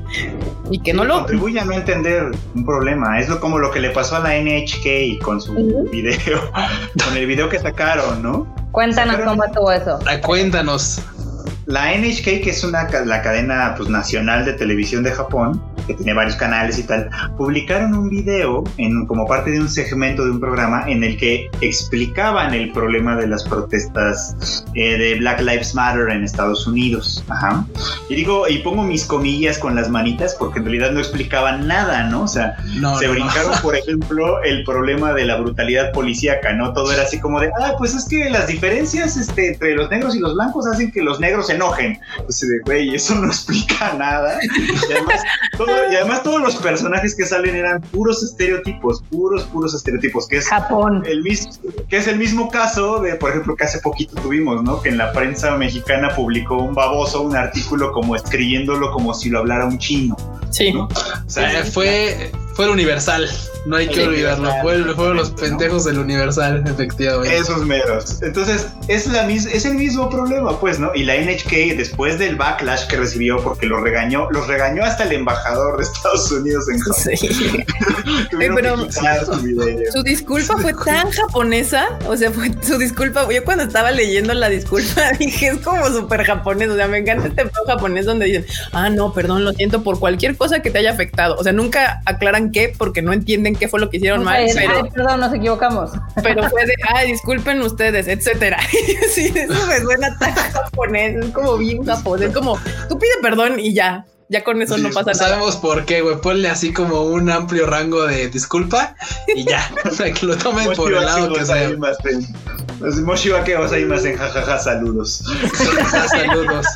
Speaker 1: y que no lo
Speaker 4: contribuye a no entender un problema. Es como lo que le pasó a la NHK con su video, [laughs] con el video que sacaron, ¿no?
Speaker 2: Cuéntanos cómo estuvo eso.
Speaker 3: cuéntanos.
Speaker 4: La NHK, que es una, la cadena pues, nacional de televisión de Japón, que tiene varios canales y tal, publicaron un video en, como parte de un segmento de un programa en el que explicaban el problema de las protestas eh, de Black Lives Matter en Estados Unidos. Ajá. Y digo, y pongo mis comillas con las manitas porque en realidad no explicaban nada, ¿no? O sea, se brincaron, por ejemplo, el problema de la brutalidad policíaca, ¿no? Todo era así como de, ah, pues es que las diferencias este, entre los negros y los blancos hacen que los negros se enojen. Pues, güey, eso no explica nada. Y además, todo y además todos los personajes que salen eran puros estereotipos, puros, puros estereotipos, que es
Speaker 2: Japón.
Speaker 4: El mismo, que es el mismo caso de, por ejemplo, que hace poquito tuvimos, ¿no? Que en la prensa mexicana publicó un baboso un artículo como escribiéndolo como si lo hablara un chino.
Speaker 1: Sí.
Speaker 3: O sea, fue, fue el universal. No hay que olvidarlo. fueron los pendejos del Universal, efectivamente.
Speaker 4: Esos meros. Entonces, es, la es el mismo problema, pues, ¿no? Y la NHK, después del backlash que recibió porque lo regañó, los regañó hasta el embajador de Estados Unidos en Japón. Sí. [laughs]
Speaker 1: pero su, disculpa fue [laughs] tan japonesa. O sea, fue su disculpa. Yo cuando estaba leyendo la disculpa [laughs] dije, es como súper japonés. O sea, me encanta este japonés donde dicen, ah, no, perdón, lo siento por cualquier cosa que te haya afectado. O sea, nunca aclaran qué porque no entienden qué fue lo que hicieron mal.
Speaker 2: pero, perdón, nos equivocamos.
Speaker 1: Pero [laughs] fue de, ay, disculpen ustedes, etcétera. [laughs] sí, eso me suena tan [laughs] japonés, es como bien japonés, como tú pide perdón y ya. Ya con eso no pasa
Speaker 3: nada. Sabemos por qué, güey. Ponle así como un amplio rango de disculpa y ya. que lo tomen por el lado que sea.
Speaker 4: Moshi va que vas ahí más en jajaja, saludos.
Speaker 1: saludos.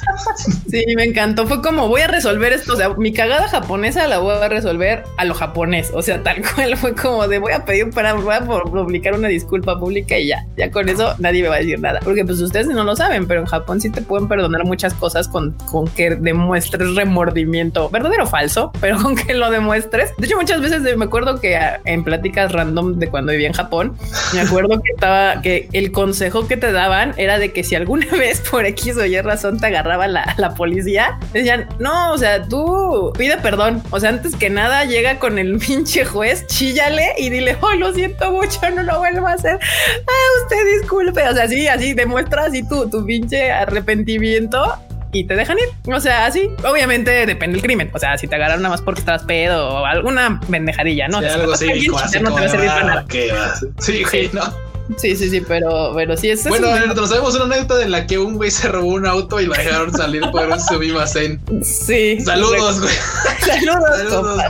Speaker 1: Sí, me encantó. Fue como voy a resolver esto. O sea, mi cagada japonesa la voy a resolver a lo japonés. O sea, tal [laughs] cual fue como de voy a pedir para voy a publicar una disculpa pública y ya. Ya con eso nadie me va a decir nada. Porque pues ustedes no lo saben, pero en Japón sí te pueden perdonar muchas cosas con, con que demuestres remordimiento verdadero o falso, [laughs] pero con que lo demuestres. De hecho, muchas veces me acuerdo que en pláticas random de cuando vivía en Japón, me acuerdo que estaba que el consejo que te daban era de que si alguna [laughs] vez por X o Y razón te agarraba la, la policía, decían, no, o sea, tú pide perdón. O sea, antes que nada llega con el [laughs] pinche juez, chíllale y dile, oh, lo siento mucho, no lo vuelvo a hacer. Ah, usted disculpe. O sea, así, así demuestra así tu, tu pinche arrepentimiento y te dejan ir. O sea, así, obviamente depende del crimen. O sea, si te agarran nada más porque estás pedo o alguna pendejadilla, ¿no?
Speaker 3: Sí, algo así, no te va a servir para nada. Sí, sí, [laughs] no.
Speaker 1: Sí, sí, sí, pero, pero sí es.
Speaker 3: Bueno, nosotros sabemos una anécdota en la que un güey se robó un auto y lo dejaron salir por un subimasen.
Speaker 1: Sí.
Speaker 3: Saludos, güey. [laughs]
Speaker 1: Saludos.
Speaker 3: Saludos,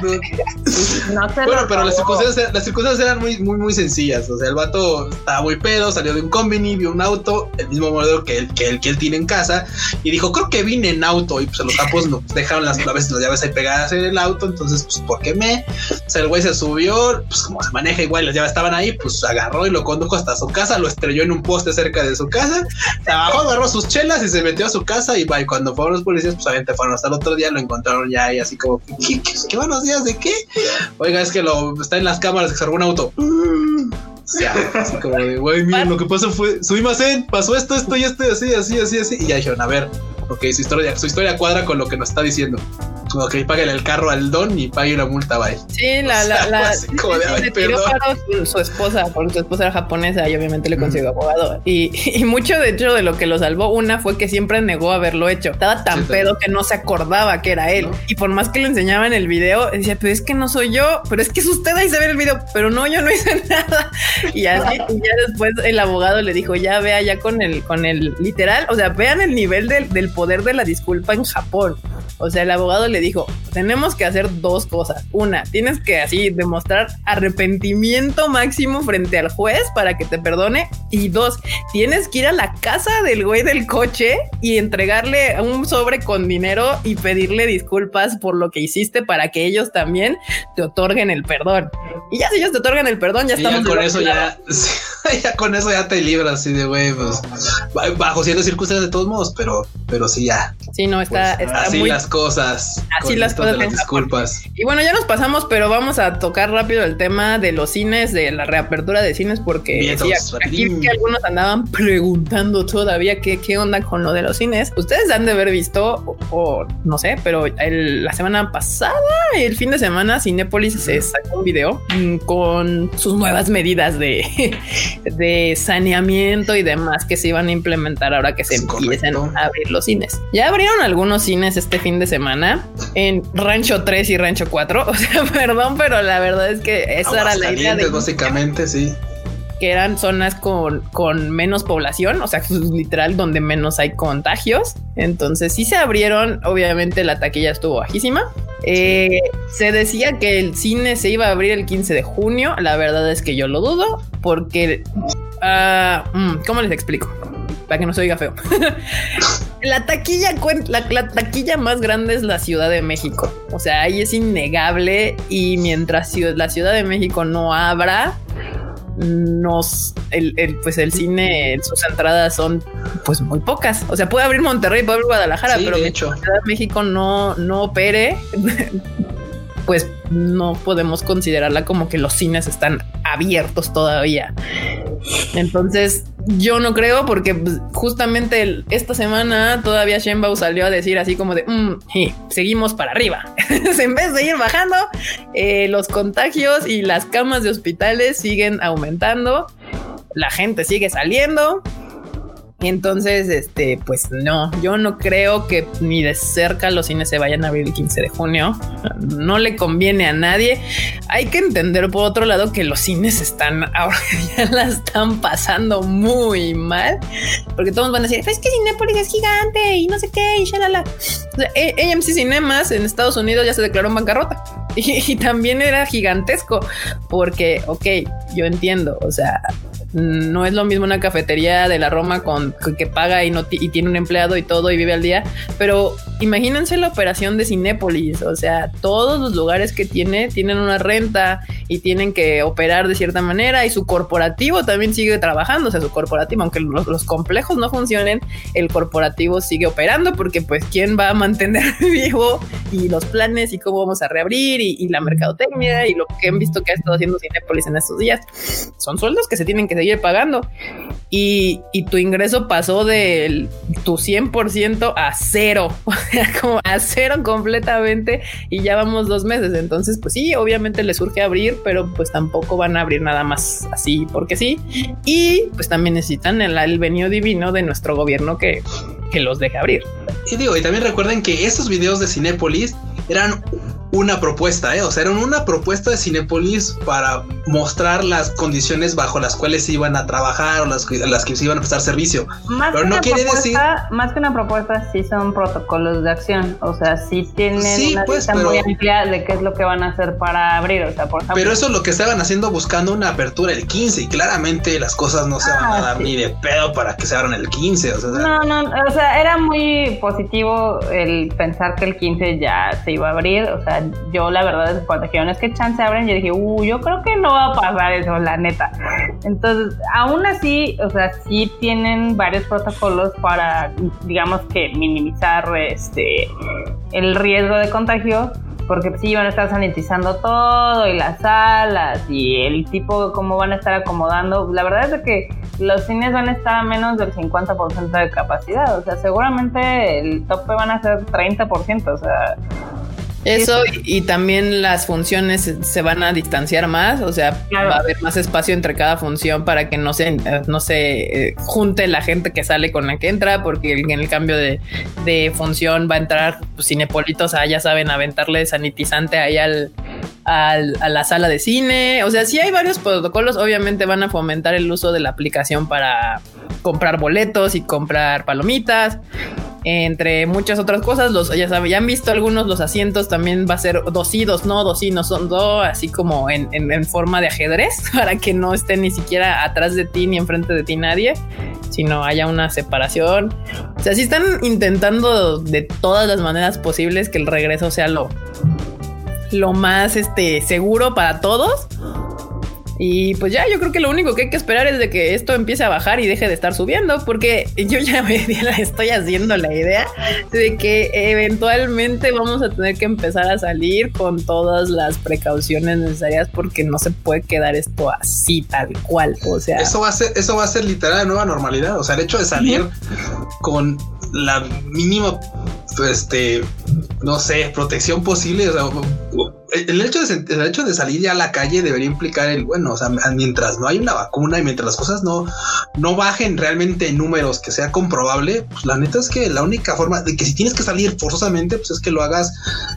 Speaker 3: no bueno, pero las circunstancias, las circunstancias eran muy, muy, muy sencillas. O sea, el vato estaba muy pedo, salió de un combini, vio un auto, el mismo modelo que el que, el que él tiene en casa, y dijo, creo que vine en auto. Y pues los capos no, dejaron las llaves, las llaves ahí pegadas en el auto. Entonces, pues, ¿por qué me? O sea, el güey se subió, pues como se maneja igual, las llaves estaban ahí, pues agarró y lo condujo hasta a su casa, lo estrelló en un poste cerca de su casa, trabajó, agarró sus chelas y se metió a su casa y va, cuando fueron los policías, pues obviamente fueron hasta el otro día, lo encontraron ya y así como, ¿qué, qué, buenos días? ¿De qué? Oiga, es que lo está en las cámaras que se un auto. Ya, así como de, güey, miren, lo que pasó fue, subimos en, pasó esto, esto y esto, así, así, así, así, y ya dijeron, a ver, ok, su historia, su historia cuadra con lo que nos está diciendo. Ok, págale el carro al don y pague la multa, bye.
Speaker 1: Sí, la, la, la. su, esposa, porque su esposa era japonesa y obviamente le consiguió abogado. Y, y, mucho, de hecho, de lo que lo salvó, una fue que siempre negó haberlo hecho. Estaba tan pedo que no se acordaba que era él. Y por más que le enseñaba en el video, decía, pero es que no soy yo, pero es que es usted ahí se ve el video, pero no, yo no hice [laughs] nada. Y así, y ya después el abogado le dijo, ya vea, ya con el, con el literal, o sea, vean el nivel del, del poder de la disculpa en Japón. O sea, el abogado le dijo, tenemos que hacer dos cosas. Una, tienes que así demostrar arrepentimiento máximo frente al juez para que te perdone. Y dos, tienes que ir a la casa del güey del coche y entregarle un sobre con dinero y pedirle disculpas por lo que hiciste para que ellos también te otorguen el perdón. Y ya si ellos te otorgan el perdón, ya estamos.
Speaker 3: con eso ya, [laughs] [laughs] ya con eso ya te libras así de güey, pues, bajo ciertas circunstancias de todos modos, pero, pero sí ya.
Speaker 1: Sí, no está,
Speaker 3: pues, así las cosas.
Speaker 1: Así las cosas.
Speaker 3: disculpas.
Speaker 1: Y bueno, ya nos pasamos, pero vamos a tocar rápido el tema de los cines, de la reapertura de cines, porque aquí, que algunos andaban preguntando todavía qué, qué onda con lo de los cines. Ustedes han de haber visto, o, no sé, pero la semana pasada, el fin de semana, Cinépolis se sacó un video mm, con sus nuevas medidas de, de saneamiento y demás que se iban a implementar ahora que se empiecen a abrir los cines. Ya abrieron algunos cines este fin de semana en Rancho 3 y Rancho 4. [laughs] O sea, perdón, pero la verdad es que esa era la idea de
Speaker 3: básicamente, sí.
Speaker 1: Que eran zonas con, con menos población, o sea, [laughs] literal donde menos hay contagios. Entonces sí se abrieron, obviamente la taquilla estuvo bajísima. Eh, se decía que el cine se iba a abrir el 15 de junio. La verdad es que yo lo dudo porque, uh, ¿cómo les explico? Para que no se oiga feo. [laughs] la taquilla la, la, taquilla más grande es la Ciudad de México. O sea, ahí es innegable y mientras la Ciudad de México no abra, nos el, pues el cine, sus entradas son pues muy pocas. O sea, puede abrir Monterrey, puede abrir Guadalajara, pero de hecho. Ciudad de México no, no opere, [laughs] pues no podemos considerarla como que los cines están abiertos todavía. Entonces, yo no creo porque pues, justamente esta semana todavía Shenbao salió a decir así como de mm, seguimos para arriba. [laughs] en vez de ir bajando, eh, los contagios y las camas de hospitales siguen aumentando. La gente sigue saliendo. Entonces, este, pues no, yo no creo que ni de cerca los cines se vayan a abrir el 15 de junio. No le conviene a nadie. Hay que entender por otro lado que los cines están [laughs] ahora ya la están pasando muy mal, porque todos van a decir, es que Cinépolis es gigante y no sé qué y shalala. O sea, AMC Cinemas en Estados Unidos ya se declaró en bancarrota [laughs] y, y también era gigantesco porque, ok, yo entiendo, o sea, no es lo mismo una cafetería de la Roma con que paga y no y tiene un empleado y todo y vive al día, pero imagínense la operación de Cinépolis, o sea, todos los lugares que tiene tienen una renta y tienen que operar de cierta manera y su corporativo también sigue trabajando, o sea, su corporativo, aunque los, complejos no funcionen, el corporativo sigue operando porque pues quién va a mantener [laughs] vivo y los planes y cómo vamos a reabrir y, y la mercadotecnia y lo que han visto que ha estado haciendo Cinépolis en estos días, son sueldos que se tienen que seguir pagando. Y, tu ingreso pasó de tu 100% a cero, [laughs] como a cero completamente y ya vamos dos meses. Entonces, pues sí, obviamente les surge abrir, pero pues tampoco van a abrir nada más así porque sí. Y pues también necesitan el, el venido divino de nuestro gobierno que, que los deje abrir.
Speaker 3: Y digo, y también recuerden que estos videos de Cinépolis eran una propuesta, ¿eh? o sea, era una propuesta de Cinepolis para mostrar las condiciones bajo las cuales se iban a trabajar o las, las que se iban a prestar servicio.
Speaker 2: Más Pero no quiere decir. Más que una propuesta, sí son protocolos de acción, o sea, sí tienen una pues, muy amplia de qué es lo que van a hacer para abrir, o sea, por ejemplo.
Speaker 3: Pero eso es lo que estaban haciendo buscando una apertura el 15 y claramente las cosas no se van a ah, dar ni de pedo para que se abran el 15. O sea,
Speaker 2: no, no, o sea, era muy positivo el pensar que el 15 ya se iba a abrir, o sea, yo la verdad cuando dijeron es que chance abren, yo dije, uh, yo creo que no va a pasar eso, la neta. Entonces, aún así, o sea, sí tienen varios protocolos para, digamos que minimizar este el riesgo de contagio porque sí van a estar sanitizando todo y las salas y el tipo cómo van a estar acomodando. La verdad es que los cines van a estar a menos del 50% de capacidad, o sea, seguramente el tope van a ser 30%, o sea,
Speaker 1: eso y, también las funciones se van a distanciar más, o sea, va a haber más espacio entre cada función para que no se, eh, no se eh, junte la gente que sale con la que entra, porque en el cambio de, función va a entrar pues, cinepolitos a, ya saben, aventarle sanitizante ahí al, al, a la sala de cine. O sea, si hay varios protocolos, obviamente van a fomentar el uso de la aplicación para comprar boletos y comprar palomitas entre muchas otras cosas. Los, ya saben, ya han visto algunos, los asientos también va a ser dos no, dos y no son dos, así como en, en, forma de ajedrez, [laughs] para que no esté ni siquiera atrás de ti ni enfrente de ti nadie, sino haya una separación. O sea, si están intentando de todas las maneras posibles que el regreso sea lo, lo más este, seguro para todos y pues ya, yo creo que lo único que hay que esperar es de que esto empiece a bajar y deje de estar subiendo, porque [laughs] yo ya me estoy haciendo la idea de que eventualmente vamos a tener que empezar a salir con todas las precauciones necesarias porque no se puede quedar esto así tal cual. O sea,
Speaker 3: eso va a ser, eso va a ser literal la nueva normalidad. O sea, el hecho de salir con la mínima, este, no sé, protección posible. O sea, el hecho, de, el hecho de salir ya a la calle debería implicar el bueno, o sea, mientras no hay una vacuna y mientras las cosas no, no bajen realmente en números que sea comprobable, pues la neta es que la única forma de que si tienes que salir forzosamente, pues es que lo hagas,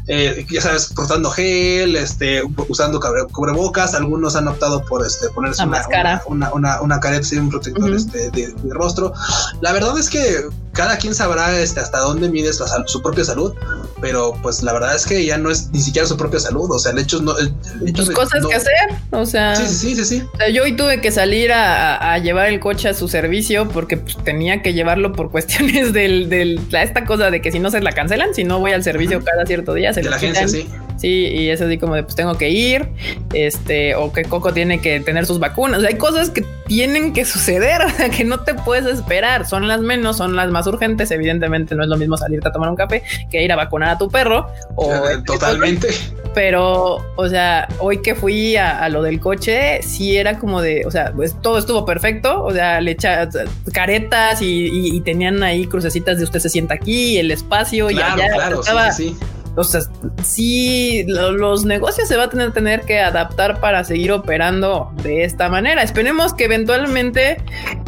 Speaker 3: eh, ya sabes, portando gel, este, usando cubrebocas, algunos han optado por este, ponerse una, una, una, una, careta y un protector este, de, rostro. La verdad es que cada quien sabrá este, hasta dónde mides su propia salud pero pues la verdad es que ya no es ni siquiera su propia salud, o sea, el hecho no... El,
Speaker 1: pues cosas que hacer, o sea...
Speaker 3: Sí, sí, sí, sí.
Speaker 1: O sea, yo hoy tuve que salir a, llevar el coche a su servicio porque pues, tenía que llevarlo por [laughs] cuestiones del, del, esta cosa de que si no se la cancelan, si no voy al servicio cada cierto día, se
Speaker 3: de la agencia, sí.
Speaker 1: Sí, y es así como de pues tengo que ir, este, o que Coco tiene que tener sus vacunas. hay cosas que tienen que suceder, o [laughs] sea, que no te puedes esperar. Son las menos, son las más urgentes. Evidentemente no es lo mismo salirte a tomar un café que ir a vacunar a tu perro. O
Speaker 3: Totalmente.
Speaker 1: Pero, o sea, hoy que fui a, lo del coche, sí era como de, o sea, pues todo estuvo perfecto. O sea, le echa caretas y, tenían ahí crucecitas de usted se sienta aquí, el espacio y allá.
Speaker 3: Claro, sí, sí
Speaker 1: o sea, sí, los negocios se van a tener, tener que adaptar para seguir operando de esta manera. Esperemos que eventualmente,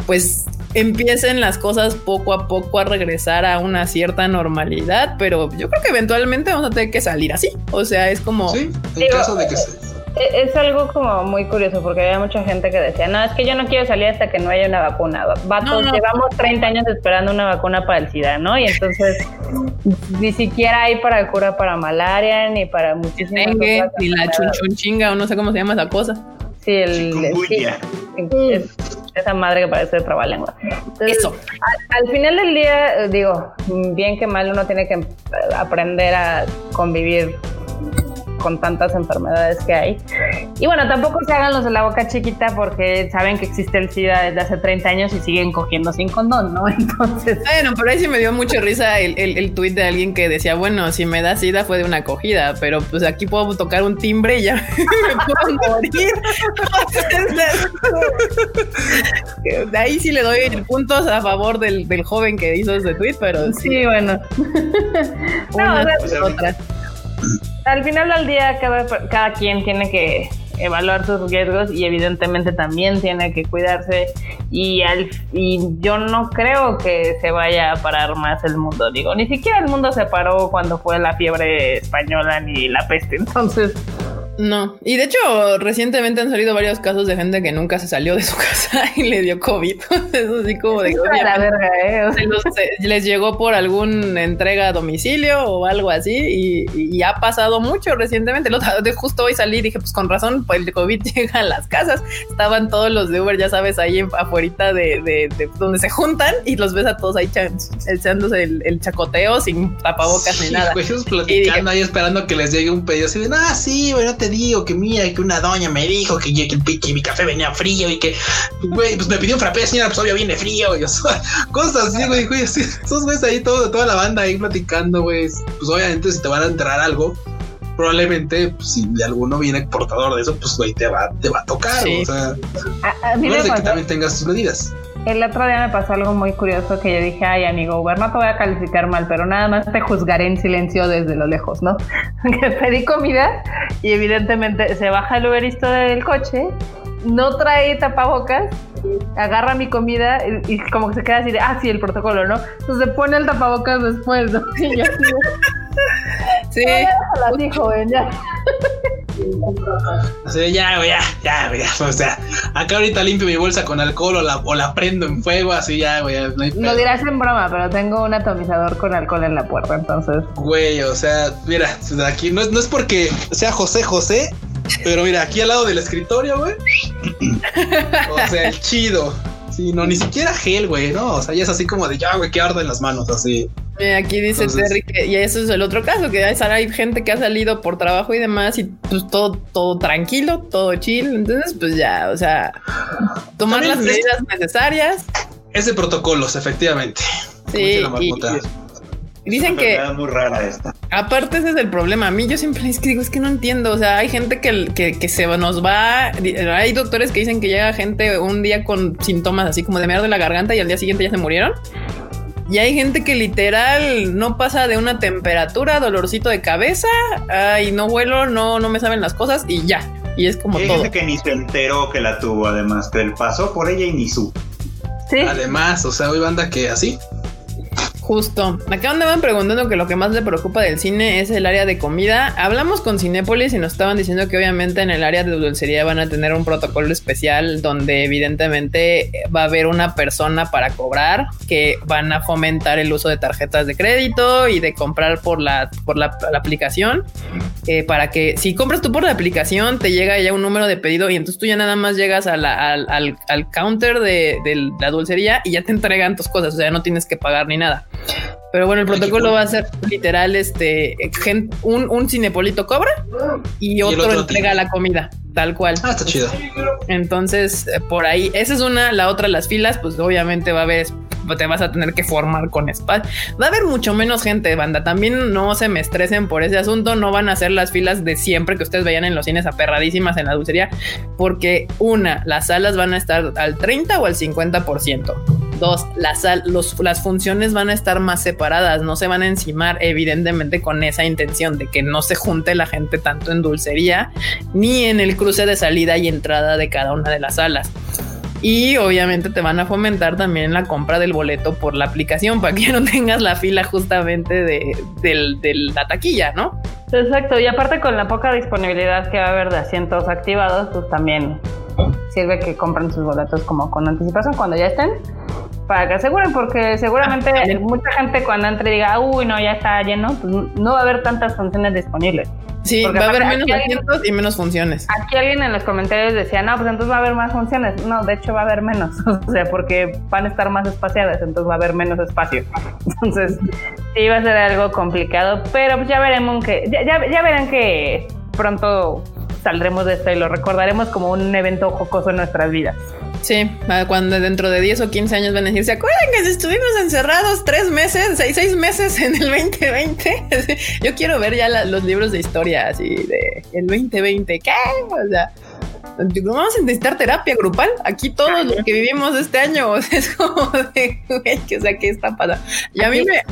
Speaker 1: pues, empiecen las cosas poco a poco a regresar a una cierta normalidad, pero yo creo que eventualmente vamos a tener que salir así. O sea, es como...
Speaker 3: Sí, en caso de que se
Speaker 2: es algo como muy curioso porque había mucha gente que decía, no, es que yo no quiero salir hasta que no haya una vacuna. Vatos, llevamos 30 años esperando una vacuna para el SIDA, ¿no? Y entonces ni siquiera hay para cura para malaria, ni para muchísimas
Speaker 1: cosas. Ni la chunchunchinga o no sé cómo se llama esa cosa.
Speaker 2: Sí, el... Sí, esa madre que parece de trabalengua.
Speaker 1: Eso.
Speaker 2: al, final del día, digo, bien que mal uno tiene que aprender a convivir con tantas enfermedades que hay. Y bueno, tampoco se hagan los de la boca chiquita porque saben que existe el SIDA desde hace 30 años y siguen cogiendo sin condón, ¿no? [laughs] Entonces...
Speaker 1: Bueno, pero ahí sí me dio mucha risa el, el, el tuit de alguien que decía, bueno, si me da SIDA fue de una acogida, pero pues aquí puedo tocar un timbre y ya [laughs] me puedo morir. [laughs] de ahí sí le doy puntos a favor del, del joven que hizo ese tweet, pero
Speaker 2: sí, bueno. Una no, otra al final del día cada, cada quien tiene que evaluar sus riesgos y evidentemente también tiene que cuidarse. Y, al, y yo no creo que se vaya a parar más el mundo, digo, ni siquiera el mundo se paró cuando fue la fiebre española ni la peste, [laughs] entonces
Speaker 1: no, y de hecho recientemente han salido varios casos de gente que nunca se salió de su [laughs] casa y le dio COVID. [laughs] Eso así como de
Speaker 2: la verga, ¿eh?
Speaker 1: les llegó por alguna entrega a domicilio o algo así y, ha pasado mucho recientemente. De justo hoy salí y dije, pues con razón, pues el COVID [laughs] llega a las casas. Estaban todos los de Uber, ya sabes, ahí afuera de, de, donde se juntan y los ves a todos ahí echándose el, chacoteo sin tapabocas ni nada.
Speaker 3: Pues, platicando ahí esperando que les llegue un pedido así de, ah, sí, bueno, digo que mira, que una doña me dijo que, que, mi café venía frío y que, güey, pues me pidió un frappé, señora, pues obvio viene frío, y [laughs] cosas así, güey, güey, esos güeyes ahí, todo, toda la banda ahí platicando, güey, pues obviamente si te van a enterrar algo, probablemente pues, si de alguno viene portador de eso, pues güey, te va, te va a tocar, o sea, a, a mí me que también tengas tus medidas.
Speaker 2: El otro día me pasó algo muy curioso que yo dije, ay amigo Uber, no te voy a calificar mal, pero nada más te juzgaré en silencio desde lo lejos, ¿no? [laughs] que pedí comida y evidentemente se baja el Uberisto del coche, no trae tapabocas, agarra mi comida y, como que se queda así de, ah, sí, el protocolo, ¿no? Entonces se pone el tapabocas después, ¿no? [laughs] Y yo
Speaker 1: sí.
Speaker 2: Así, joven, ya. [laughs]
Speaker 3: Así, ya, ya, ya, ya, o sea, acá ahorita limpio mi bolsa con alcohol o la, o la prendo en fuego, así ya, güey. No
Speaker 2: Lo dirás en broma, pero tengo un atomizador con alcohol en la puerta, entonces.
Speaker 3: Güey, o sea, mira, aquí no es, no es porque sea José José, pero mira, aquí al lado del escritorio, güey. [clears throat] o sea, el chido. Sí, no, ni siquiera gel, güey, ¿no? O sea, ya es así como de ya, güey, que arde en las manos, así.
Speaker 1: Aquí dice Terry que, y eso es el otro caso, que hay gente que ha salido por trabajo y demás, y pues todo, todo tranquilo, todo chill. Entonces, pues ya, o sea, tomar las medidas necesarias.
Speaker 3: Es de protocolos, efectivamente.
Speaker 1: Sí. Dicen que.
Speaker 4: muy rara esta.
Speaker 1: Aparte, ese es el problema. A mí, yo siempre es que digo, es que no entiendo. O sea, hay gente que, que, se nos va. Hay doctores que dicen que llega gente un día con síntomas así como de mierda de la garganta y al día siguiente ya se murieron. Y hay gente que literal no pasa de una temperatura, dolorcito de cabeza, y no vuelo, no, no me saben las cosas y ya. Y es como
Speaker 4: hay
Speaker 1: todo.
Speaker 4: gente que ni se enteró que la tuvo, además, que él pasó por ella y ni su.
Speaker 3: Sí. Además, o sea, hoy banda que así.
Speaker 1: Justo. Acá andaban preguntando que lo que más le preocupa del cine es el área de comida. Hablamos con Cinépolis y nos estaban diciendo que obviamente en el área de dulcería van a tener un protocolo especial donde evidentemente va a haber una persona para cobrar, que van a fomentar el uso de tarjetas de crédito y de comprar por la, por la, aplicación, eh, para que si compras tú por la aplicación te llega ya un número de pedido y entonces tú ya nada más llegas al, al, counter de, de la dulcería y ya te entregan tus cosas, o sea, no tienes que pagar ni nada. Pero bueno, el protocolo va a ser literal, este, un, un cinepolito cobra y otro, entrega la comida, tal cual.
Speaker 3: Ah, está chido.
Speaker 1: Entonces, eh, por ahí, esa es una, la otra, las filas, pues obviamente va a haber, te vas a tener que formar con espacio. Va a haber mucho menos gente, banda. También no se me estresen por ese asunto, no van a ser las filas de siempre que ustedes veían en los cines aperradísimas en la dulcería, porque una, las salas van a estar al 30 o al 50%. Dos, las, las funciones van a estar más separadas, no se van a encimar, evidentemente con esa intención de que no se junte la gente tanto en dulcería ni en el cruce de salida y entrada de cada una de las salas. Y obviamente te van a fomentar también la compra del boleto por la aplicación para que [laughs] no tengas la fila justamente de, de la taquilla, ¿no?
Speaker 2: Exacto, y aparte con la poca disponibilidad que va a haber de asientos activados, pues también sirve que compren sus boletos como con anticipación cuando ya estén para que aseguren, porque seguramente ah, mucha gente cuando entre diga, uy, no, ya está lleno, pues no va a haber tantas funciones disponibles.
Speaker 1: Sí, va a haber menos asientos y menos funciones.
Speaker 2: Aquí alguien en los comentarios decía, no, pues entonces va a haber más funciones. No, de hecho va a haber menos, [laughs] o sea, porque van a estar más espaciadas, entonces va a haber menos espacio. [laughs] Entonces, sí va a ser algo complicado, pero pues ya veremos que, ya, ya, ya verán que pronto saldremos de esto y lo recordaremos como un evento jocoso en nuestras vidas.
Speaker 1: Sí, cuando dentro de 10 o 15 años van a decir, ¿se acuerdan que estuvimos encerrados tres meses, seis, seis meses en el 2020? [laughs] Yo quiero ver ya los libros de historia así de el 2020, ¿qué? O sea, vamos a necesitar terapia grupal. Aquí todos los que vivimos este año [laughs] es como de, o sea, ¿qué está pasando? Y a mí me,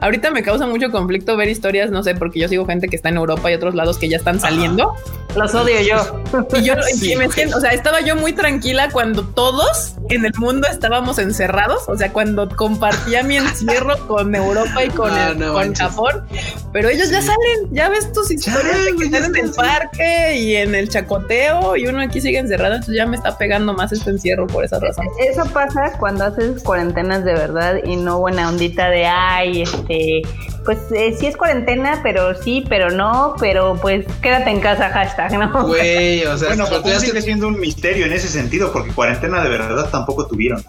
Speaker 1: ahorita me causa mucho conflicto ver historias, no sé, porque yo sigo gente que está en Europa y otros lados que ya están saliendo.
Speaker 2: Los odio yo.
Speaker 1: Y yo [laughs] me siento, o sea, estaba yo muy tranquila cuando todos en el mundo estábamos encerrados, o sea, cuando compartía mi encierro [laughs] con Europa y con, con Japón, pero ellos ya salen, ya ves tus historias de que están en el parque y en el chacoteo y uno aquí sigue encerrado, entonces ya me está pegando más este encierro por esa razón.
Speaker 2: Eso pasa cuando haces cuarentenas de verdad y no buena ondita de, ay, este, pues eh, sí es cuarentena, pero sí, pero no, pero pues quédate en casa, hashtag, ¿no?
Speaker 4: Güey, o sea, bueno, Japón sigue siendo un misterio en ese sentido, porque cuarentena de verdad tampoco tuvieron.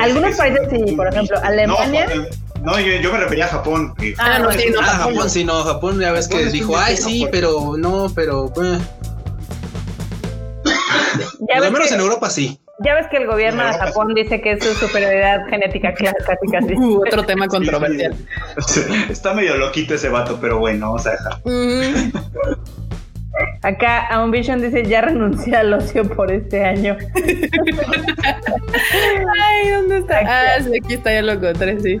Speaker 2: Algunos países sí, por ejemplo, Alemania.
Speaker 4: No, yo, me refería a Japón.
Speaker 3: Ah, no, sí, no, ah, Japón, sí, no, Japón ya ves que dijo, ay, sí, pero no, pero... Eh". Por lo menos en Europa sí.
Speaker 2: Ya ves que el gobierno de Japón dice que es su superioridad genética casi casi. [laughs]
Speaker 1: Uh, otro tema controversial. [laughs]
Speaker 4: Está medio loquito ese vato, pero bueno, vamos a dejar.
Speaker 2: Acá Ambition dice ya renuncié al ocio por este año. [laughs]
Speaker 1: Ay, ¿dónde está? Ah, sí, aquí está, ya lo encontré, sí.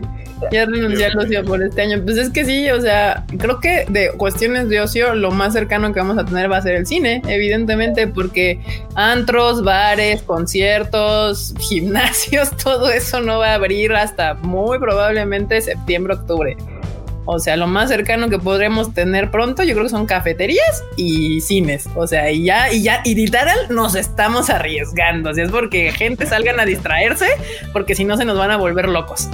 Speaker 1: Ya renuncié al ocio por este año. Pues es que sí, o sea, creo que de cuestiones de ocio, lo más cercano que vamos a tener va a ser el cine, evidentemente, porque antros, bares, conciertos, gimnasios, [laughs] todo eso no va a abrir hasta muy probablemente septiembre, octubre. O sea, lo más cercano que podremos tener pronto, yo creo que son cafeterías y cines. O sea, y ya, y ya, y literal nos estamos arriesgando. Si es porque gente salgan a distraerse, porque si no se nos van a volver locos.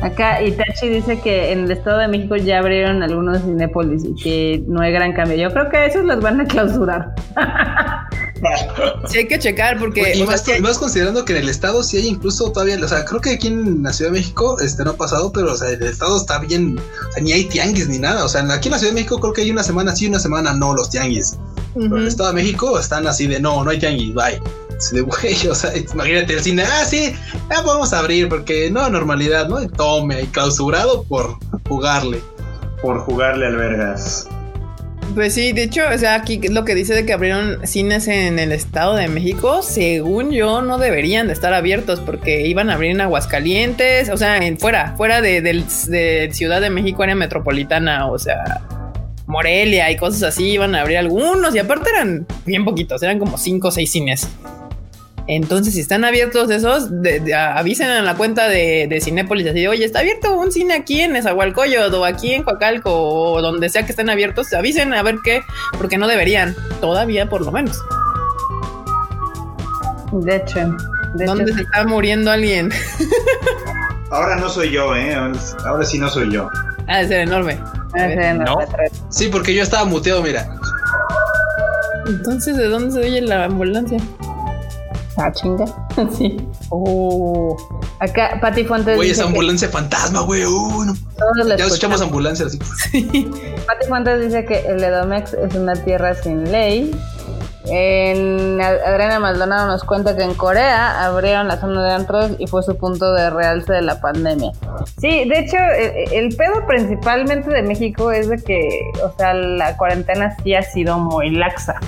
Speaker 2: Acá Itachi dice que en el Estado de México ya abrieron algunos cinépolis y que no hay gran cambio. Yo creo que esos los van a clausurar. [laughs] [laughs]
Speaker 1: sí, hay que checar porque.
Speaker 3: Y más, considerando que en el estado sí hay incluso todavía. O sea, creo que aquí en la Ciudad de México este no ha pasado, pero o sea, el estado está bien. O sea, ni hay tianguis ni nada. O sea, aquí en la Ciudad de México creo que hay una semana sí, una semana no los tianguis. Pero en el Estado de México están así de no, no hay tianguis, bye de güey, o sea, imagínate el cine, ah, sí, ya podemos abrir porque no, normalidad, ¿no? Tome, y clausurado por jugarle.
Speaker 4: Por jugarle albergas.
Speaker 1: Pues sí, de hecho, o sea, aquí lo que dice de que abrieron cines en el Estado de México, según yo, no deberían de estar abiertos porque iban a abrir en Aguascalientes, o sea, en, fuera, fuera de, de Ciudad de México, área metropolitana, o sea, Morelia y cosas así, iban a abrir algunos y aparte eran bien poquitos, eran como cinco o seis cines. Entonces, si están abiertos esos, avisen en la cuenta de, de Cinépolis así de, oye, está abierto un cine aquí en Esahualcoyo o aquí en Coacalco o donde sea que estén abiertos, avisen a ver qué, porque no deberían, todavía por lo menos.
Speaker 2: De hecho, de
Speaker 1: ¿dónde se está muriendo alguien? [laughs]
Speaker 4: Ahora no soy yo, ¿eh? Ahora sí no soy yo.
Speaker 1: Ah, de ser enorme.
Speaker 3: ¿No? Sí, porque yo estaba muteado, mira.
Speaker 1: Entonces, ¿de dónde se oye la ambulancia?
Speaker 2: Ah, chinga. [laughs] sí. Oh. Acá, Pati Fuentes.
Speaker 3: Güey, esa ambulancia fantasma, güey. Uh, ya escuchamos ambulancias. [laughs]
Speaker 2: Sí. Pati Fuentes dice que el Edomex es una tierra sin ley en Adriana Maldonado nos cuenta que en Corea abrieron la zona de antros y fue su punto de realce de la pandemia. Sí, de hecho, el, pedo principalmente de México es de que, o sea, la cuarentena sí ha sido muy laxa.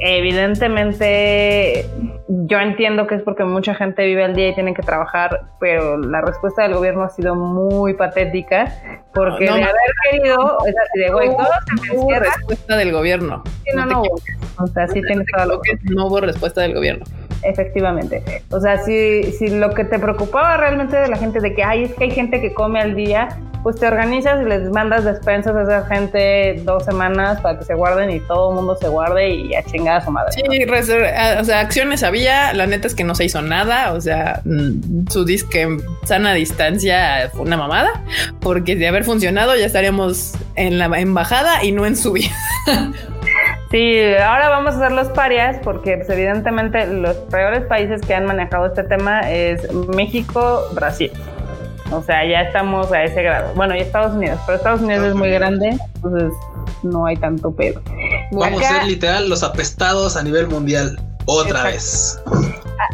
Speaker 2: Evidentemente, yo entiendo que es porque mucha gente vive al día y tiene que trabajar, pero la respuesta del gobierno ha sido muy patética, porque de haber querido, es así de, güey, todo
Speaker 1: se me respuesta del gobierno.
Speaker 2: Sí, no, no, o sea, sí tienes
Speaker 1: toda que no hubo respuesta del gobierno.
Speaker 2: Efectivamente. O sea, si, si lo que te preocupaba realmente de la gente de que, ay, es que hay gente que come al día, pues te organizas y les mandas despensas a esa gente dos semanas para que se guarden y todo el mundo se guarde y a chingada a su madre.
Speaker 1: Sí, o sea, acciones había, la neta es que no se hizo nada, o sea, mm, su disque sana distancia fue una mamada, porque de haber funcionado ya estaríamos en la embajada y no en su vida. [laughs]
Speaker 2: Sí, ahora vamos a hacer los parias porque pues, evidentemente los peores países que han manejado este tema es México, Brasil. O sea, ya estamos a ese grado. Bueno, y Estados Unidos, pero Estados Unidos es muy grande, entonces no hay tanto pedo.
Speaker 3: Vamos a ser literal los apestados a nivel mundial. Otra vez.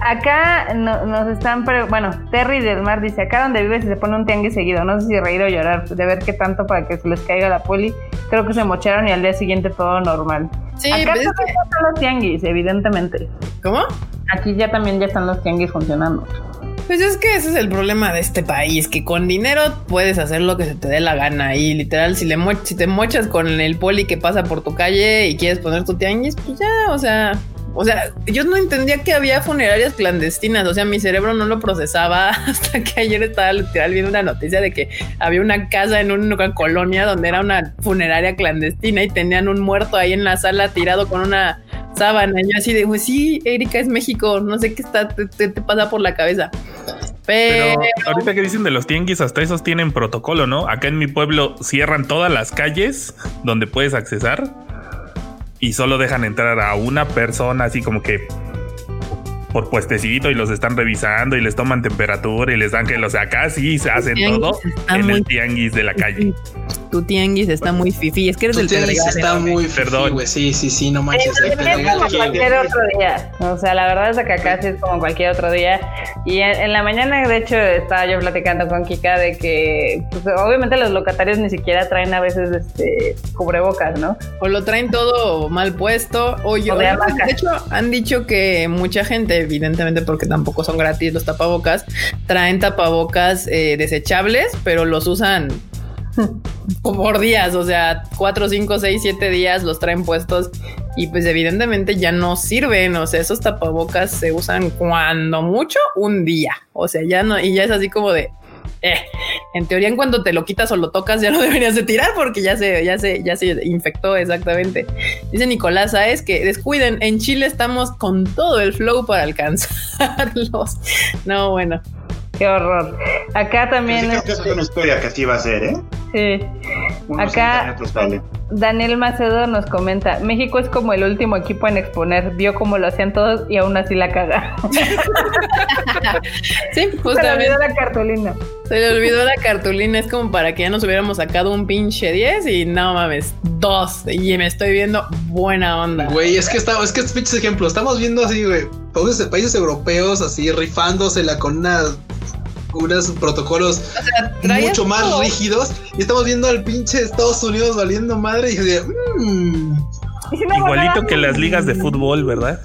Speaker 2: Acá nos están, bueno, Terry del Mar dice, acá donde vives se pone un tianguis seguido, no sé si reír o llorar, de ver qué tanto para que se les caiga la poli, creo que se mocharon y al día siguiente todo normal. Sí, acá también están los tianguis, evidentemente.
Speaker 1: ¿Cómo?
Speaker 2: Aquí ya también ya están los tianguis funcionando.
Speaker 1: Pues es que ese es el problema de este país, que con dinero puedes hacer lo que se te dé la gana y literal si le si te mochas con el poli que pasa por tu calle y quieres poner tu tianguis, pues ya, o sea, o sea, yo no entendía que había funerarias clandestinas, o sea, mi cerebro no lo procesaba [laughs] hasta que ayer estaba literal viendo una noticia de que había una casa en una colonia donde era una funeraria clandestina y tenían un muerto ahí en la sala tirado con una sábana. Y yo así de, pues sí, Erika es México, no sé qué está, te, pasa por la cabeza.
Speaker 5: Pero... ahorita que dicen de los tianguis, hasta esos tienen protocolo, ¿no? Acá en mi pueblo cierran todas las calles donde puedes accesar y solo dejan entrar a una persona así como que por puestecito y los están revisando y les toman temperatura y les dan que los acá sí se hacen todo en el tianguis de la calle
Speaker 1: tu tianguis está muy fifi. Es que eres tu
Speaker 3: tianguis está muy perdón. Sí, sí, sí, no manches.
Speaker 2: Es, como cualquier otro día. O sea, la verdad es que acá sí es como cualquier otro día. Y en, la mañana, de hecho, estaba yo platicando con Kika de que, pues, obviamente, los locatarios ni siquiera traen a veces este cubrebocas, ¿no?
Speaker 1: O lo traen todo mal puesto. O yo, de, hecho, han dicho que mucha gente, evidentemente, porque tampoco son gratis los tapabocas, traen tapabocas eh, desechables, pero los usan [laughs] por días, o sea, cuatro, cinco, seis, siete días los traen puestos y pues evidentemente ya no sirven, o sea, esos tapabocas se usan cuando mucho un día, o sea, ya no, y ya es así como de, eh, en teoría en cuanto te lo quitas o lo tocas ya lo [laughs] deberías de tirar porque ya se, ya se, ya se infectó exactamente. Dice Nicolás es que descuiden, en Chile estamos con todo el flow para alcanzarlos. [laughs] No, bueno.
Speaker 2: Qué horror. Acá también.
Speaker 4: creo que es una historia que así va a ser, ¿eh?
Speaker 2: Sí. Acá Daniel Macedo nos comenta, México es como el último equipo en exponer, vio cómo lo hacían todos y aún así la caga. [laughs]
Speaker 1: sí,
Speaker 2: pues Se le olvidó la cartulina.
Speaker 1: Se le olvidó la cartulina, es como para que ya nos hubiéramos sacado un pinche 10 y no mames, dos. Y me estoy viendo buena onda.
Speaker 3: Güey, es que estamos, es que es pinches ejemplos, estamos viendo así, güey, países, países europeos así rifándosela con una unos protocolos mucho más rígidos y estamos viendo al pinche Estados Unidos valiendo madre y dije, mmm.
Speaker 5: Igualito que las ligas de fútbol, ¿verdad?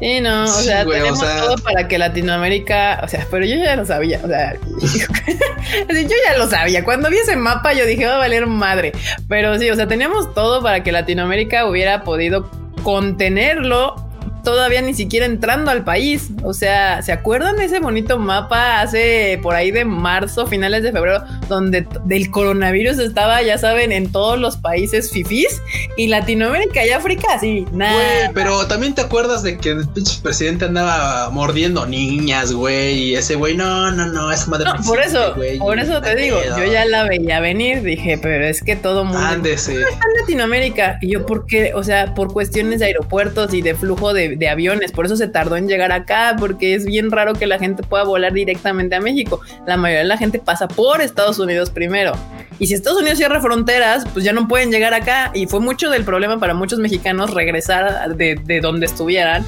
Speaker 1: Sí, no, o sea, tenemos todo para que Latinoamérica, o sea, pero yo ya lo sabía, o sea, [laughs] yo ya lo sabía. Cuando vi ese mapa yo dije, va a valer madre. Pero sí, o sea, teníamos todo para que Latinoamérica hubiera podido contenerlo todavía ni siquiera entrando al país. O sea, ¿se acuerdan de ese bonito mapa hace por ahí de marzo, finales de febrero, donde del coronavirus estaba, ya saben, en todos los países fifís y Latinoamérica y África, sí, nada.
Speaker 3: pero también te acuerdas de que el pinche presidente andaba mordiendo niñas, güey, y ese güey, no, no, no, es madre.
Speaker 1: No, por eso, por eso te digo, yo ya la veía venir, dije, pero es que todo mundo
Speaker 3: Ándese.
Speaker 1: está en Latinoamérica. Y yo, ¿por qué? O sea, por cuestiones de aeropuertos y de flujo de, de aviones, por eso se tardó en llegar acá, porque es bien raro que la gente pueda volar directamente a México. La mayoría de la gente pasa por Estados Unidos primero. Y si Estados Unidos cierra fronteras, pues ya no pueden llegar acá. Y fue mucho del problema para muchos mexicanos regresar de, de donde estuvieran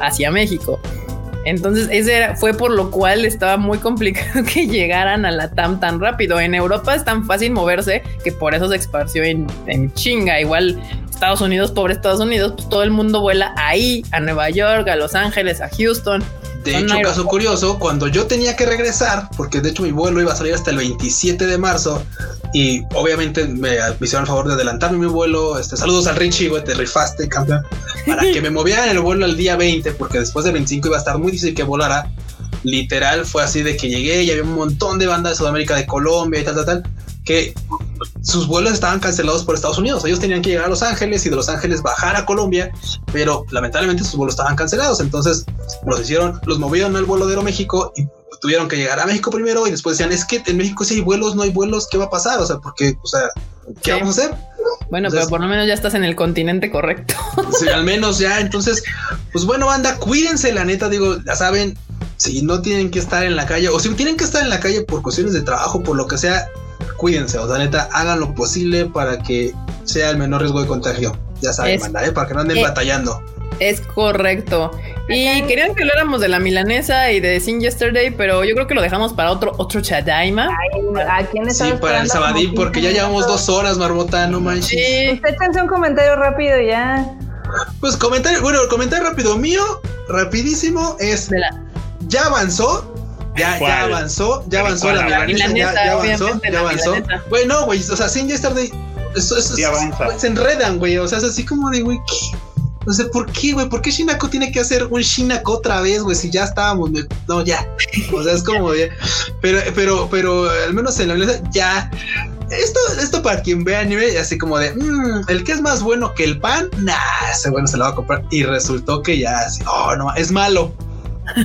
Speaker 1: hacia México. Entonces, ese era, fue por lo cual estaba muy complicado [laughs] que llegaran a la TAM tan rápido. En Europa es tan fácil moverse que por eso se esparció en, en chinga. Igual Estados Unidos, pobre Estados Unidos, pues todo el mundo vuela ahí, a Nueva York, a Los Ángeles, a Houston.
Speaker 3: De hecho, caso curioso, cuando yo tenía que regresar, porque de hecho mi vuelo iba a salir hasta el 27 de marzo, y obviamente me, hicieron el favor de adelantarme mi vuelo. Este, saludos al Richie, güey, te rifaste, campeón. Para [laughs] que me movieran el vuelo al día 20, porque después del 25 iba a estar muy difícil que volara. Literal fue así de que llegué y había un montón de bandas de Sudamérica, de Colombia y tal, tal, tal, que sus vuelos estaban cancelados por Estados Unidos. Ellos tenían que llegar a Los Ángeles y de Los Ángeles bajar a Colombia, pero lamentablemente sus vuelos estaban cancelados. Entonces los hicieron, los movieron al vuelo de Aeroméxico y tuvieron que llegar a México primero y después decían, es que en México si hay vuelos, no hay vuelos, ¿qué va a pasar? O sea, porque, o sea, ¿qué vamos a hacer?
Speaker 1: Bueno, pero por lo menos ya estás en el continente correcto. [laughs]
Speaker 3: Sí, al menos ya. Entonces, pues bueno, banda, cuídense, la neta, digo, ya saben, si no tienen que estar en la calle o si tienen que estar en la calle por cuestiones de trabajo, por lo que sea, cuídense, o sea, neta, hagan lo posible para que sea el menor riesgo de contagio. Ya saben, ¿eh? para que no anden batallando.
Speaker 1: Es correcto. Y querían que habláramos de la milanesa y de Sin Yesterday, pero yo creo que lo dejamos para otro otro Chadaima.
Speaker 2: ¿A quién
Speaker 3: Sí, para el sabadín, porque ya llevamos dos horas, Marmota, no manches. Sí.
Speaker 2: Usted un comentario rápido ya.
Speaker 3: Pues comentario, bueno, el comentario rápido mío, rapidísimo, es ya avanzó. Ya, ya avanzó, ya avanzó la milanesa, ya, ya avanzó, ya avanzó. Bueno, güey, o sea, Sin Yesterday, eso, eso, se enredan, güey, o sea, es así como de, güey, ¿qué? No sé por qué, güey. ¿Por qué Shinako tiene que hacer un Shinako otra vez, güey? Si ya estábamos. No, ya. O sea, es como. Ya. Pero, pero, pero al menos en la mesa ya. Esto, esto para quien ve anime, así como de mmm, el que es más bueno que el pan, nah, ese bueno se lo va a comprar. Y resultó que ya, así, oh, no, es malo.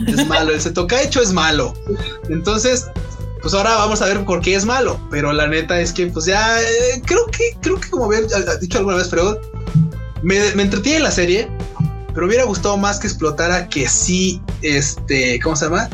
Speaker 3: Es malo. El toca hecho es malo. Entonces, pues ahora vamos a ver por qué es malo. Pero la neta es que, pues ya, eh, creo que, creo que como había dicho alguna vez, pero me, entretiene la serie, pero hubiera gustado más que explotara que sí, este, ¿cómo se llama?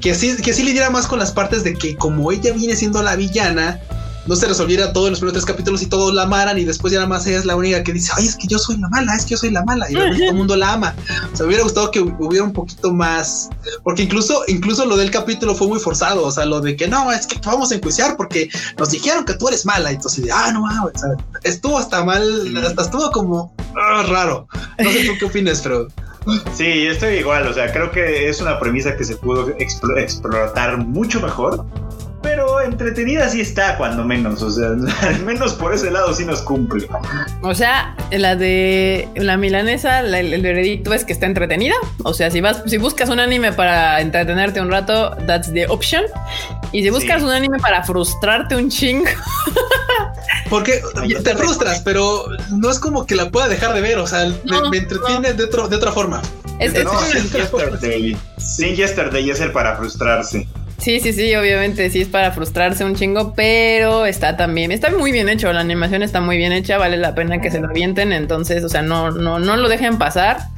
Speaker 3: Que sí, que sí lidiara más con las partes de que como ella viene siendo la villana, no se resolviera todo en los primeros tres capítulos y todos la amaran y después ya nada más ella es la única que dice, ay, es que yo soy la mala, es que yo soy la mala y todo el mundo la ama. O sea, me hubiera gustado que hubiera un poquito más, porque incluso, incluso lo del capítulo fue muy forzado, o sea, lo de que no, es que te vamos a enjuiciar porque nos dijeron que tú eres mala, y entonces, ah, no, o sea, estuvo hasta mal, hasta estuvo como ah, raro. No sé tú qué opinas, pero...
Speaker 4: Sí, estoy igual, o sea, creo que es una premisa que se pudo explotar mucho mejor pero entretenida sí está, cuando menos. O sea, [laughs] al menos por ese lado sí nos cumple.
Speaker 1: O sea, la de la milanesa, el veredicto es que está entretenida. O sea, si vas, si buscas un anime para entretenerte un rato, that's the option. Y si buscas un anime para frustrarte un ching. [laughs]
Speaker 3: Porque te frustras, pero no es como que la pueda dejar de ver. O sea, me, entretiene de, de otra forma.
Speaker 4: Es, no, Sin Yesterday. Sin Yesterday es el para frustrarse.
Speaker 1: Sí, sí, sí, obviamente sí es para frustrarse un chingo, pero está también, está muy bien hecho, la animación está muy bien hecha, vale la pena que se lo avienten, entonces, o sea, no, no, no lo dejen pasar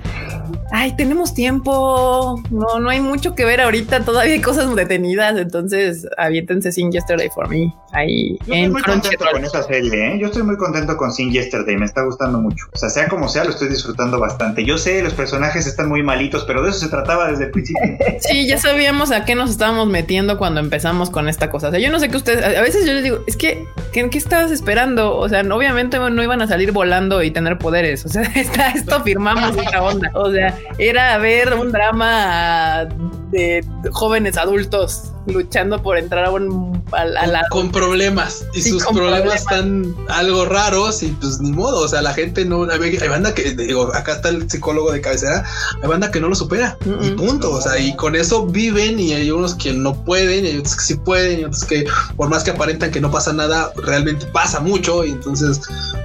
Speaker 1: ay, tenemos tiempo, no, no hay mucho que ver ahorita, todavía hay cosas detenidas, entonces aviéntense Sin Yesterday for Me. Ahí
Speaker 4: Yo estoy muy contento con esa serie, ¿eh? Yo estoy muy contento con Sin Yesterday, me está gustando mucho. O sea, sea como sea, lo estoy disfrutando bastante. Yo sé, los personajes están muy malitos, pero de eso se trataba desde el principio. [laughs]
Speaker 1: sí, ya sabíamos a qué nos estábamos metiendo cuando empezamos con esta cosa. O sea, yo no sé qué ustedes, a veces yo les digo, es que, ¿qué, qué estabas esperando? O sea, obviamente no iban a salir volando y tener poderes. O sea, [laughs] está, esto firmamos esta onda. O sea, era ver un drama de jóvenes adultos luchando por entrar a un
Speaker 3: a, con, problemas. Y sus problemas, están algo raros y pues ni modo, o sea, la gente no hay, banda que digo, acá está el psicólogo de cabecera, hay banda que no lo supera. Y punto, o sea, y con eso viven y hay unos que no pueden y otros que sí pueden y otros que por más que aparentan que no pasa nada, realmente pasa mucho. Y entonces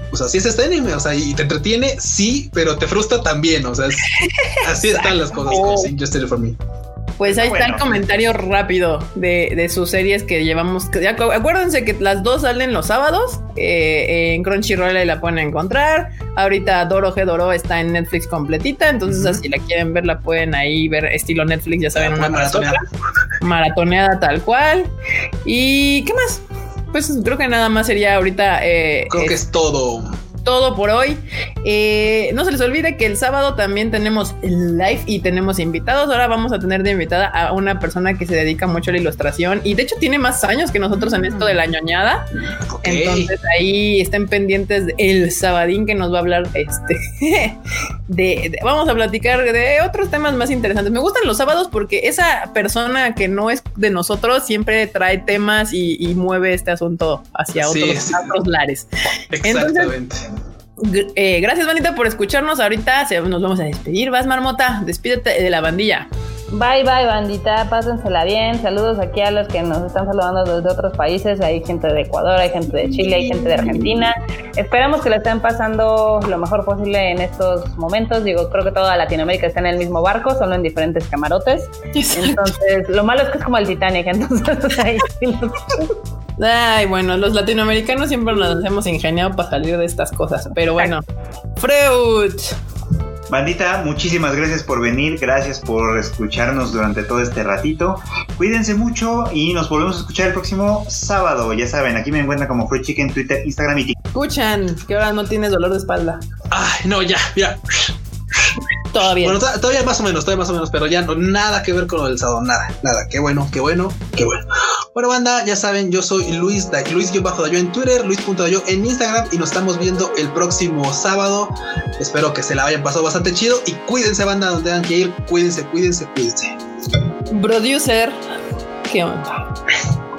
Speaker 3: pues así es este anime, o sea, y te entretiene, sí, pero te frustra también, o sea, así están las cosas con Just For Me.
Speaker 1: Pues ahí está el comentario rápido de, sus series que llevamos. acuérdense que las dos salen los sábados. Eh, en Crunchyroll la pueden encontrar. Ahorita Doro G Doro está en Netflix completita. Entonces, si la quieren ver, la pueden ahí ver estilo Netflix, ya saben, una maratoneada. maratoneada tal cual. ¿Y qué más? Pues creo que nada más sería ahorita.
Speaker 3: Eh, creo que es todo
Speaker 1: todo por hoy. Eh, no se les olvide que el sábado también tenemos live y tenemos invitados. Ahora vamos a tener de invitada a una persona que se dedica mucho a la ilustración y de hecho tiene más años que nosotros en esto de la ñoñada. Entonces ahí estén pendientes el sabadín que nos va a hablar este [laughs] de, vamos a platicar de otros temas más interesantes. Me gustan los sábados porque esa persona que no es de nosotros siempre trae temas y, mueve este asunto hacia otros, lares.
Speaker 3: Exactamente.
Speaker 1: Eh, gracias, Manita, por escucharnos. Ahorita nos vamos a despedir. Vas, Marmota, despídete de la bandilla.
Speaker 2: Bye, bye, bandita. Pásensela bien. Saludos aquí a los que nos están saludando desde otros países. Hay gente de Ecuador, hay gente de Chile, hay gente de Argentina. Esperamos que le estén pasando lo mejor posible en estos momentos. Digo, creo que toda Latinoamérica está en el mismo barco, solo en diferentes camarotes. Entonces, lo malo es que es como el Titanic. [laughs] Entonces, ahí
Speaker 1: Ay, bueno, los latinoamericanos siempre nos hemos ingeniado para salir de estas cosas. Pero bueno, Freud.
Speaker 4: Bandita, muchísimas gracias por venir, gracias por escucharnos durante todo este ratito. Cuídense mucho y nos volvemos a escuchar el próximo sábado. Ya saben, aquí me encuentran como Free Chicken, Twitter, Instagram y TikTok.
Speaker 1: Escuchan, que ahora no tienes dolor de espalda.
Speaker 3: Ay, no, ya, ya.
Speaker 1: Todavía.
Speaker 3: Bueno, todavía más o menos, todavía más o menos, pero ya no, nada que ver con lo del sábado, nada, nada. Qué bueno, qué bueno, qué bueno. Bueno, banda, ya saben, yo soy Luis, Luis-Dayo en Twitter, Luis.dayo en Instagram y nos estamos viendo el próximo sábado. Espero que se la hayan pasado bastante chido y cuídense, banda, donde tengan que ir. Cuídense, cuídense, cuídense.
Speaker 1: Producer, ¿qué onda?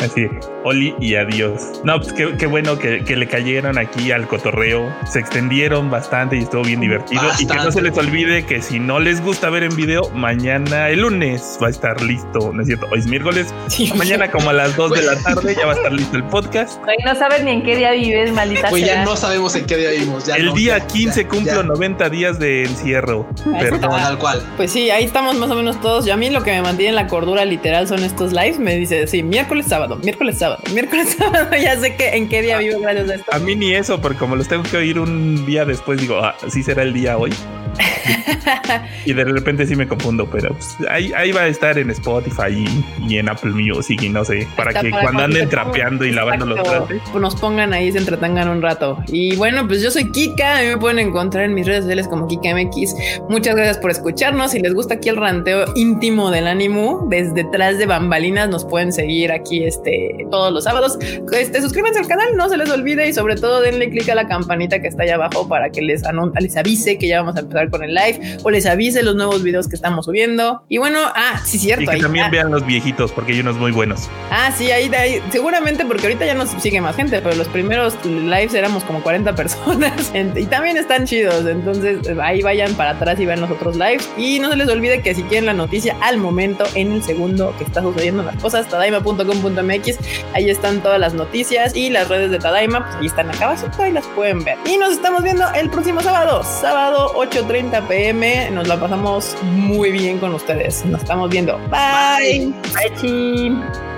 Speaker 5: Así, Oli y adiós. No, pues qué, bueno que, le cayeron aquí al cotorreo. Se extendieron bastante y estuvo bien divertido. Y que no se les olvide que si no les gusta ver en video, mañana, el lunes, va a estar listo. ¿No es cierto? Hoy es miércoles. Mañana, como a las 2 de la tarde, ya va a estar listo el podcast.
Speaker 2: Hoy no sabes ni en qué día vives, maldita
Speaker 3: Pues ya no sabemos en qué día vivimos.
Speaker 5: el día 15 cumplo 90 días de encierro.
Speaker 3: Perdón, tal cual.
Speaker 1: Pues sí, ahí estamos más o menos todos. Yo a mí lo que me mantiene en la cordura literal son estos lives. Me dice, sí, miércoles, sábado, miércoles, sábado, miércoles, [laughs] sábado ya sé que en qué día vivo gracias a esto.
Speaker 5: A mí ni eso, porque como los tengo que oír un día después, digo, ah, sí será el día hoy. [laughs] y de repente sí me confundo, pero pues, ahí, va a estar en Spotify y, en Apple Music y no sé, para que cuando anden trapeando y lavando los trastes
Speaker 1: nos pongan ahí, se entretengan un rato. Y bueno, pues yo soy Kika, a mí me pueden encontrar en mis redes sociales como KikaMX. Muchas gracias por escucharnos. Si les gusta aquí el ranteo íntimo del ánimo, desde detrás de bambalinas nos pueden seguir aquí este todos los sábados. Este, suscríbanse al canal, no se les olvide y sobre todo denle click a la campanita que está allá abajo para que les, les avise que ya vamos a empezar con el live o les avise los nuevos videos que estamos subiendo. Y bueno, ah, sí, cierto.
Speaker 5: Y que también vean los viejitos porque hay unos muy buenos.
Speaker 1: Ah, sí, ahí, ahí, seguramente porque ahorita ya nos sigue más gente, pero los primeros lives éramos como 40 [laughs] personas y también están chidos. Entonces ahí vayan para atrás y vean los otros lives. Y no se les olvide que si quieren la noticia al momento, en el segundo que está sucediendo las cosas, tadaima.com.mx, ahí están todas las noticias y las redes de Tadaima, pues ahí están acá abajo, ahí las pueden ver. Y nos estamos viendo el próximo sábado, sábado 8.30 pm. Nos la pasamos muy bien con ustedes. Nos estamos viendo. Bye.
Speaker 2: Bye, Bye